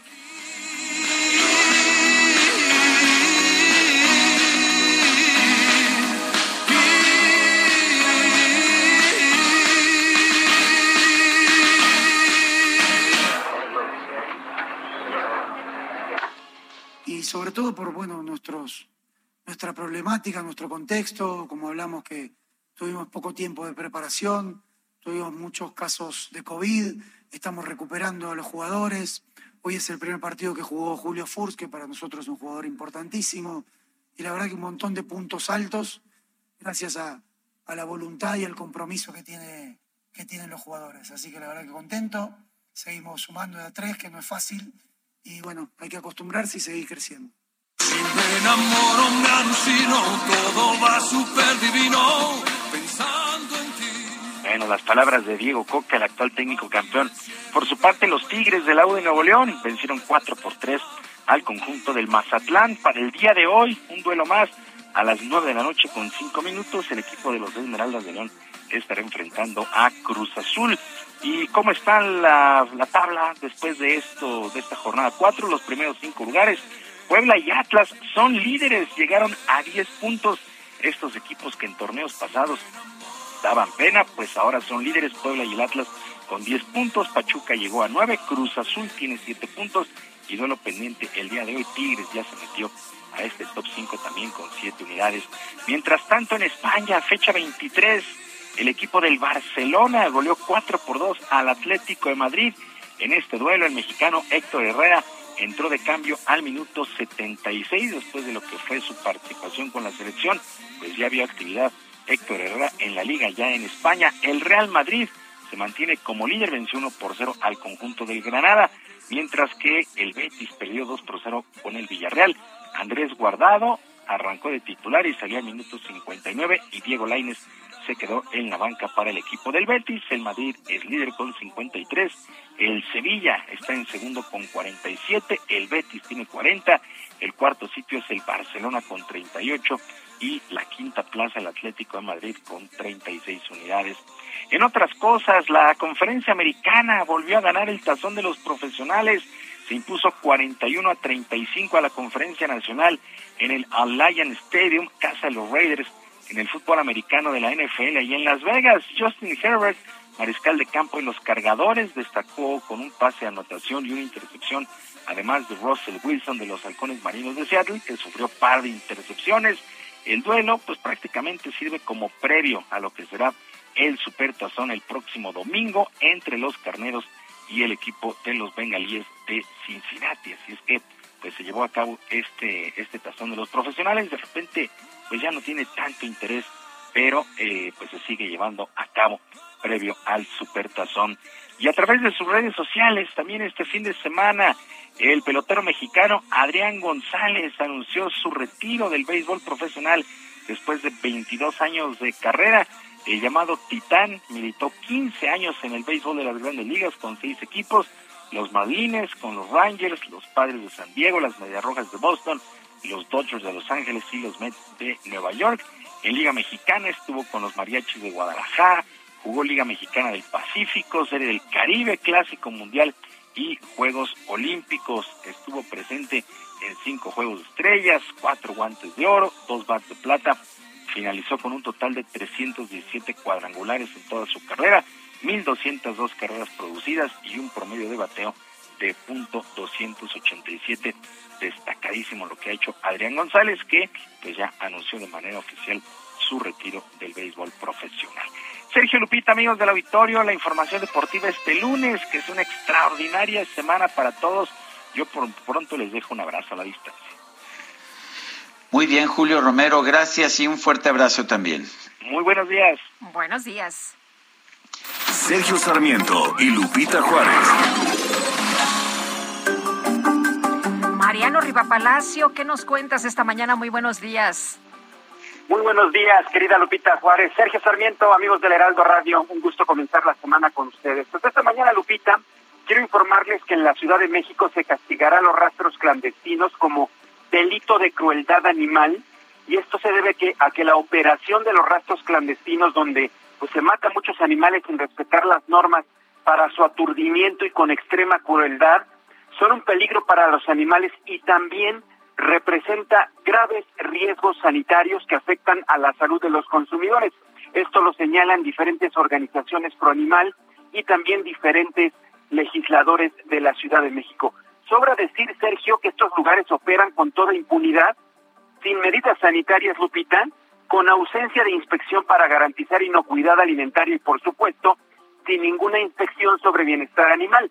Sobre todo por bueno nuestros nuestra problemática, nuestro contexto, como hablamos que tuvimos poco tiempo de preparación, tuvimos muchos casos de COVID, estamos recuperando a los jugadores. Hoy es el primer partido que jugó Julio Furs, que para nosotros es un jugador importantísimo, y la verdad que un montón de puntos altos gracias a, a la voluntad y al compromiso que, tiene, que tienen los jugadores. Así que la verdad que contento, seguimos sumando de a tres, que no es fácil, y bueno, hay que acostumbrarse y seguir creciendo. Bueno, las palabras de Diego Coca, el actual técnico campeón. Por su parte, los Tigres del Agua de Nuevo León vencieron 4 por 3 al conjunto del Mazatlán. Para el día de hoy, un duelo más a las 9 de la noche con 5 minutos. El equipo de los Esmeraldas de León estará enfrentando a Cruz Azul. ¿Y cómo está la, la tabla después de esto, de esta jornada 4? Los primeros cinco lugares. Puebla y Atlas son líderes, llegaron a 10 puntos. Estos equipos que en torneos pasados daban pena, pues ahora son líderes Puebla y el Atlas con 10 puntos. Pachuca llegó a 9, Cruz Azul tiene 7 puntos y duelo pendiente el día de hoy. Tigres ya se metió a este top 5 también con 7 unidades. Mientras tanto en España, fecha 23, el equipo del Barcelona goleó 4 por 2 al Atlético de Madrid. En este duelo el mexicano Héctor Herrera entró de cambio al minuto 76 después de lo que fue su participación con la selección, pues ya había actividad Héctor Herrera en la liga ya en España. El Real Madrid se mantiene como líder, venció 1 por 0 al conjunto del Granada, mientras que el Betis perdió 2 por 0 con el Villarreal. Andrés Guardado arrancó de titular y salió al minuto 59 y Diego Lainez quedó en la banca para el equipo del Betis. El Madrid es líder con 53. El Sevilla está en segundo con 47. El Betis tiene 40. El cuarto sitio es el Barcelona con 38. Y la quinta plaza el Atlético de Madrid con 36 unidades. En otras cosas, la conferencia americana volvió a ganar el tazón de los profesionales. Se impuso 41 a 35 a la conferencia nacional en el Alliance Stadium, casa de los Raiders en el fútbol americano de la NFL y en Las Vegas. Justin Herbert, mariscal de campo en los cargadores, destacó con un pase de anotación y una intercepción, además de Russell Wilson de los halcones marinos de Seattle, que sufrió par de intercepciones. El duelo, pues prácticamente sirve como previo a lo que será el Supertazón el próximo domingo entre los carneros y el equipo de los bengalíes de Cincinnati. Así es que pues se llevó a cabo este este tazón de los profesionales de repente pues ya no tiene tanto interés pero eh, pues se sigue llevando a cabo previo al supertazón. Y a través de sus redes sociales también este fin de semana el pelotero mexicano Adrián González anunció su retiro del béisbol profesional después de 22 años de carrera. El llamado Titán militó 15 años en el béisbol de las grandes ligas con seis equipos los Marlines con los Rangers, los Padres de San Diego, las Medias Rojas de Boston, los Dodgers de Los Ángeles y los Mets de Nueva York. En Liga Mexicana estuvo con los Mariachis de Guadalajara, jugó Liga Mexicana del Pacífico, Serie del Caribe, Clásico Mundial y Juegos Olímpicos. Estuvo presente en cinco Juegos de Estrellas, cuatro guantes de oro, dos bats de plata. Finalizó con un total de 317 cuadrangulares en toda su carrera 1.202 carreras producidas y un promedio de bateo de punto 287. Destacadísimo lo que ha hecho Adrián González, que pues ya anunció de manera oficial su retiro del béisbol profesional. Sergio Lupita, amigos del auditorio, la información deportiva este lunes, que es una extraordinaria semana para todos. Yo por pronto les dejo un abrazo a la distancia. Muy bien, Julio Romero, gracias y un fuerte abrazo también. Muy buenos días. Buenos días. Sergio Sarmiento y Lupita Juárez. Mariano Rivapalacio, ¿qué nos cuentas esta mañana? Muy buenos días. Muy buenos días, querida Lupita Juárez. Sergio Sarmiento, amigos del Heraldo Radio, un gusto comenzar la semana con ustedes. Pues esta mañana, Lupita, quiero informarles que en la Ciudad de México se castigará los rastros clandestinos como delito de crueldad animal y esto se debe a que la operación de los rastros clandestinos donde pues se matan muchos animales sin respetar las normas para su aturdimiento y con extrema crueldad son un peligro para los animales y también representa graves riesgos sanitarios que afectan a la salud de los consumidores. Esto lo señalan diferentes organizaciones pro animal y también diferentes legisladores de la Ciudad de México. Sobra decir, Sergio, que estos lugares operan con toda impunidad, sin medidas sanitarias, Lupita, con ausencia de inspección para garantizar inocuidad alimentaria y, por supuesto, sin ninguna inspección sobre bienestar animal.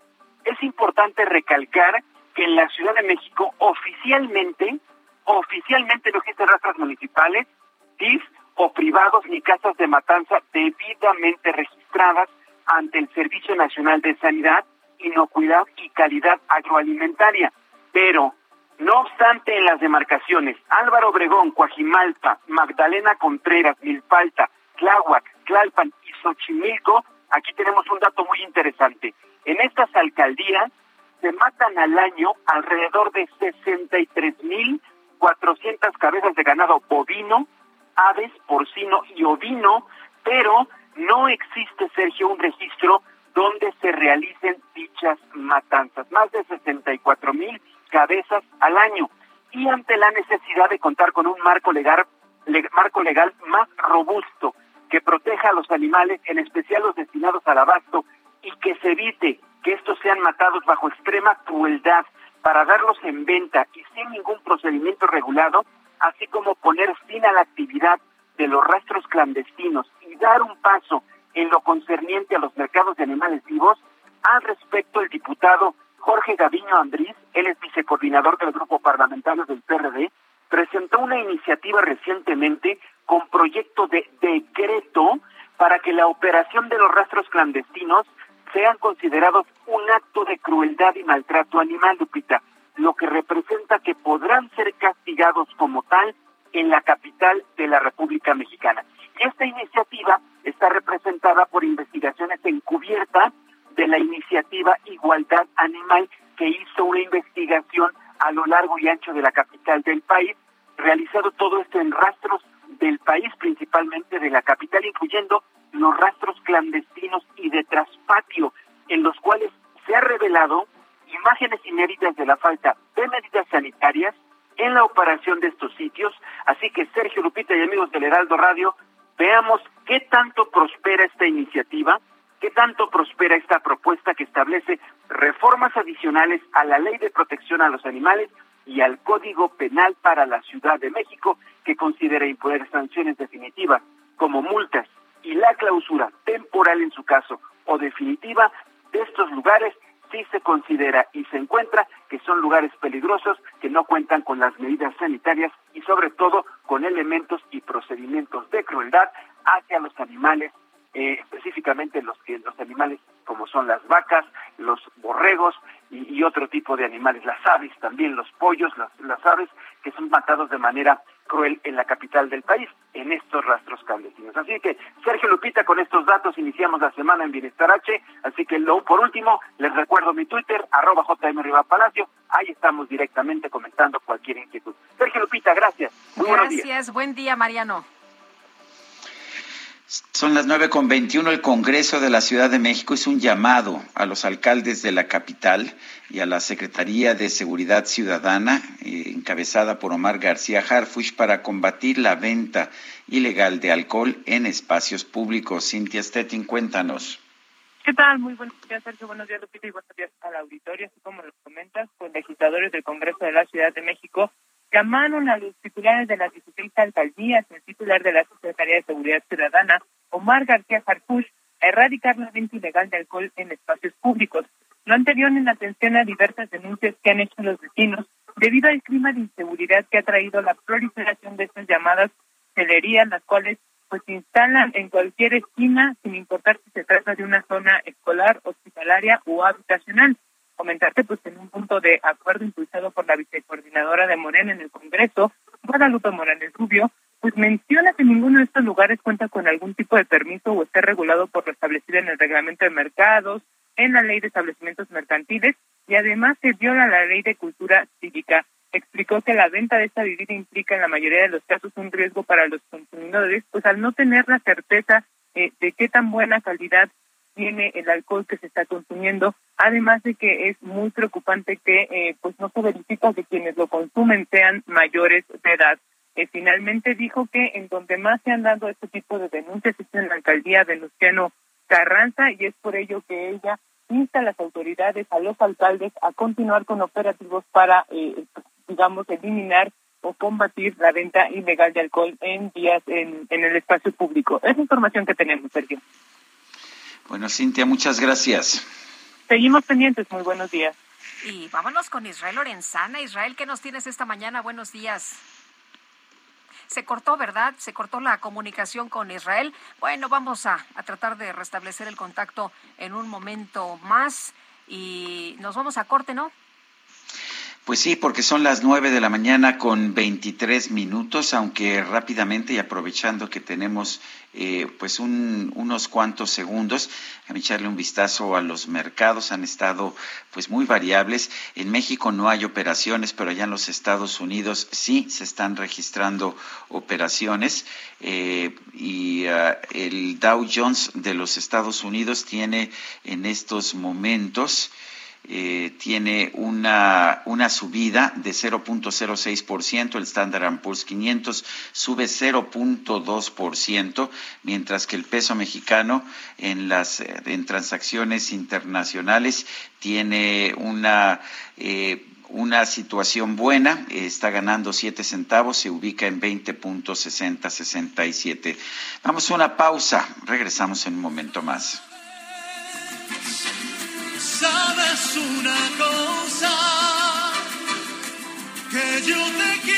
Es importante recalcar que en la Ciudad de México oficialmente, oficialmente no existen rastras municipales, TIF o privados ni casas de matanza debidamente registradas ante el Servicio Nacional de Sanidad, Inocuidad y Calidad Agroalimentaria. Pero, no obstante, en las demarcaciones Álvaro Obregón, Coajimalpa, Magdalena Contreras, Milpalta, Tláhuac, Tlalpan y Xochimilco, aquí tenemos un dato muy interesante. En estas alcaldías se matan al año alrededor de 63.400 cabezas de ganado bovino, aves, porcino y ovino, pero no existe, Sergio, un registro donde se realicen dichas matanzas. Más de 64.000 cabezas al año. Y ante la necesidad de contar con un marco legal, marco legal más robusto que proteja a los animales, en especial los destinados al abasto, y que se evite que estos sean matados bajo extrema crueldad para darlos en venta y sin ningún procedimiento regulado, así como poner fin a la actividad de los rastros clandestinos y dar un paso en lo concerniente a los mercados de animales vivos, al respecto el diputado Jorge Gaviño Andrés, él es vicecoordinador del grupo parlamentario del PRD, presentó una iniciativa recientemente con proyecto de decreto para que la operación de los rastros clandestinos sean considerados un acto de crueldad y maltrato animal, Lupita, lo que representa que podrán ser castigados como tal en la capital de la República Mexicana. Esta iniciativa está representada por investigaciones encubiertas de la iniciativa Igualdad Animal, que hizo una investigación a lo largo y ancho de la capital del país, realizado todo esto en rastros del país, principalmente de la capital, incluyendo los rastros clandestinos y de traspatio, en los cuales se ha revelado imágenes inéditas de la falta de medidas sanitarias en la operación de estos sitios. Así que Sergio Lupita y amigos del Heraldo Radio, veamos qué tanto prospera esta iniciativa, qué tanto prospera esta propuesta que establece reformas adicionales a la Ley de Protección a los Animales y al Código Penal para la Ciudad de México, que considera imponer sanciones definitivas como multas y la clausura temporal en su caso o definitiva de estos lugares sí se considera y se encuentra que son lugares peligrosos que no cuentan con las medidas sanitarias y sobre todo con elementos y procedimientos de crueldad hacia los animales, eh, específicamente los, los animales como son las vacas, los borregos y, y, otro tipo de animales, las aves también, los pollos, las, las aves que son matados de manera cruel en la capital del país, en estos rastros clandestinos. Así que, Sergio Lupita, con estos datos iniciamos la semana en Bienestar H, así que lo, por último, les recuerdo mi Twitter, arroba Palacio, ahí estamos directamente comentando cualquier inquietud. Sergio Lupita, gracias. Muy gracias, buen día, Mariano. Son las nueve con veintiuno. El Congreso de la Ciudad de México hizo un llamado a los alcaldes de la capital y a la Secretaría de Seguridad Ciudadana, eh, encabezada por Omar García Harfuch, para combatir la venta ilegal de alcohol en espacios públicos. Cintia Stettin, cuéntanos. ¿Qué tal? Muy buenos días, Sergio. Buenos días, Lupita, y buenos días al auditorio. Así como lo comentas, pues legisladores del Congreso de la Ciudad de México llamaron a los titulares de las 16 alcaldías, el titular de la Secretaría de Seguridad Ciudadana, Omar García Harfuch, a erradicar la venta ilegal de alcohol en espacios públicos. Lo anterior en atención a diversas denuncias que han hecho los vecinos debido al clima de inseguridad que ha traído la proliferación de estas llamadas celerías, las cuales pues se instalan en cualquier esquina sin importar si se trata de una zona escolar, hospitalaria o habitacional. Comentarte pues en un punto de acuerdo impulsado por la vicecoordinadora de Morena en el Congreso, Guadalupe Morales Rubio, pues menciona que ninguno de estos lugares cuenta con algún tipo de permiso o esté regulado por lo establecido en el reglamento de mercados, en la ley de establecimientos mercantiles y además se viola la ley de cultura cívica. Explicó que la venta de esta bebida implica en la mayoría de los casos un riesgo para los consumidores, pues al no tener la certeza eh, de qué tan buena calidad tiene el alcohol que se está consumiendo, además de que es muy preocupante que eh, pues no se verifica que quienes lo consumen sean mayores de edad. Eh, finalmente dijo que en donde más se han dado este tipo de denuncias es en la alcaldía de Luciano Carranza y es por ello que ella insta a las autoridades, a los alcaldes a continuar con operativos para, eh, digamos, eliminar o combatir la venta ilegal de alcohol en días en, en el espacio público. Es información que tenemos, Sergio. Bueno, Cintia, muchas gracias. Seguimos pendientes. Muy buenos días. Y vámonos con Israel Lorenzana. Israel, ¿qué nos tienes esta mañana? Buenos días. Se cortó, ¿verdad? Se cortó la comunicación con Israel. Bueno, vamos a, a tratar de restablecer el contacto en un momento más y nos vamos a corte, ¿no? Pues sí, porque son las nueve de la mañana con 23 minutos, aunque rápidamente y aprovechando que tenemos eh, pues un, unos cuantos segundos, a echarle un vistazo a los mercados, han estado pues muy variables. En México no hay operaciones, pero allá en los Estados Unidos sí se están registrando operaciones eh, y uh, el Dow Jones de los Estados Unidos tiene en estos momentos eh, tiene una, una subida de 0.06%, el Standard Poor's 500 sube 0.2%, mientras que el peso mexicano en las en transacciones internacionales tiene una eh, una situación buena, está ganando 7 centavos, se ubica en 20.6067. Vamos a una pausa, regresamos en un momento más. Sabes una cosa, que yo te quiero,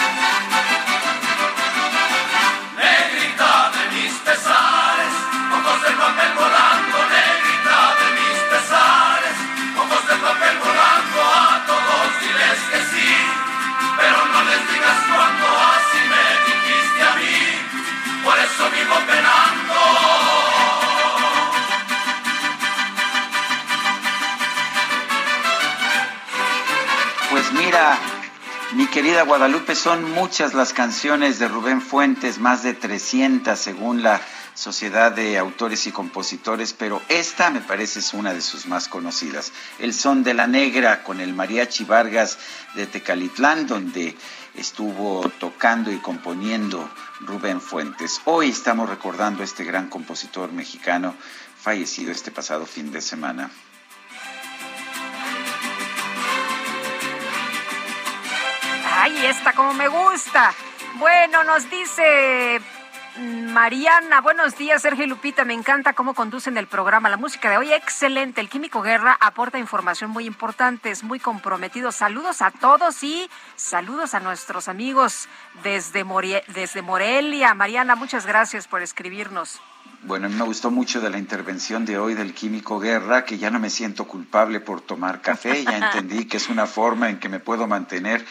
querida Guadalupe, son muchas las canciones de Rubén Fuentes, más de 300 según la Sociedad de Autores y Compositores, pero esta me parece es una de sus más conocidas. El Son de la Negra con el Mariachi Vargas de Tecalitlán, donde estuvo tocando y componiendo Rubén Fuentes. Hoy estamos recordando a este gran compositor mexicano fallecido este pasado fin de semana. Ay, esta como me gusta. Bueno, nos dice Mariana, buenos días, Sergio y Lupita. Me encanta cómo conducen el programa. La música de hoy, excelente. El Químico Guerra aporta información muy importante, es muy comprometido. Saludos a todos y saludos a nuestros amigos desde, desde Morelia. Mariana, muchas gracias por escribirnos. Bueno, a mí me gustó mucho de la intervención de hoy del Químico Guerra, que ya no me siento culpable por tomar café. Ya entendí que es una forma en que me puedo mantener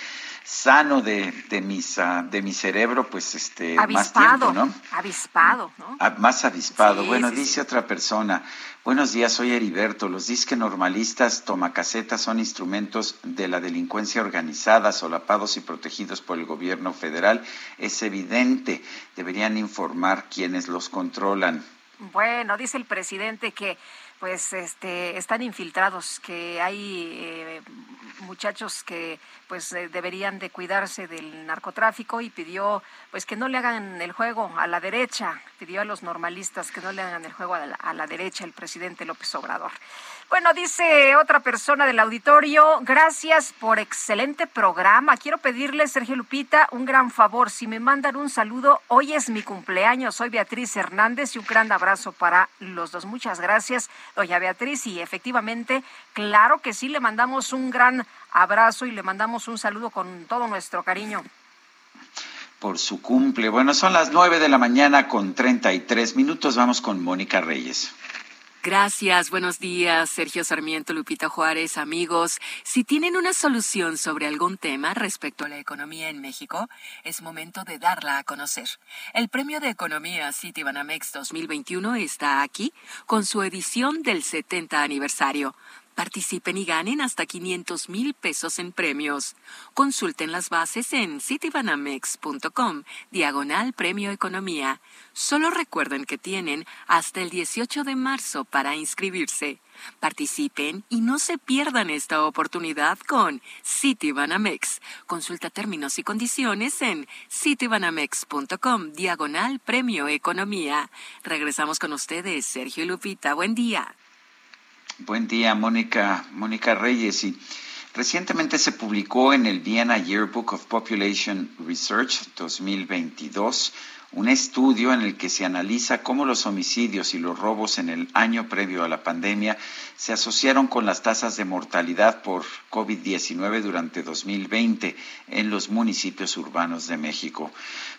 sano de, de, mis, ah, de mi cerebro, pues este, más tiempo, ¿no? Avispado, ¿no? Ah, más avispado. bueno, dice otra persona, buenos días, soy Heriberto. Los disque normalistas tomacasetas son instrumentos de la delincuencia organizada, solapados y protegidos por el gobierno federal. Es evidente, deberían informar quienes los controlan. Bueno, dice el presidente que pues este están infiltrados, que hay eh, muchachos que pues eh, deberían de cuidarse del narcotráfico y pidió pues que no le hagan el juego a la derecha, pidió a los normalistas que no le hagan el juego a la, a la derecha el presidente López Obrador. Bueno, dice otra persona del auditorio, gracias por excelente programa. Quiero pedirle, Sergio Lupita, un gran favor. Si me mandan un saludo, hoy es mi cumpleaños. Soy Beatriz Hernández y un gran abrazo para los dos. Muchas gracias, doña Beatriz. Y efectivamente, claro que sí, le mandamos un gran abrazo y le mandamos un saludo con todo nuestro cariño por su cumple. Bueno, son las nueve de la mañana con treinta y tres minutos. Vamos con Mónica Reyes. Gracias, buenos días, Sergio Sarmiento, Lupita Juárez, amigos. Si tienen una solución sobre algún tema respecto a la economía en México, es momento de darla a conocer. El Premio de Economía Citibanamex 2021 está aquí con su edición del 70 aniversario. Participen y ganen hasta 500 mil pesos en premios. Consulten las bases en citibanamex.com, diagonal Premio Economía. Solo recuerden que tienen hasta el 18 de marzo para inscribirse. Participen y no se pierdan esta oportunidad con Citibanamex. Consulta términos y condiciones en citibanamex.com, diagonal Premio Economía. Regresamos con ustedes, Sergio y Lupita. Buen día. Buen día, Mónica, Mónica Reyes. Y recientemente se publicó en el Vienna Yearbook of Population Research 2022 un estudio en el que se analiza cómo los homicidios y los robos en el año previo a la pandemia se asociaron con las tasas de mortalidad por COVID-19 durante 2020 en los municipios urbanos de México.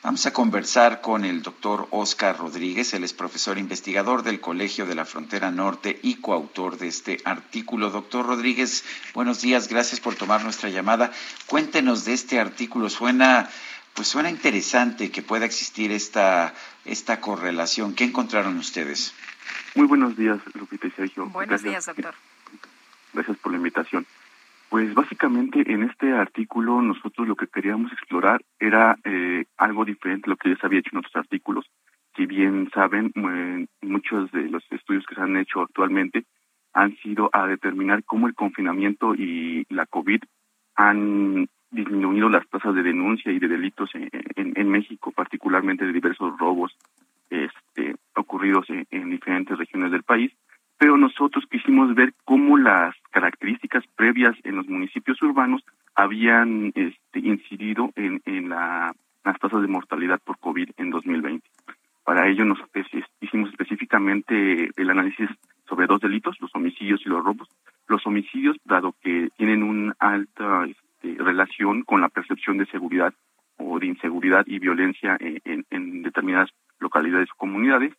Vamos a conversar con el doctor Oscar Rodríguez, él es profesor investigador del Colegio de la Frontera Norte y coautor de este artículo. Doctor Rodríguez, buenos días, gracias por tomar nuestra llamada. Cuéntenos de este artículo, suena pues suena interesante que pueda existir esta, esta correlación. ¿Qué encontraron ustedes? Muy buenos días, Lupita y Sergio. Buenos días, doctor. Gracias por la invitación. Pues básicamente en este artículo nosotros lo que queríamos explorar era eh, algo diferente a lo que ya se había hecho en otros artículos. Si bien saben, eh, muchos de los estudios que se han hecho actualmente han sido a determinar cómo el confinamiento y la COVID han disminuido las tasas de denuncia y de delitos en, México, particularmente de diversos robos este, ocurridos en, diferentes regiones del país, pero nosotros quisimos ver cómo las características previas en los municipios urbanos habían este, incidido en, en la, las tasas de mortalidad por COVID en 2020. Para ello nos hicimos específicamente el análisis sobre dos delitos, los homicidios y los robos. Los homicidios, dado que tienen un alta este, relación con la percepción de seguridad o de inseguridad y violencia en, en, determinadas localidades o comunidades.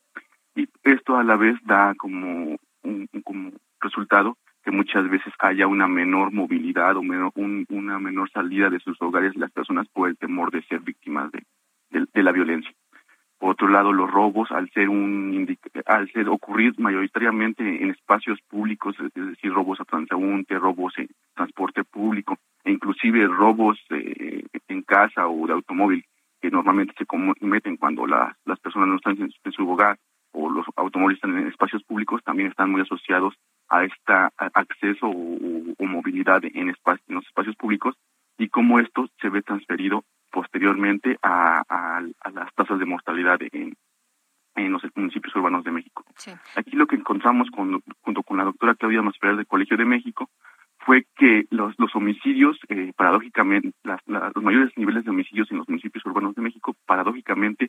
Y esto a la vez da como, un, como resultado que muchas veces haya una menor movilidad o menor, un, una menor salida de sus hogares las personas por el temor de ser víctimas de, de, la violencia. Por otro lado, los robos, al ser un al ser ocurrir mayoritariamente en espacios públicos, es decir, robos a transeúnte, robos en transporte público, e inclusive robos eh, en casa o de automóvil que normalmente se cometen cuando las personas no están en, su hogar o los automóviles están en espacios públicos, también están muy asociados a este acceso o, movilidad en, en los espacios públicos y cómo esto se ve transferido posteriormente a, las tasas de mortalidad en, en los municipios urbanos de México. Aquí lo que encontramos junto con la doctora Claudia Masferrer del Colegio de México fue que los, los homicidios, eh, paradójicamente, los mayores niveles de homicidios en los municipios urbanos de México, paradójicamente,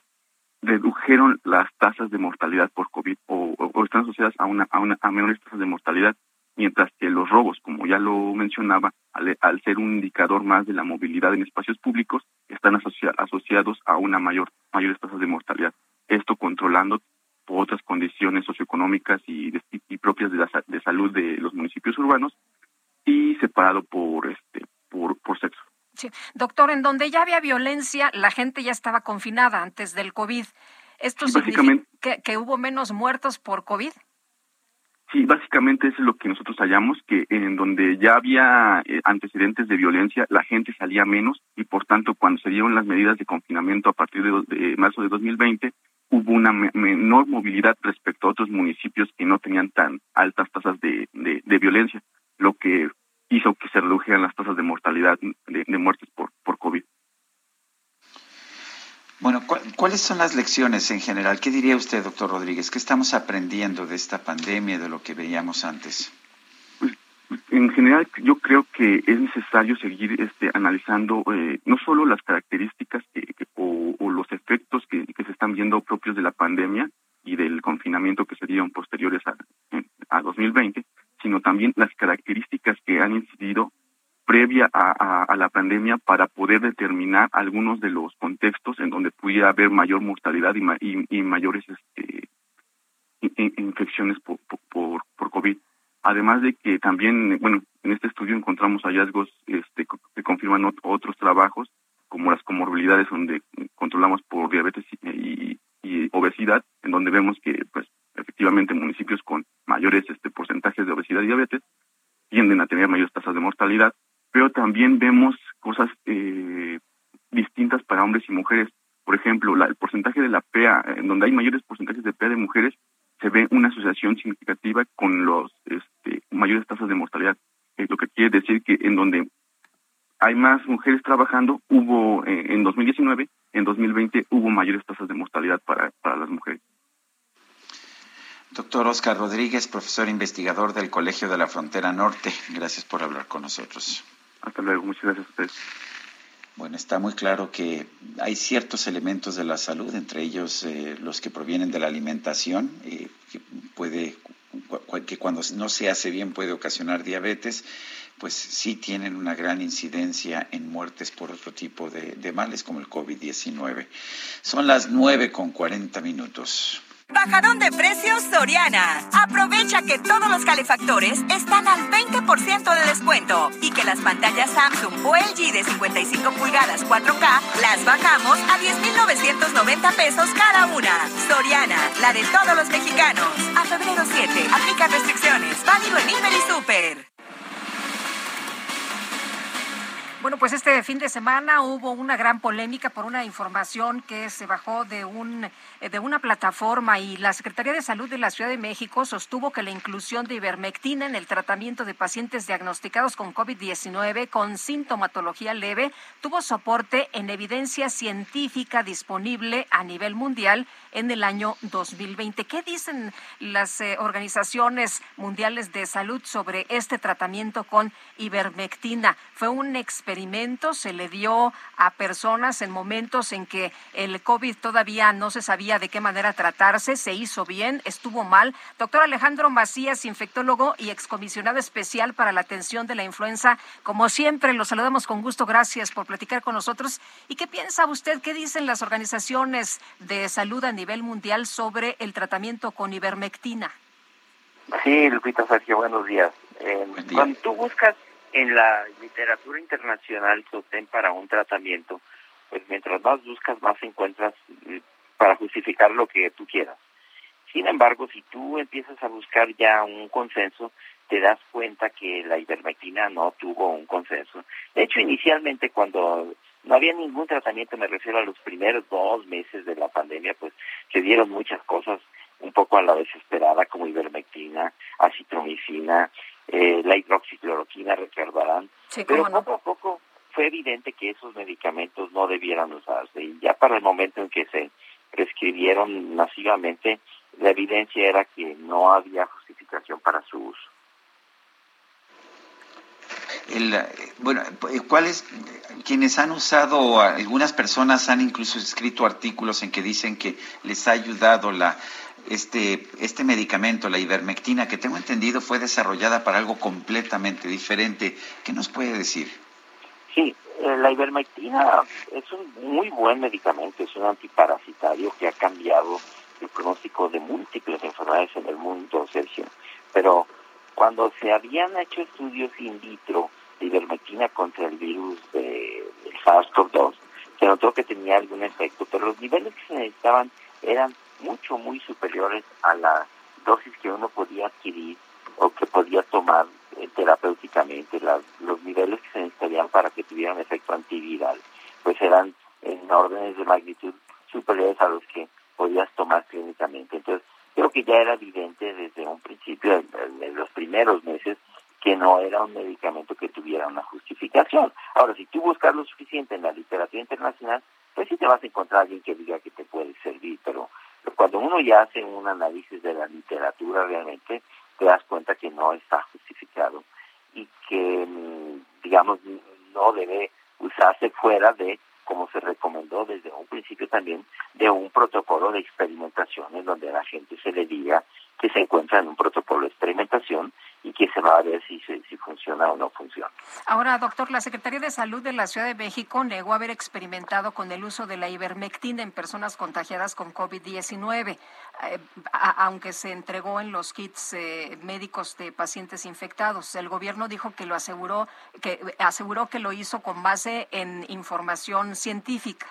redujeron las tasas de mortalidad por COVID o, están asociadas a, una, a, una, a menores tasas de mortalidad, mientras que los robos, como ya lo mencionaba, al, ser un indicador más de la movilidad en espacios públicos, están asociados a una mayor mayores tasas de mortalidad. Esto controlando otras condiciones socioeconómicas y, y propias de, la, de salud de los municipios urbanos y separado por este por, por sexo. Sí. Doctor, en donde ya había violencia, la gente ya estaba confinada antes del COVID. ¿Esto significa que, que, hubo menos muertos por COVID? Sí, básicamente eso es lo que nosotros hallamos, que en donde ya había eh, antecedentes de violencia, la gente salía menos y por tanto cuando se dieron las medidas de confinamiento a partir de, marzo de 2020, hubo una menor movilidad respecto a otros municipios que no tenían tan altas tasas de, de violencia lo que hizo que se redujeran las tasas de mortalidad de, muertes por, por COVID. Bueno, ¿cuáles son las lecciones en general? ¿Qué diría usted, doctor Rodríguez? ¿Qué estamos aprendiendo de esta pandemia, de lo que veíamos antes? Pues, en general, yo creo que es necesario seguir este, analizando eh, no solo las características o, los efectos que, se están viendo propios de la pandemia y del confinamiento que se dieron posteriores a, a 2020, sino también las características que han incidido previa a, la pandemia para poder determinar algunos de los contextos en donde pudiera haber mayor mortalidad y, mayores este, infecciones por, por, por, COVID. Además de que también, bueno, en este estudio encontramos hallazgos este, que confirman otros trabajos, como las comorbilidades, donde controlamos por diabetes y, y obesidad, en donde vemos que pues efectivamente municipios con mayores este, porcentajes de obesidad y diabetes tienden a tener mayores tasas de mortalidad, pero también vemos cosas eh, distintas para hombres y mujeres. Por ejemplo, el porcentaje de la PEA, en donde hay mayores porcentajes de PEA de mujeres, se ve una asociación significativa con los este, mayores tasas de mortalidad. Eh, lo que quiere decir que en donde hay más mujeres trabajando, hubo eh, en 2019, en 2020 hubo mayores tasas de mortalidad para, para las mujeres. Doctor Oscar Rodríguez, profesor investigador del Colegio de la Frontera Norte, gracias por hablar con nosotros. Hasta luego, muchas gracias a ustedes. Bueno, está muy claro que hay ciertos elementos de la salud, entre ellos eh, los que provienen de la alimentación, eh, que puede que cuando no se hace bien puede ocasionar diabetes, pues sí tienen una gran incidencia en muertes por otro tipo de, de males como el COVID-19. Son las nueve con cuarenta minutos. Bajadón de precios Soriana. Aprovecha que todos los calefactores están al 20% de descuento y que las pantallas Samsung o LG de 55 pulgadas 4K las bajamos a 10,990 pesos cada una. Soriana, la de todos los mexicanos. A febrero 7, aplica restricciones. Válido en Hiper y Super. Bueno, pues este fin de semana hubo una gran polémica por una información que se bajó de un eh, de una plataforma y la Secretaría de Salud de la Ciudad de México sostuvo que la inclusión de ivermectina en el tratamiento de pacientes diagnosticados con COVID-19 con sintomatología leve tuvo soporte en evidencia científica disponible a nivel mundial en el año 2020. ¿Qué dicen las eh, organizaciones mundiales de salud sobre este tratamiento con ivermectina? Fue un experimento, se le dio a personas en momentos en que el COVID todavía no se sabía de qué manera tratarse, se hizo bien, estuvo mal. Doctor Alejandro Macías, infectólogo y excomisionado especial para la atención de la influenza, como siempre, lo saludamos con gusto, gracias por platicar con nosotros. ¿Y qué piensa usted, qué dicen las organizaciones de salud a nivel mundial sobre el tratamiento con ivermectina? Sí, Lupita Sergio, buenos días. Eh, cuando tú buscas en la literatura internacional sostén para un tratamiento, pues mientras más buscas, más encuentras eh, para justificar lo que tú quieras. Sin embargo, si tú empiezas a buscar ya un consenso, te das cuenta que la ivermectina no tuvo un consenso. De hecho, inicialmente cuando no había ningún tratamiento, me refiero a los primeros dos meses de la pandemia, pues se dieron muchas cosas un poco a la desesperada, como ivermectina, acitromicina, eh, la hidroxicloroquina, recordarán. Pero poco a poco fue evidente que esos medicamentos no debieran usarse y ya para el momento en que se prescribieron masivamente, la evidencia era que no había justificación para su uso. El, bueno, ¿cuáles, quienes han usado, algunas personas han incluso escrito artículos en que dicen que les ha ayudado la, este, este medicamento, la ivermectina, que tengo entendido fue desarrollada para algo completamente diferente. ¿Qué nos puede decir? Sí, eh, la ivermectina es un muy buen medicamento, es un antiparasitario que ha cambiado el pronóstico de múltiples enfermedades en el mundo, Sergio. Pero cuando se habían hecho estudios in vitro de ivermectina contra el virus de, del SARS-CoV-2, se notó que tenía algún efecto, pero los niveles que se necesitaban eran mucho, muy superiores a la dosis que uno podía adquirir o que podía tomar eh, terapéuticamente. los niveles que se necesitarían para que tuvieran efecto antiviral, pues eran en órdenes de magnitud superiores a los que podías tomar clínicamente. Entonces, creo que ya era evidente desde un principio, en, los primeros meses, que no era un medicamento que tuviera una justificación. Ahora, si tú buscas lo suficiente en la literatura internacional, pues sí te vas a encontrar alguien que diga que te puede servir, pero cuando uno ya hace un análisis de la literatura realmente, te das cuenta que no está justificado y que, digamos, no debe usarse fuera de, como se recomendó desde un principio también, de un protocolo de experimentación en donde a la gente se le diga que se encuentra en un protocolo de experimentación y que se va a ver si, si funciona o no funciona. Ahora, doctor, la Secretaría de Salud de la Ciudad de México negó haber experimentado con el uso de la ivermectina en personas contagiadas con COVID-19, eh, aunque se entregó en los kits eh, médicos de pacientes infectados. El gobierno dijo que lo aseguró, que aseguró que lo hizo con base en información científica.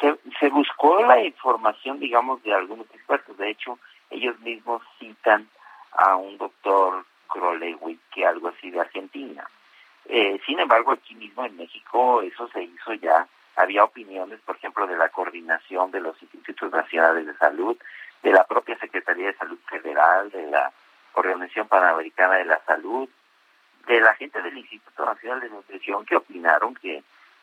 Se, se buscó la información, digamos, de algunos expertos. De hecho, ellos mismos citan a un doctor Krolewick, que algo así de Argentina. Eh, sin embargo, aquí mismo en México eso se hizo ya. Había opiniones, por ejemplo, de la coordinación de los institutos nacionales de salud, de la propia Secretaría de Salud Federal, de la Organización Panamericana de la Salud, de la gente del Instituto Nacional de Nutrición que opinaron que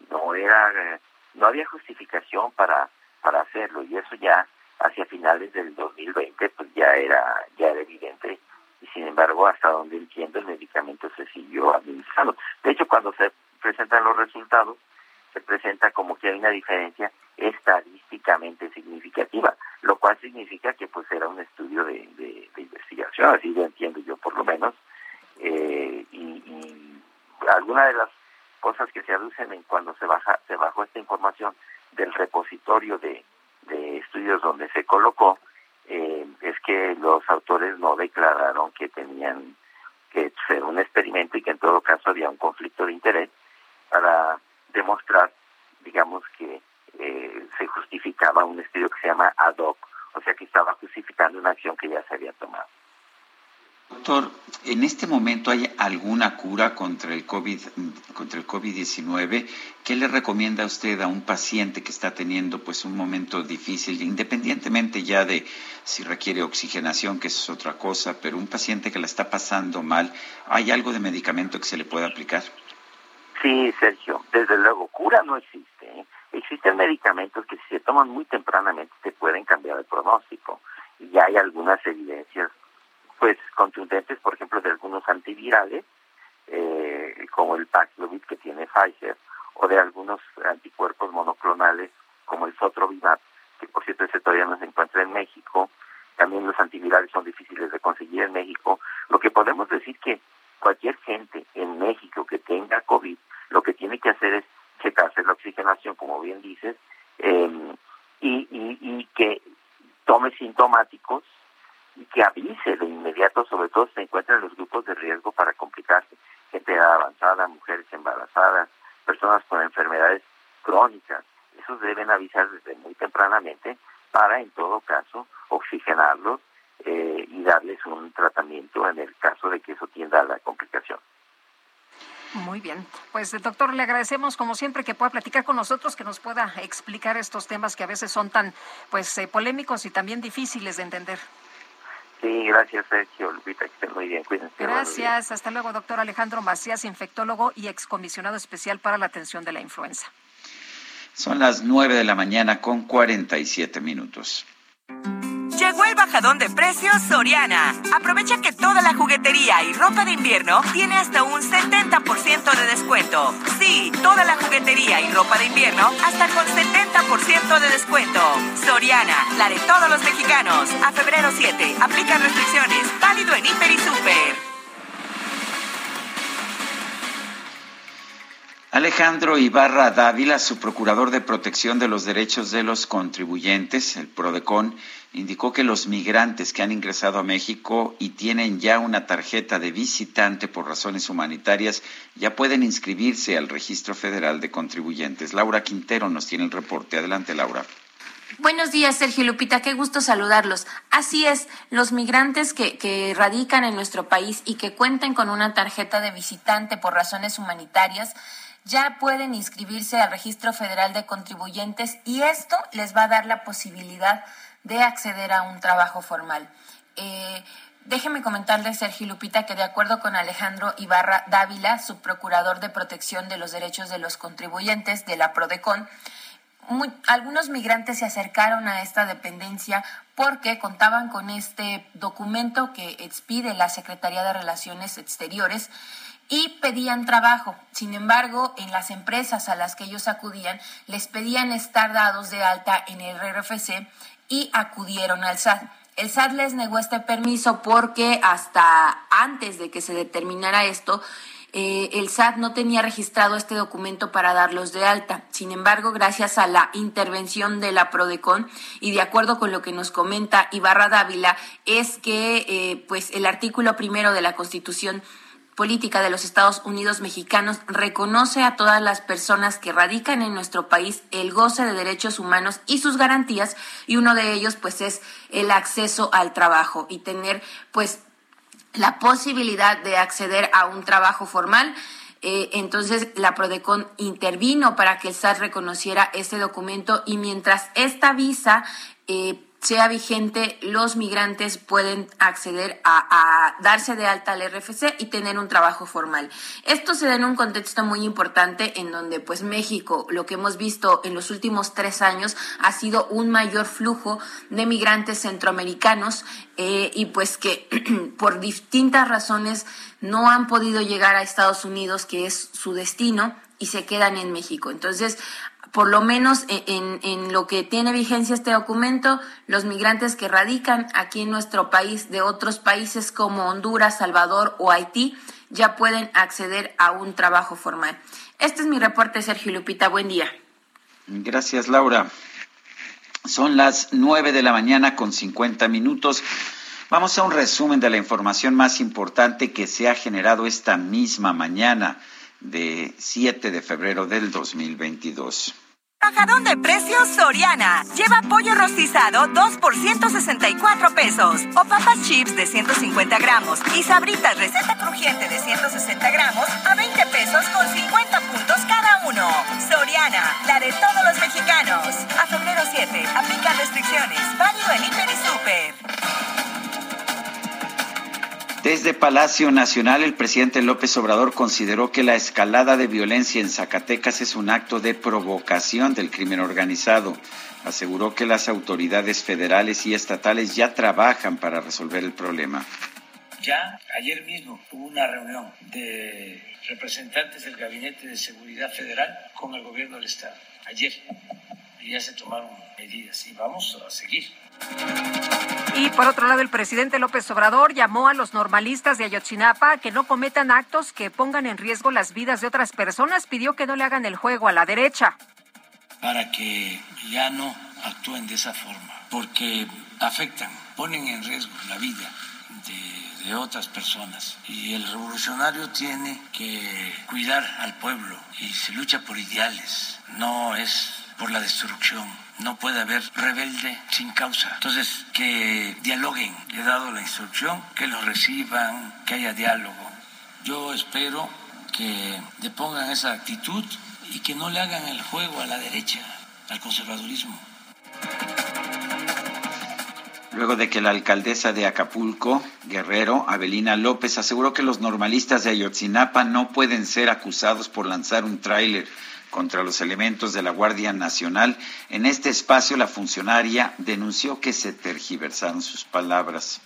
no era, no había justificación para para hacerlo y eso ya hacia finales del 2020 pues ya era ya era evidente y sin embargo hasta donde entiendo el medicamento se siguió administrando. De hecho cuando se presentan los resultados se presenta como que hay una diferencia estadísticamente significativa, lo cual significa que pues era un estudio de, de, investigación, así lo entiendo yo por lo menos, eh, y, y alguna de las cosas que se aducen en cuando se baja se bajó esta información del repositorio de, de estudios donde se colocó eh, es que los autores no declararon que tenían que ser un experimento y que en todo caso había un conflicto de interés para demostrar, digamos, que eh, se justificaba un estudio que se llama ad hoc, o sea que estaba justificando una acción que ya se había tomado. Doctor, ¿en este momento hay alguna cura contra el COVID contra el COVID-19? ¿Qué le recomienda usted a un paciente que está teniendo pues un momento difícil, independientemente ya de si requiere oxigenación, que es otra cosa, pero un paciente que la está pasando mal, ¿hay algo de medicamento que se le pueda aplicar? Sí, Sergio, desde luego, cura no existe. ¿eh? Existen medicamentos que si se toman muy tempranamente te pueden cambiar el pronóstico. Y hay algunas pues contundentes, por ejemplo, de algunos antivirales, eh, como el Paxlovid que tiene Pfizer, o de algunos anticuerpos monoclonales, como el Sotrovimab, que por cierto ese todavía no se encuentra en México. También los antivirales son difíciles de conseguir en México. Lo que podemos decir que cualquier gente en México que tenga COVID, lo que tiene que hacer es checarse la oxigenación, como bien dices, eh, y, y, y que tome sintomáticos y que avise de inmediato, sobre todo si se encuentra en los grupos de riesgo para complicarse, gente avanzada, mujeres embarazadas, personas con enfermedades crónicas. Esos deben avisar desde muy tempranamente para en todo caso oxigenarlos eh, y darles un tratamiento en el caso de que eso tienda a la complicación. Muy bien. Pues, doctor, le agradecemos como siempre que pueda platicar con nosotros, que nos pueda explicar estos temas que a veces son tan pues eh, polémicos y también difíciles de entender. Sí, gracias, Sergio. Lupita, que estén muy bien. Cuídense. Gracias. Hasta luego, doctor Alejandro Macías, infectólogo y excomisionado especial para la atención de la influenza. Son las nueve de la mañana con 47 minutos. Bajadón de precios Soriana. Aprovecha que toda la juguetería y ropa de invierno tiene hasta un 70% de descuento. Sí, toda la juguetería y ropa de invierno hasta con 70% de descuento. Soriana, la de todos los mexicanos. A febrero 7, aplica restricciones. Válido en Hiper y Super. Alejandro Ibarra Dávila, su procurador de protección de los derechos de los contribuyentes, el PRODECON, indicó que los migrantes que han ingresado a México y tienen ya una tarjeta de visitante por razones humanitarias ya pueden inscribirse al Registro Federal de Contribuyentes. Laura Quintero nos tiene el reporte. Adelante, Laura. Buenos días, Sergio Lupita, qué gusto saludarlos. Así es, los migrantes que, radican en nuestro país y que cuenten con una tarjeta de visitante por razones humanitarias ya pueden inscribirse al Registro Federal de Contribuyentes y esto les va a dar la posibilidad acceder a un trabajo formal. Eh, déjeme comentarle, Sergio Lupita, que de acuerdo con Alejandro Ibarra Dávila, subprocurador de protección de los derechos de los contribuyentes de la PRODECON, algunos migrantes se acercaron a esta dependencia porque contaban con este documento que expide la Secretaría de Relaciones Exteriores y pedían trabajo. Sin embargo, en las empresas a las que ellos acudían, les pedían estar dados de alta en el RFC y acudieron al SAT. El SAT les negó este permiso porque hasta antes de que se determinara esto, eh, el SAT no tenía registrado este documento para darlos de alta. Sin embargo, gracias a la intervención de la PRODECON y de acuerdo con lo que nos comenta Ibarra Dávila, es que eh, pues el artículo primero de la Constitución política de los Estados Unidos mexicanos reconoce a todas las personas que radican en nuestro país el goce de derechos humanos y sus garantías y uno de ellos pues es el acceso al trabajo y tener pues la posibilidad de acceder a un trabajo formal. Eh, entonces la Prodecon intervino para que el SAT reconociera ese documento y mientras esta visa eh, sea vigente, los migrantes pueden acceder a, darse de alta al RFC y tener un trabajo formal. Esto se da en un contexto muy importante en donde pues México, lo que hemos visto en los últimos tres años, ha sido un mayor flujo de migrantes centroamericanos eh, y pues que por distintas razones no han podido llegar a Estados Unidos, que es su destino, y se quedan en México. Entonces, por lo menos en, lo que tiene vigencia este documento, los migrantes que radican aquí en nuestro país de otros países como Honduras, Salvador o Haití ya pueden acceder a un trabajo formal. Este es mi reporte, Sergio Lupita. Buen día. Gracias, Laura. Son las nueve de la mañana con cincuenta minutos. Vamos a un resumen de la información más importante que se ha generado esta misma mañana de 7 de febrero del 2022. Bajadón de precios Soriana. Lleva pollo rostizado 2 por 164 pesos. O papas chips de 150 gramos. Y sabritas receta crujiente de 160 gramos a 20 pesos con 50 puntos cada uno. Soriana, la de todos los mexicanos. A febrero 7, Desde Palacio Nacional, el presidente López Obrador consideró que la escalada de violencia en Zacatecas es un acto de provocación del crimen organizado. Aseguró que las autoridades federales y estatales ya trabajan para resolver el problema. Ya ayer mismo hubo una reunión de representantes del Gabinete de Seguridad Federal con el gobierno del Estado. Ayer. Y ya se tomaron medidas y vamos a seguir. Y por otro lado, el presidente López Obrador llamó a los normalistas de Ayotzinapa que no cometan actos que pongan en riesgo las vidas de otras personas. Pidió que no le hagan el juego a la derecha. Para que ya no actúen de esa forma, porque afectan, ponen en riesgo la vida de, de, otras personas. Y el revolucionario tiene que cuidar al pueblo y se lucha por ideales, no es por la destrucción no puede haber rebelde sin causa. Entonces, que dialoguen. He dado la instrucción, que los reciban, que haya diálogo. Yo espero que le pongan esa actitud y que no le hagan el juego a la derecha, al conservadurismo. Luego de que la alcaldesa de Acapulco, Guerrero, Abelina López, aseguró que los normalistas de Ayotzinapa no pueden ser acusados por lanzar un tráiler contra los elementos de la Guardia Nacional, en este espacio la funcionaria denunció que se tergiversaron sus palabras.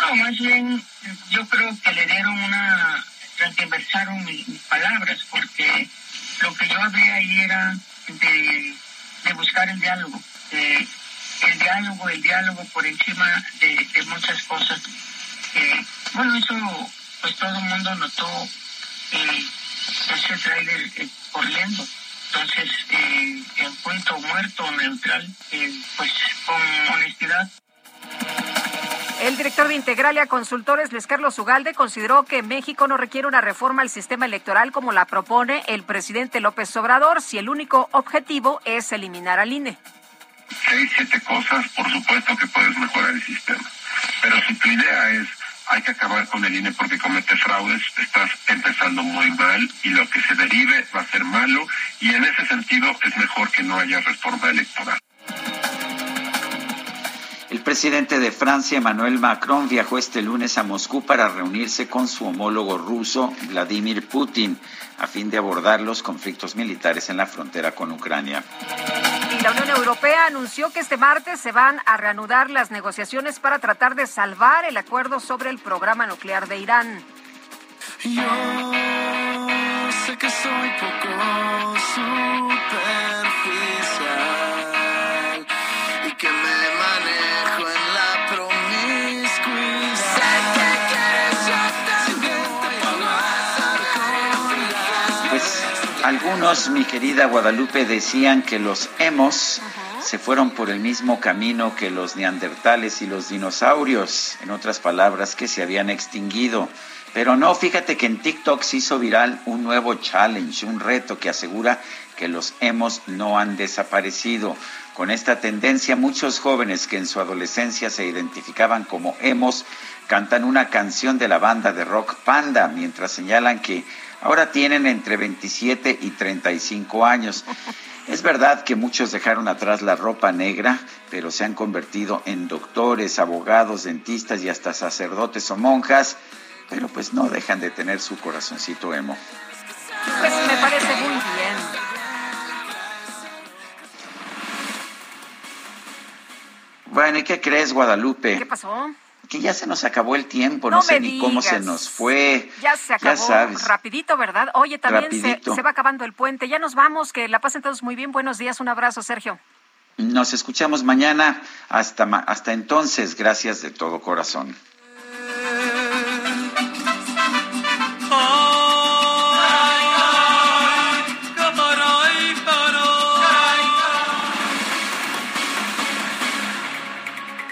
No, más bien yo creo que le dieron una, tergiversaron mis, palabras, porque lo que yo había ahí era de, de buscar el diálogo el diálogo, el diálogo por encima de, muchas cosas. bueno, eso pues todo el mundo notó eh, ese trailer eh, corriendo. Entonces, eh, en punto muerto, neutral, eh, pues con honestidad. El director de Integralia Consultores, Luis Carlos Ugalde, consideró que México no requiere una reforma al sistema electoral como la propone el presidente López Obrador, si el único objetivo es eliminar al INE seis, siete cosas, por supuesto que puedes mejorar el sistema. Pero si tu idea es hay que acabar con el INE porque comete fraudes, estás empezando muy mal y lo que se derive va a ser malo y en ese sentido es mejor que no haya reforma electoral. El presidente de Francia, Emmanuel Macron, viajó este lunes a Moscú para reunirse con su homólogo ruso, Vladimir Putin, a fin de abordar los conflictos militares en la frontera con Ucrania. La Unión Europea anunció que este martes se van a reanudar las negociaciones para tratar de salvar el acuerdo sobre el programa nuclear de Irán. Yo sé que soy poco algunos, mi querida Guadalupe, decían que los hemos se fueron por el mismo camino que los neandertales y los dinosaurios, en otras palabras, que se habían extinguido. Pero no, fíjate que en TikTok se hizo viral un nuevo challenge, un reto que asegura que los hemos no han desaparecido. Con esta tendencia, muchos jóvenes que en su adolescencia se identificaban como hemos cantan una canción de la banda de rock Panda, mientras señalan que ahora tienen entre 27 y 35 años. Es verdad que muchos dejaron atrás la ropa negra, pero se han convertido en doctores, abogados, dentistas y hasta sacerdotes o monjas pero pues no dejan de tener su corazoncito emo. Pues me parece muy bien. Bueno, ¿y qué crees, Guadalupe? ¿Qué pasó? Que ya se nos acabó el tiempo, no, sé ni cómo se nos fue. Ya se acabó rapidito, ¿verdad? Oye, también se, se, va acabando el puente. Ya nos vamos, que la pasen todos muy bien. Buenos días, un abrazo, Sergio. Nos escuchamos mañana. Hasta, hasta entonces, gracias de todo corazón.